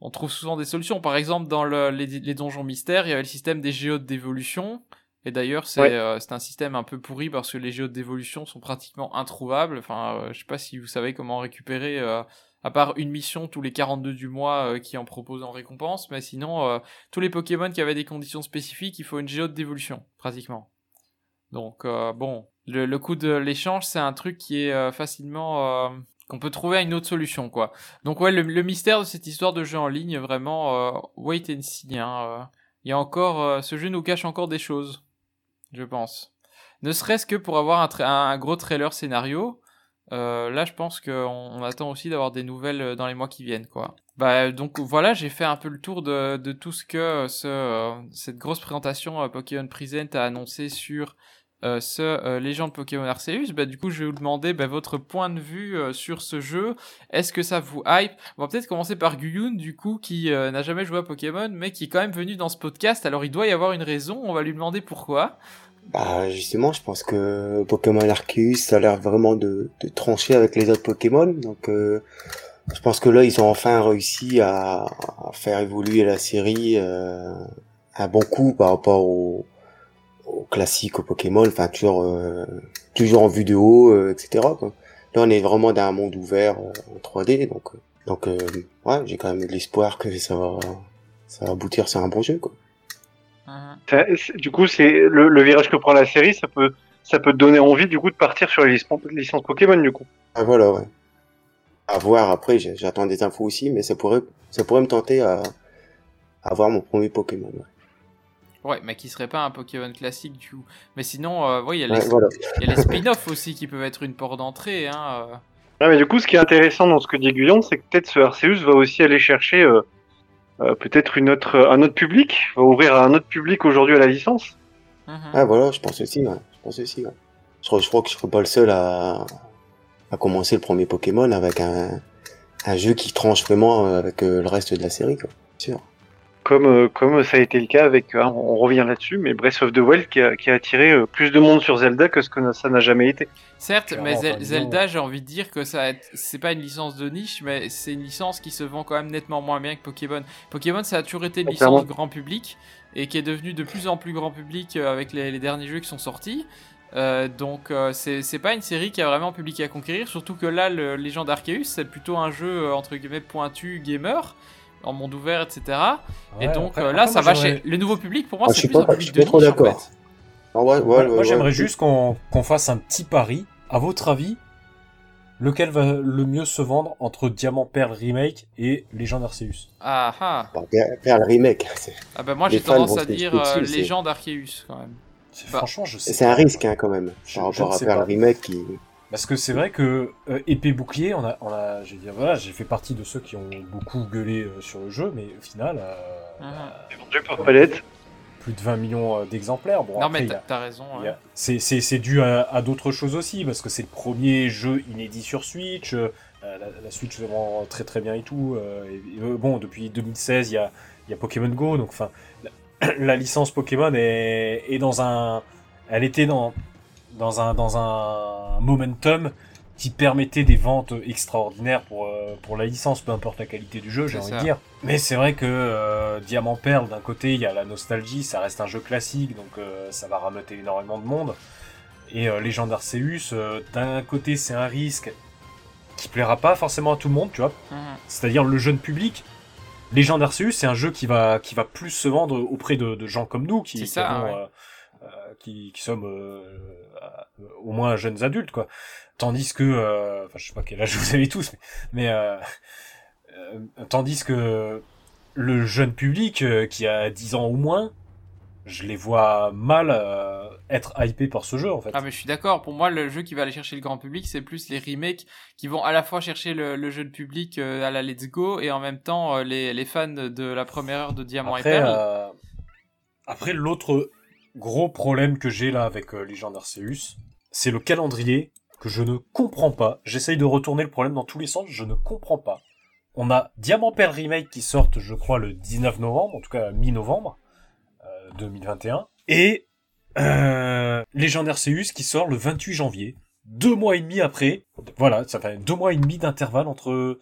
on trouve souvent des solutions. Par exemple, dans le- les, les donjons mystères, il y avait le système des géodes d'évolution. Et d'ailleurs, c'est Ouais. un système un peu pourri parce que les géodes d'évolution sont pratiquement introuvables. Enfin, je sais pas si vous savez comment récupérer, à part une mission tous les 42 du mois euh, qui en propose en récompense, mais sinon, euh, tous les Pokémon qui avaient des conditions spécifiques, il faut une géode d'évolution, pratiquement. Donc, euh, bon, le, le coup de l'échange, c'est un truc qui est facilement... qu'on peut trouver une autre solution, quoi. Donc, ouais, le, mystère de cette histoire de jeu en ligne, vraiment, wait and see. Hein. Il y a encore... ce jeu nous cache encore des choses, je pense. Ne serait-ce que pour avoir un gros trailer scénario, euh, là, je pense qu'on on attend aussi d'avoir des nouvelles euh, dans les mois qui viennent, quoi. Bah, donc voilà, j'ai fait un peu le tour de, tout ce que euh, ce, euh, cette grosse présentation euh, Pokémon Present a annoncé sur euh, ce euh, Légende Pokémon Arceus. Bah, du coup, je vais vous demander bah, votre point de vue euh, sur ce jeu. Est-ce que ça vous hype? On va peut-être commencer par Guyun, du coup, qui euh, n'a jamais joué à Pokémon, mais qui est quand même venu dans ce podcast. Alors, il doit y avoir une raison. On va lui demander pourquoi. Bah, justement, je pense que Pokémon Arceus, ça a l'air vraiment de, trancher avec les autres Pokémon. Donc, euh, je pense que là, ils ont enfin réussi à, faire évoluer la série euh, un bon coup par rapport au, au classique, Pokémon. Enfin, toujours, euh, toujours en vue de euh, etc. Quoi. Là, on est vraiment dans un monde ouvert euh, en 3D. Donc, donc ouais, j'ai quand même de l'espoir que ça va, ça va aboutir sur un bon jeu. Quoi. Mhm. Ça- Du coup, c'est le, le virage que prend la série, ça peut, ça peut te donner envie, du coup, de partir sur les licences, licences Pokémon, du coup. Ah voilà, ouais. À voir après, j'attends des infos aussi, mais ça pourrait, ça pourrait me tenter à, à voir mon premier Pokémon. Ouais, Ouais, mais qui serait pas un Pokémon classique, du coup. Mais sinon, euh, ouais, il y a les, Ouais, voilà. il y a les spin-offs aussi qui peuvent être une porte d'entrée. Hein. euh. Ah, mais du coup, ce qui est intéressant dans ce que dit Guyon, c'est que peut-être ce Arceus va aussi aller chercher euh, peut-être une autre, un autre public, va ouvrir à un autre public aujourd'hui à la licence. Mhm. Ah voilà, je pense aussi, ouais. Je pense aussi, ouais. Je crois, je crois que je serai pas le seul à, à commencer le premier Pokémon avec un, un jeu qui tranche vraiment euh, avec euh, le reste de la série, quoi. Sûr. Comme, euh, comme ça a été le cas avec, hein, on revient là-dessus, mais Breath of the Wild qui a, qui a attiré euh, plus de monde sur Zelda que ce que ça n'a jamais été. Certes, mais Zel- Zelda, j'ai envie de dire que ça, c'est pas une licence de niche, mais c'est une licence qui se vend quand même nettement moins bien que Pokémon. Pokémon, ça a toujours été une Ah, licence grand public et qui est devenue de plus en plus grand public euh, avec les, les derniers jeux qui sont sortis. Euh, donc euh, c'est c'est pas une série qui a vraiment un public à conquérir, surtout que là, le Legend Arceus, c'est plutôt un jeu entre guillemets pointu gamer en monde ouvert, etc. et donc après- euh, là, après, ça va chez le nouveau public. Pour moi, Ah, c'est plus pas- un je public suis de trop en d'accord. fait. Ah ouais, ouais, Moi, ouais, moi, ouais, j'aimerais ouais. juste qu'on qu'on fasse un petit pari. À votre avis, lequel va le mieux se vendre entre Diamant Perle Remake et Legend Arceus Ah ah. Bon, faire- faire le remake, c'est Ah bah moi Les j'ai tendance à dire euh, Légende Arceus quand même. C'est- Bah, Franchement, je sais. c'est un risque hein, quand même Je- par rapport à sais faire pas. le remake qui. Parce que c'est vrai que euh, épée bouclier, on a, on a, veux dire, voilà, j'ai fait partie de ceux qui ont beaucoup gueulé euh, sur le jeu, mais au final, euh, Mhm. Par palette. plus de 20 millions euh, d'exemplaires. Bon, non après, mais t'as raison. c'est, c'est, c'est dû à, à d'autres choses aussi, parce que c'est le premier jeu inédit sur Switch. euh, la, la Switch se vend très très bien et tout. euh, et- euh, bon, depuis 2016, il y a, il y a Pokémon Go, donc enfin, la, la licence Pokémon est, est dans un, elle était dans, dans un, dans un momentum qui permettait des ventes extraordinaires pour, euh, pour la licence, peu importe la qualité du jeu, j'ai envie de dire. Mais c'est vrai que euh, Diamant Perle, d'un côté, il y a la nostalgie, ça reste un jeu classique, donc euh, ça va rameuter énormément de monde. Et Legend Arceus, d'un côté, c'est un risque qui plaira pas forcément à tout le monde, tu vois. Mhm. C'est-à-dire le jeune public. Legend Arceus, c'est un jeu qui va, qui va plus se vendre auprès de, de gens comme nous, qui, ça, ouais. Qui, qui sommes euh, euh, au moins jeunes adultes, quoi. Tandis que, euh, enfin, je sais pas quel âge vous avez tous, mais, mais tandis que le jeune public qui a 10 ans ou moins, je les vois mal euh, être hypés par ce jeu, en fait. Ah mais je suis d'accord, pour moi le jeu qui va aller chercher le grand public c'est plus les remakes qui vont à la fois chercher le, le jeune public euh, à la Let's Go et en même temps euh, les, les fans de la première heure de Diamant Après, et Perle. après l'autre gros problème que j'ai là avec euh, Legend Arceus, c'est le calendrier que je ne comprends pas. J'essaye de retourner le problème dans tous les sens, je ne comprends pas. On a Diamant Pearl Remake qui sort, je crois, le 19 novembre, en tout cas mi-novembre euh, 2021, et euh, Legend Arceus qui sort le 28 janvier, deux mois et demi après. Voilà, ça fait deux mois et demi d'intervalle entre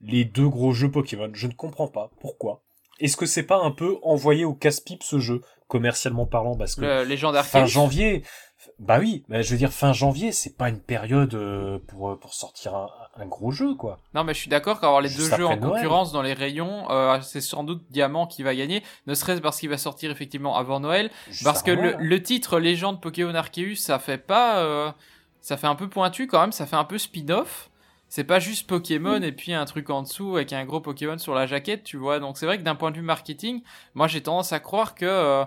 les deux gros jeux Pokémon. Je ne comprends pas pourquoi. Est-ce que c'est pas un peu envoyé au casse-pipe ce jeu, commercialement parlant, parce que Le fin janvier, bah oui, mais je veux dire fin janvier, c'est pas une période euh, pour pour sortir un, un gros jeu quoi. Non mais je suis d'accord qu'avoir les Juste deux jeux en Noël. concurrence dans les rayons, euh, c'est sans doute Diamant qui va gagner, ne serait-ce parce qu'il va sortir effectivement avant Noël, Juste parce que le, titre Légende Pokémon Arceus ça fait pas... euh, ça fait un peu pointu quand même, ça fait un peu spin-off. C'est pas juste Pokémon et puis un truc en dessous avec un gros Pokémon sur la jaquette, tu vois. Donc c'est vrai que d'un point de vue marketing, moi j'ai tendance à croire que euh,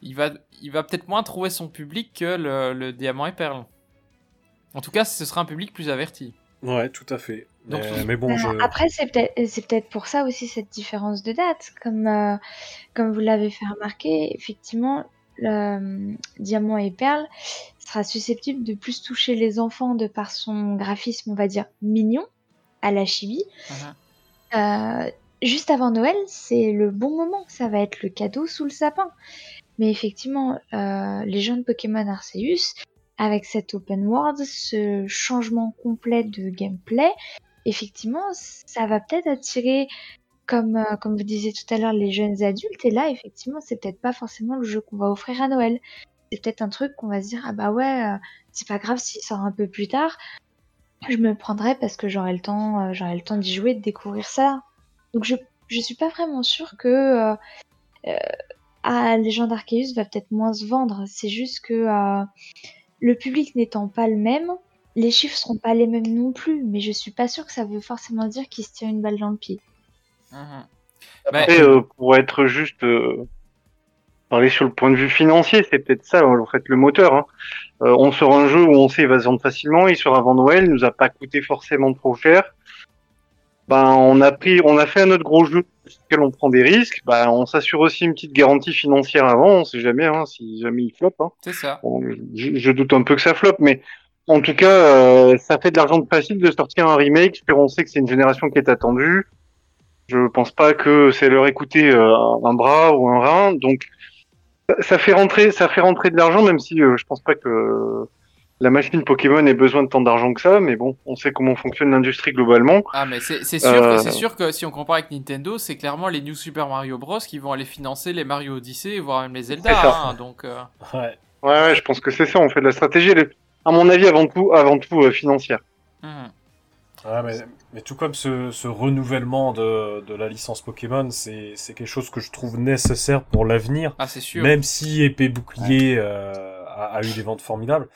il va, il va peut-être moins trouver son public que le, le Diamant et Perle. En tout cas, ce sera un public plus averti. Ouais, tout à fait. Donc, mais, mais bon, je... Après, c'est peut-être c'est peut-être pour ça aussi cette différence de date. Comme, euh, comme vous l'avez fait remarquer, effectivement, le euh, Diamant et Perle sera susceptible de plus toucher les enfants de par son graphisme, on va dire, mignon, à la chibi. Mhm. Euh, juste avant Noël, c'est le bon moment. Ça va être le cadeau sous le sapin. Mais effectivement, euh, les jeunes Pokémon Arceus, avec cet open world, ce changement complet de gameplay, effectivement, ça va peut-être attirer, comme, euh, comme vous disiez tout à l'heure, les jeunes adultes. Et là, effectivement, c'est peut-être pas forcément le jeu qu'on va offrir à Noël. C'est peut-être un truc qu'on va se dire, ah bah ouais, euh, c'est pas grave s'il sort un peu plus tard. Je me prendrai parce que j'aurai le temps, euh, j'aurai le temps d'y jouer, de découvrir ça. Donc je, je suis pas vraiment sûre que euh, euh, ah, Legend Arceus va peut-être moins se vendre. C'est juste que euh, le public n'étant pas le même, les chiffres seront pas les mêmes non plus. Mais je suis pas sûre que ça veut forcément dire qu'il se tire une balle dans le pied. Mhm. Bah, Après, euh, pour être juste euh, parler sur le point de vue financier, c'est peut-être ça en fait le moteur. Hein. Euh, on sort un jeu où on sait il va se vendre facilement, il sort avant Noël, il nous a pas coûté forcément trop cher. Ben on a pris, on a fait un autre gros jeu sur lequel on prend des risques. Ben on s'assure aussi une petite garantie financière avant, on sait jamais hein, si jamais il floppe. Hein. c'est ça. Bon, je, je doute un peu que ça floppe, mais en tout cas, euh, ça fait de l'argent de facile de sortir un remake. Puis on sait que c'est une génération qui est attendue. Je pense pas que c'est leur écouter euh, un bras ou un rein. Donc, ça, ça fait rentrer, ça fait rentrer de l'argent, même si euh, je pense pas que la machine Pokémon ait besoin de tant d'argent que ça. Mais bon, on sait comment fonctionne l'industrie globalement. Ah mais c'est c'est sûr, Euh, que- c'est sûr que si on compare avec Nintendo, c'est clairement les New Super Mario Bros qui vont aller financer les Mario Odyssey, voire même les Zelda. Hein, donc euh, Ouais. Ouais, ouais, je pense que c'est ça. On fait de la stratégie. Elle est, à mon avis, avant tout, avant tout euh, financière. mhm. Ouais, mais, mais tout comme ce, ce renouvellement de, de la licence Pokémon, c'est quelque chose que je trouve nécessaire pour l'avenir. ah c'est sûr. Même si Épée Bouclier euh, a, a eu des ventes formidables.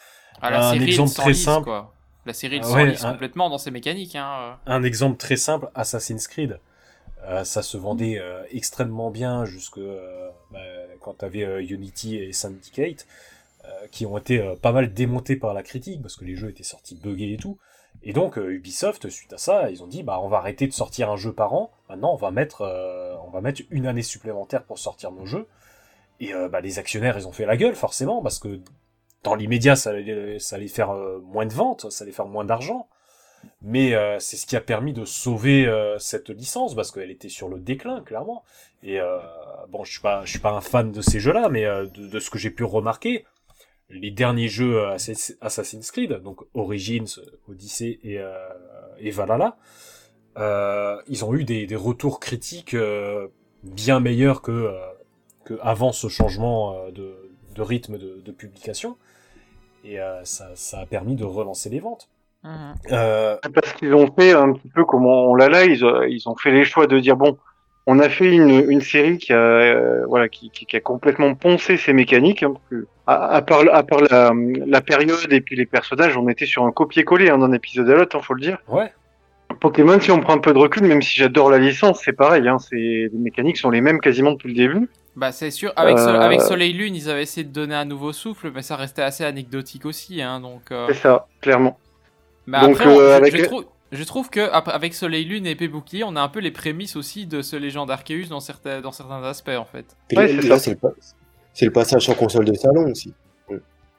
Ah, la un série exemple très simple. quoi. La série Ah ouais, un- complètement dans ses mécaniques. Hein. Un exemple très simple, Assassin's Creed. Euh, ça se vendait euh, extrêmement bien jusque bah, quand t'avais Unity et Syndicate, qui ont été pas mal démontés par la critique parce que les jeux étaient sortis buggés et tout. Et donc euh, Ubisoft, suite à ça, ils ont dit bah on va arrêter de sortir un jeu par an. Maintenant on va mettre euh, on va mettre une année supplémentaire pour sortir nos jeux. Et euh, bah, les actionnaires ils ont fait la gueule forcément parce que dans l'immédiat ça allait faire moins de ventes, ça allait faire moins d'argent. mais c'est ce qui a permis de sauver cette licence parce qu'elle était sur le déclin clairement. Et bon, je suis pas, je suis pas un fan de ces jeux-là, mais euh, de, de ce que j'ai pu remarquer, les derniers jeux Assass- Assassin's Creed, donc Origins, Odyssey et, euh, et Valhalla, euh, ils ont eu des, des retours critiques euh, bien meilleurs que, euh, que avant ce changement euh, de, de rythme de, de publication. Et euh, ça, ça a permis de relancer les ventes. Euh, Parce qu'ils ont fait un petit peu comme on l'a là, ils ont fait les choix de dire bon, on a fait une, une série qui a euh, voilà qui, qui, qui a complètement poncé ses mécaniques. hein, parce que à, à part à part la, la période et puis les personnages, on était sur un copier-coller hein, d'un épisode à l'autre, hein, faut le dire. ouais, Pokémon, si on prend un peu de recul, même si j'adore la licence, c'est pareil. Hein, les mécaniques sont les mêmes quasiment depuis le début. Bah c'est sûr, avec, Euh, avec Soleil Lune, ils avaient essayé de donner un nouveau souffle, mais ça restait assez anecdotique aussi, hein, donc... euh, C'est ça, clairement. Mais Donc, après, on- je, avec- je trouve, je trouve que avec Soleil Lune et Épée Bouclier, on a un peu les prémices aussi de ce Légende Arceus dans certains, dans certains aspects, en fait. Ouais, là, c'est le, le passage sur console de salon aussi.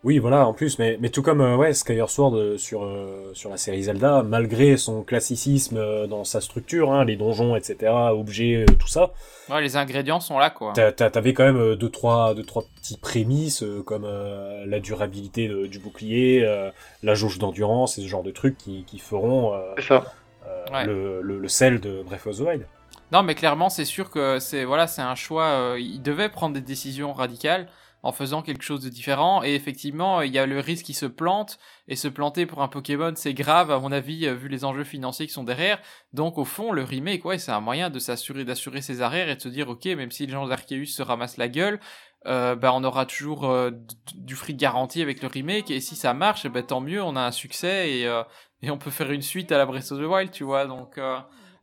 Oui, voilà, en plus, mais, mais tout comme euh, ouais, Skyward Sword euh, sur, euh, sur la série Zelda, malgré son classicisme euh, dans sa structure, hein, les donjons, etc., objets, euh, tout ça, Ouais, les ingrédients sont là, quoi. t'a- t'a- t'avais quand même deux, trois, deux, trois petits prémices, euh, comme euh, la durabilité de- du bouclier, euh, la jauge d'endurance, et ce genre de trucs qui, qui feront euh, ça. euh, Ouais. le, le, le sel de Breath of the Wild. Non, mais clairement, c'est sûr que c'est voilà, c'est un choix. euh, il devait prendre des décisions radicales en faisant quelque chose de différent. Et effectivement, il y a le risque qu'il se plante. Et se planter pour un Pokémon, c'est grave, à mon avis, euh, vu les enjeux financiers qui sont derrière. Donc, au fond, le remake, ouais, c'est un moyen de s'assurer, d'assurer ses arrières et de se dire, ok, même si les gens d'Arceus se ramassent la gueule, euh, bah, on aura toujours euh, du fric garanti avec le remake. Et si ça marche, ben, tant mieux, on a un succès et, euh, et on peut faire une suite à la Breath of the Wild, tu vois. Donc,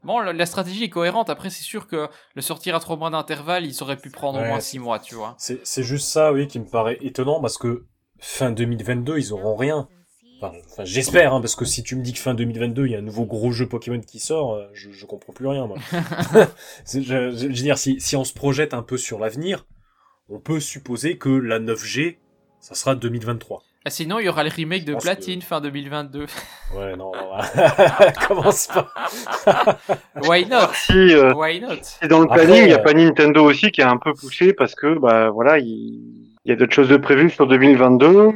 bon, la, la stratégie est cohérente. Après, c'est sûr que le sortir à trois mois d'intervalle, ils auraient pu prendre au moins six mois, tu vois. C'est juste ça, oui, qui me paraît étonnant, parce que fin 2022, ils auront rien. Enfin, enfin, j'espère, hein, parce que si tu me dis que fin 2022, il y a un nouveau gros jeu Pokémon qui sort, euh, je, je comprends plus rien, moi. C'est- je, je- je veux dire, si, si on se projette un peu sur l'avenir, on peut supposer que la 9G, ça sera 2023. Ah, sinon, il y aura le remake de Platine fin 2022. Ouais, non, non, commence pas. Why not Si, euh, Why not si dans le Après, planning, il n'y a euh, pas Nintendo aussi qui a un peu poussé parce que bah voilà, il, il y a d'autres choses de prévues sur 2022.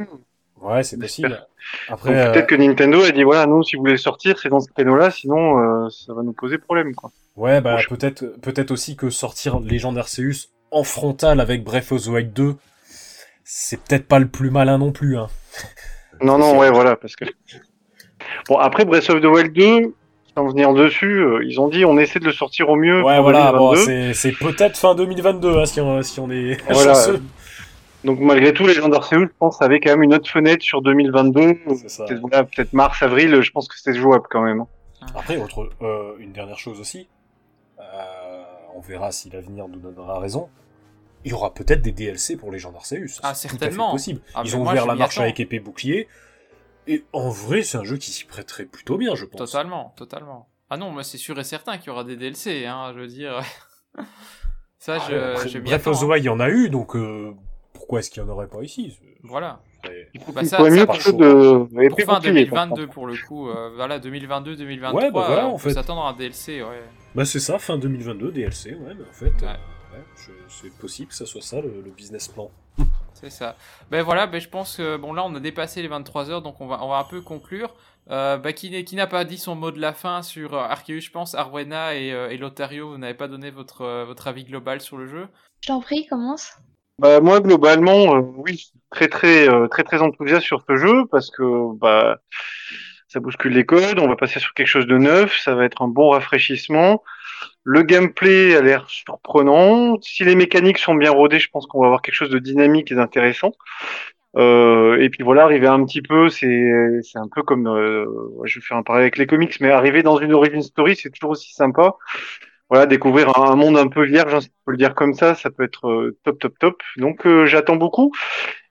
Ouais, c'est possible. Après, Donc euh, peut-être que Nintendo a dit voilà, nous si vous voulez le sortir, c'est dans ce créneau-là, sinon euh, ça va nous poser problème quoi. ouais, bah, peut-être, peut-être aussi que sortir Legend Arceus en frontal avec Breath of the Wild 2, c'est peut-être pas le plus malin non plus, hein. Non non ouais voilà parce que bon après Breath of the Wild 2 sans venir dessus, euh, ils ont dit on essaie de le sortir au mieux Ouais, pour voilà, bon, 2022. c'est, peut-être fin 2022, hein, si on, si on est Voilà. chanceux. Donc malgré tout, les gens d'Arceus, je pense, avaient quand même une autre fenêtre sur 2022. C'est ça. Peut-être voilà, mars, avril. Je pense que c'est jouable quand même. Après, autre, euh, une dernière chose aussi, euh, on verra si l'avenir nous donnera raison. Il y aura peut-être des DLC pour les gens d'Arceus. Ah, c'est tout à certainement. fait possible. Ah, Ils mais ont moi, ouvert la marche attends. avec épée bouclier. Et en vrai, c'est un jeu qui s'y prêterait plutôt bien, je pense. Totalement, totalement. Ah non, moi c'est sûr et certain qu'il y aura des DLC, hein, je veux dire. Ça, Ah, je, je attends, the hein. Il y en a eu, donc euh, pourquoi est-ce qu'il n'y en aurait pas ici? Voilà. C'est- Bah, Il ça, ça, mieux plutôt chaud. de Pour fin bouclier, par 2022 contre. pour le coup, euh, voilà 2022-2023, Ouais, bah voilà, euh, en on peut fait. s'attendre à un DLC, ouais. Bah c'est ça, fin 2022, DLC, ouais, mais en fait, Ouais. euh, ouais, c'est possible que ça soit ça le, le business plan. C'est ça. Ben voilà, ben je pense que bon là on a dépassé les 23 heures, donc on va on va un peu conclure. Euh, bah, qui n'est- qui n'a pas dit son mot de la fin sur euh, Arceus, je pense, Arwena et, euh, et Lotario, vous n'avez pas donné votre euh, votre avis global sur le jeu? Je t'en prie, commence. Bah moi globalement, euh, oui, très très euh, très très enthousiaste sur ce jeu parce que bah ça bouscule les codes. On va passer sur quelque chose de neuf. Ça va être un bon rafraîchissement. Le gameplay a l'air surprenant. Si les mécaniques sont bien rodées, je pense qu'on va avoir quelque chose de dynamique et d'intéressant. Euh, et puis voilà, arriver un petit peu, c'est c'est un peu comme, euh, je vais faire un parallèle avec les comics, mais arriver dans une origin story, c'est toujours aussi sympa. Voilà, découvrir un, monde un peu vierge, hein, on peut le dire comme ça, ça peut être euh, top, top, top. Donc euh, j'attends beaucoup.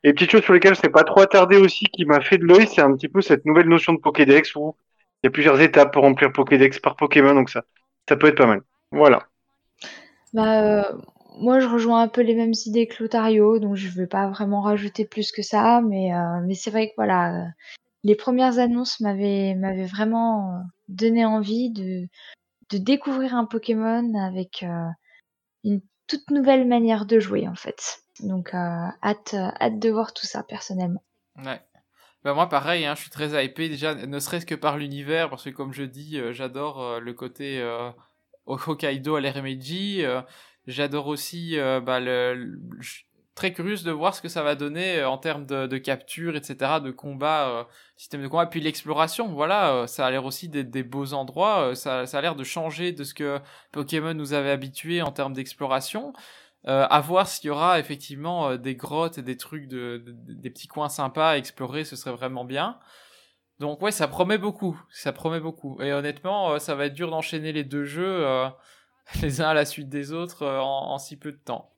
Et petite chose sur lesquelles je ne pas trop attardé aussi, qui m'a fait de l'œil, c'est un petit peu cette nouvelle notion de Pokédex où il y a plusieurs étapes pour remplir Pokédex par Pokémon, donc ça, ça peut être pas mal. Voilà. Bah, euh, moi, je rejoins un peu les mêmes idées que Lotario, donc je vais pas vraiment rajouter plus que ça, mais, euh, mais c'est vrai que voilà, euh, les premières annonces m'avaient m'avaient vraiment donné envie de de découvrir un Pokémon avec euh, une toute nouvelle manière de jouer en fait. Donc euh, hâte hâte de voir tout ça personnellement. Ouais. Bah moi pareil, hein, je suis très hypé déjà, ne serait-ce que par l'univers, parce que comme je dis, euh, j'adore euh, le côté euh, Hokkaido à l'RMG, euh, j'adore aussi euh, bah, le, très curieuse de voir ce que ça va donner euh, en termes de, de capture, etc., de combat, système de combat, puis l'exploration, voilà, ça a l'air aussi des beaux endroits, ça, a l'air de changer de ce que Pokémon nous avait habitué en termes d'exploration. À voir s'il y aura effectivement des grottes et des trucs de- des petits coins sympas à explorer, ce serait vraiment bien. Donc ouais, ça promet beaucoup, ça promet beaucoup. Et honnêtement, euh, ça va être dur d'enchaîner les deux jeux euh, les uns à la suite des autres euh, en, si peu de temps.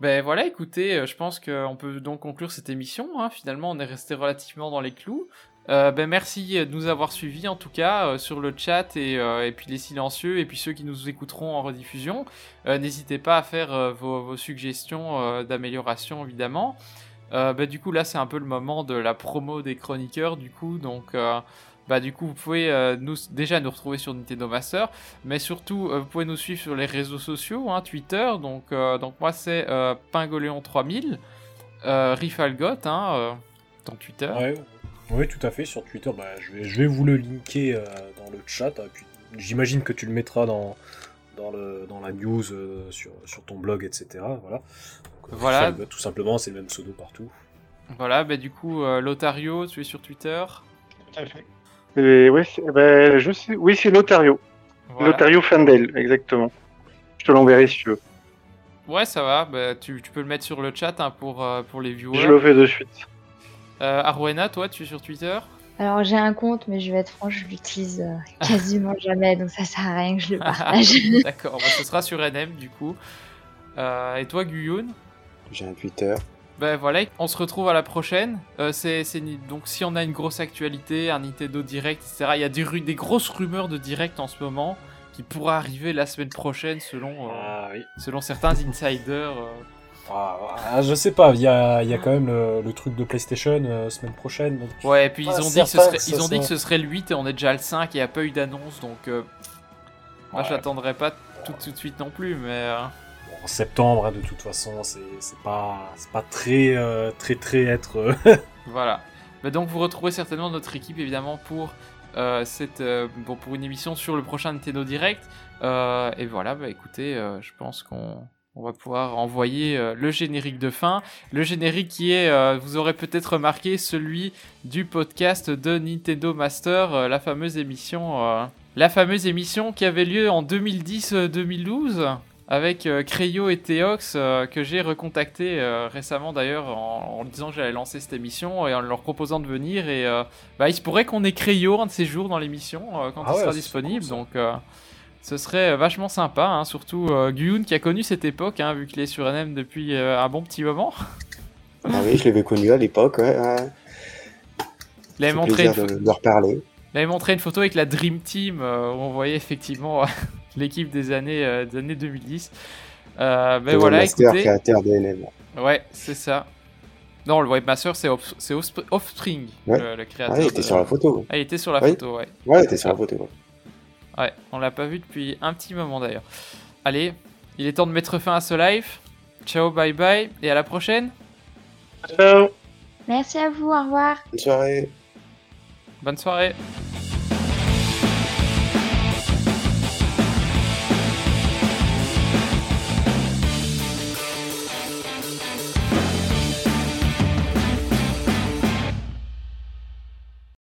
Ben voilà, écoutez, je pense qu'on peut donc conclure cette émission. hein. Finalement, on est resté relativement dans les clous. Ben merci de nous avoir suivis en tout cas sur le chat et, et puis les silencieux et puis ceux qui nous écouteront en rediffusion. N'hésitez pas à faire vos, suggestions d'amélioration évidemment. Euh, bah, du coup là c'est un peu le moment de la promo des chroniqueurs du coup donc euh, bah du coup vous pouvez euh, nous déjà nous retrouver sur Nintendo Master mais surtout vous pouvez nous suivre sur les réseaux sociaux hein, Twitter donc donc moi c'est euh, Pingoléon 3000 euh, Rifalgot hein, dans Twitter Ouais, oui, tout à fait. Sur Twitter, bah, je, vais, je vais vous le linker dans le chat. puis J'imagine que tu le mettras dans, dans, le, dans la news sur, sur ton blog, etc. Voilà. Voilà. Tout simplement, c'est le même pseudo partout. voilà bah du coup euh, Lotario tu es sur Twitter Et c'est- ben, je sais, oui, c'est Lotario. Voilà. Lotario Fandel, exactement. Je te l'enverrai si tu veux. ouais ça va bah, tu, tu peux le mettre sur le chat hein, pour, euh, pour les viewers Je le fais de suite. Euh, Arwena toi tu es sur Twitter? Alors j'ai un compte, mais je vais être franche, je l'utilise euh, quasiment jamais, donc ça sert à rien que je le partage. D'accord, bah, ce sera sur NM du coup. Euh, et toi, Guyoun? J'ai un Twitter. Ben voilà, on se retrouve à la prochaine. Euh, c'est, c'est ni- donc si on a une grosse actualité, un Nintendo Direct, etc. Il y a des, grosses rumeurs de Direct en ce moment qui pourra arriver la semaine prochaine selon, euh, Ah oui. selon certains insiders. euh. Ah, ah, je sais pas, il y a, il y a quand même le, le truc de PlayStation euh, semaine prochaine. donc- Ouais, et puis ils ont, dit que, ce serait, que ils ça ont dit que ce serait le 8 et on est déjà le 5 et il n'y a pas eu d'annonce donc euh, moi Ouais. j'attendrai pas tout, tout de suite non plus mais. euh, en septembre, hein, de toute façon, c'est pas, pas très, euh, très, très être. euh, Voilà. Bah donc vous retrouvez certainement notre équipe évidemment pour euh, cette bon, pour une émission sur le prochain Nintendo Direct. Et voilà, bah écoutez, je pense qu'on on va pouvoir envoyer le générique de fin. Le générique qui est, vous aurez peut-être remarqué, celui du podcast de Nintendo Master, la fameuse émission, la fameuse émission qui avait lieu en 2010-2012 avec euh, Creyo et Théox euh, que j'ai recontacté euh, récemment d'ailleurs en, en disant que j'allais lancer cette émission et en leur proposant de venir et euh, bah, il se pourrait qu'on ait Creyo un de ces jours dans l'émission euh, quand Ah il ouais, sera disponible cool, donc ce serait vachement sympa hein, surtout Guyun qui a connu cette époque hein, vu qu'il est sur NM depuis un bon petit moment Ah oui, je l'avais connu à l'époque, ouais. ouais. il avait, C'est montré une plaisir pho- de, leur parler. il avait montré une photo avec la Dream Team où on voyait effectivement l'équipe des années, euh, des années 2010 euh, mais Le voilà Master, écoutez créateur de NM. Ouais, c'est ça. Non, le Webmaster, c'est Off- c'est Offsp- Offspring, Ouais. le, le Ah créateur. oui, il était de- sur la photo. Ah, il était sur la Oui. photo, ouais. Ouais, il était sur la photo. ouais. Ouais, on l'a pas vu depuis un petit moment d'ailleurs. Allez, il est temps de mettre fin à ce live. Ciao, bye bye, et à la prochaine. Ciao Merci à vous, au revoir. Bonne soirée. Bonne soirée.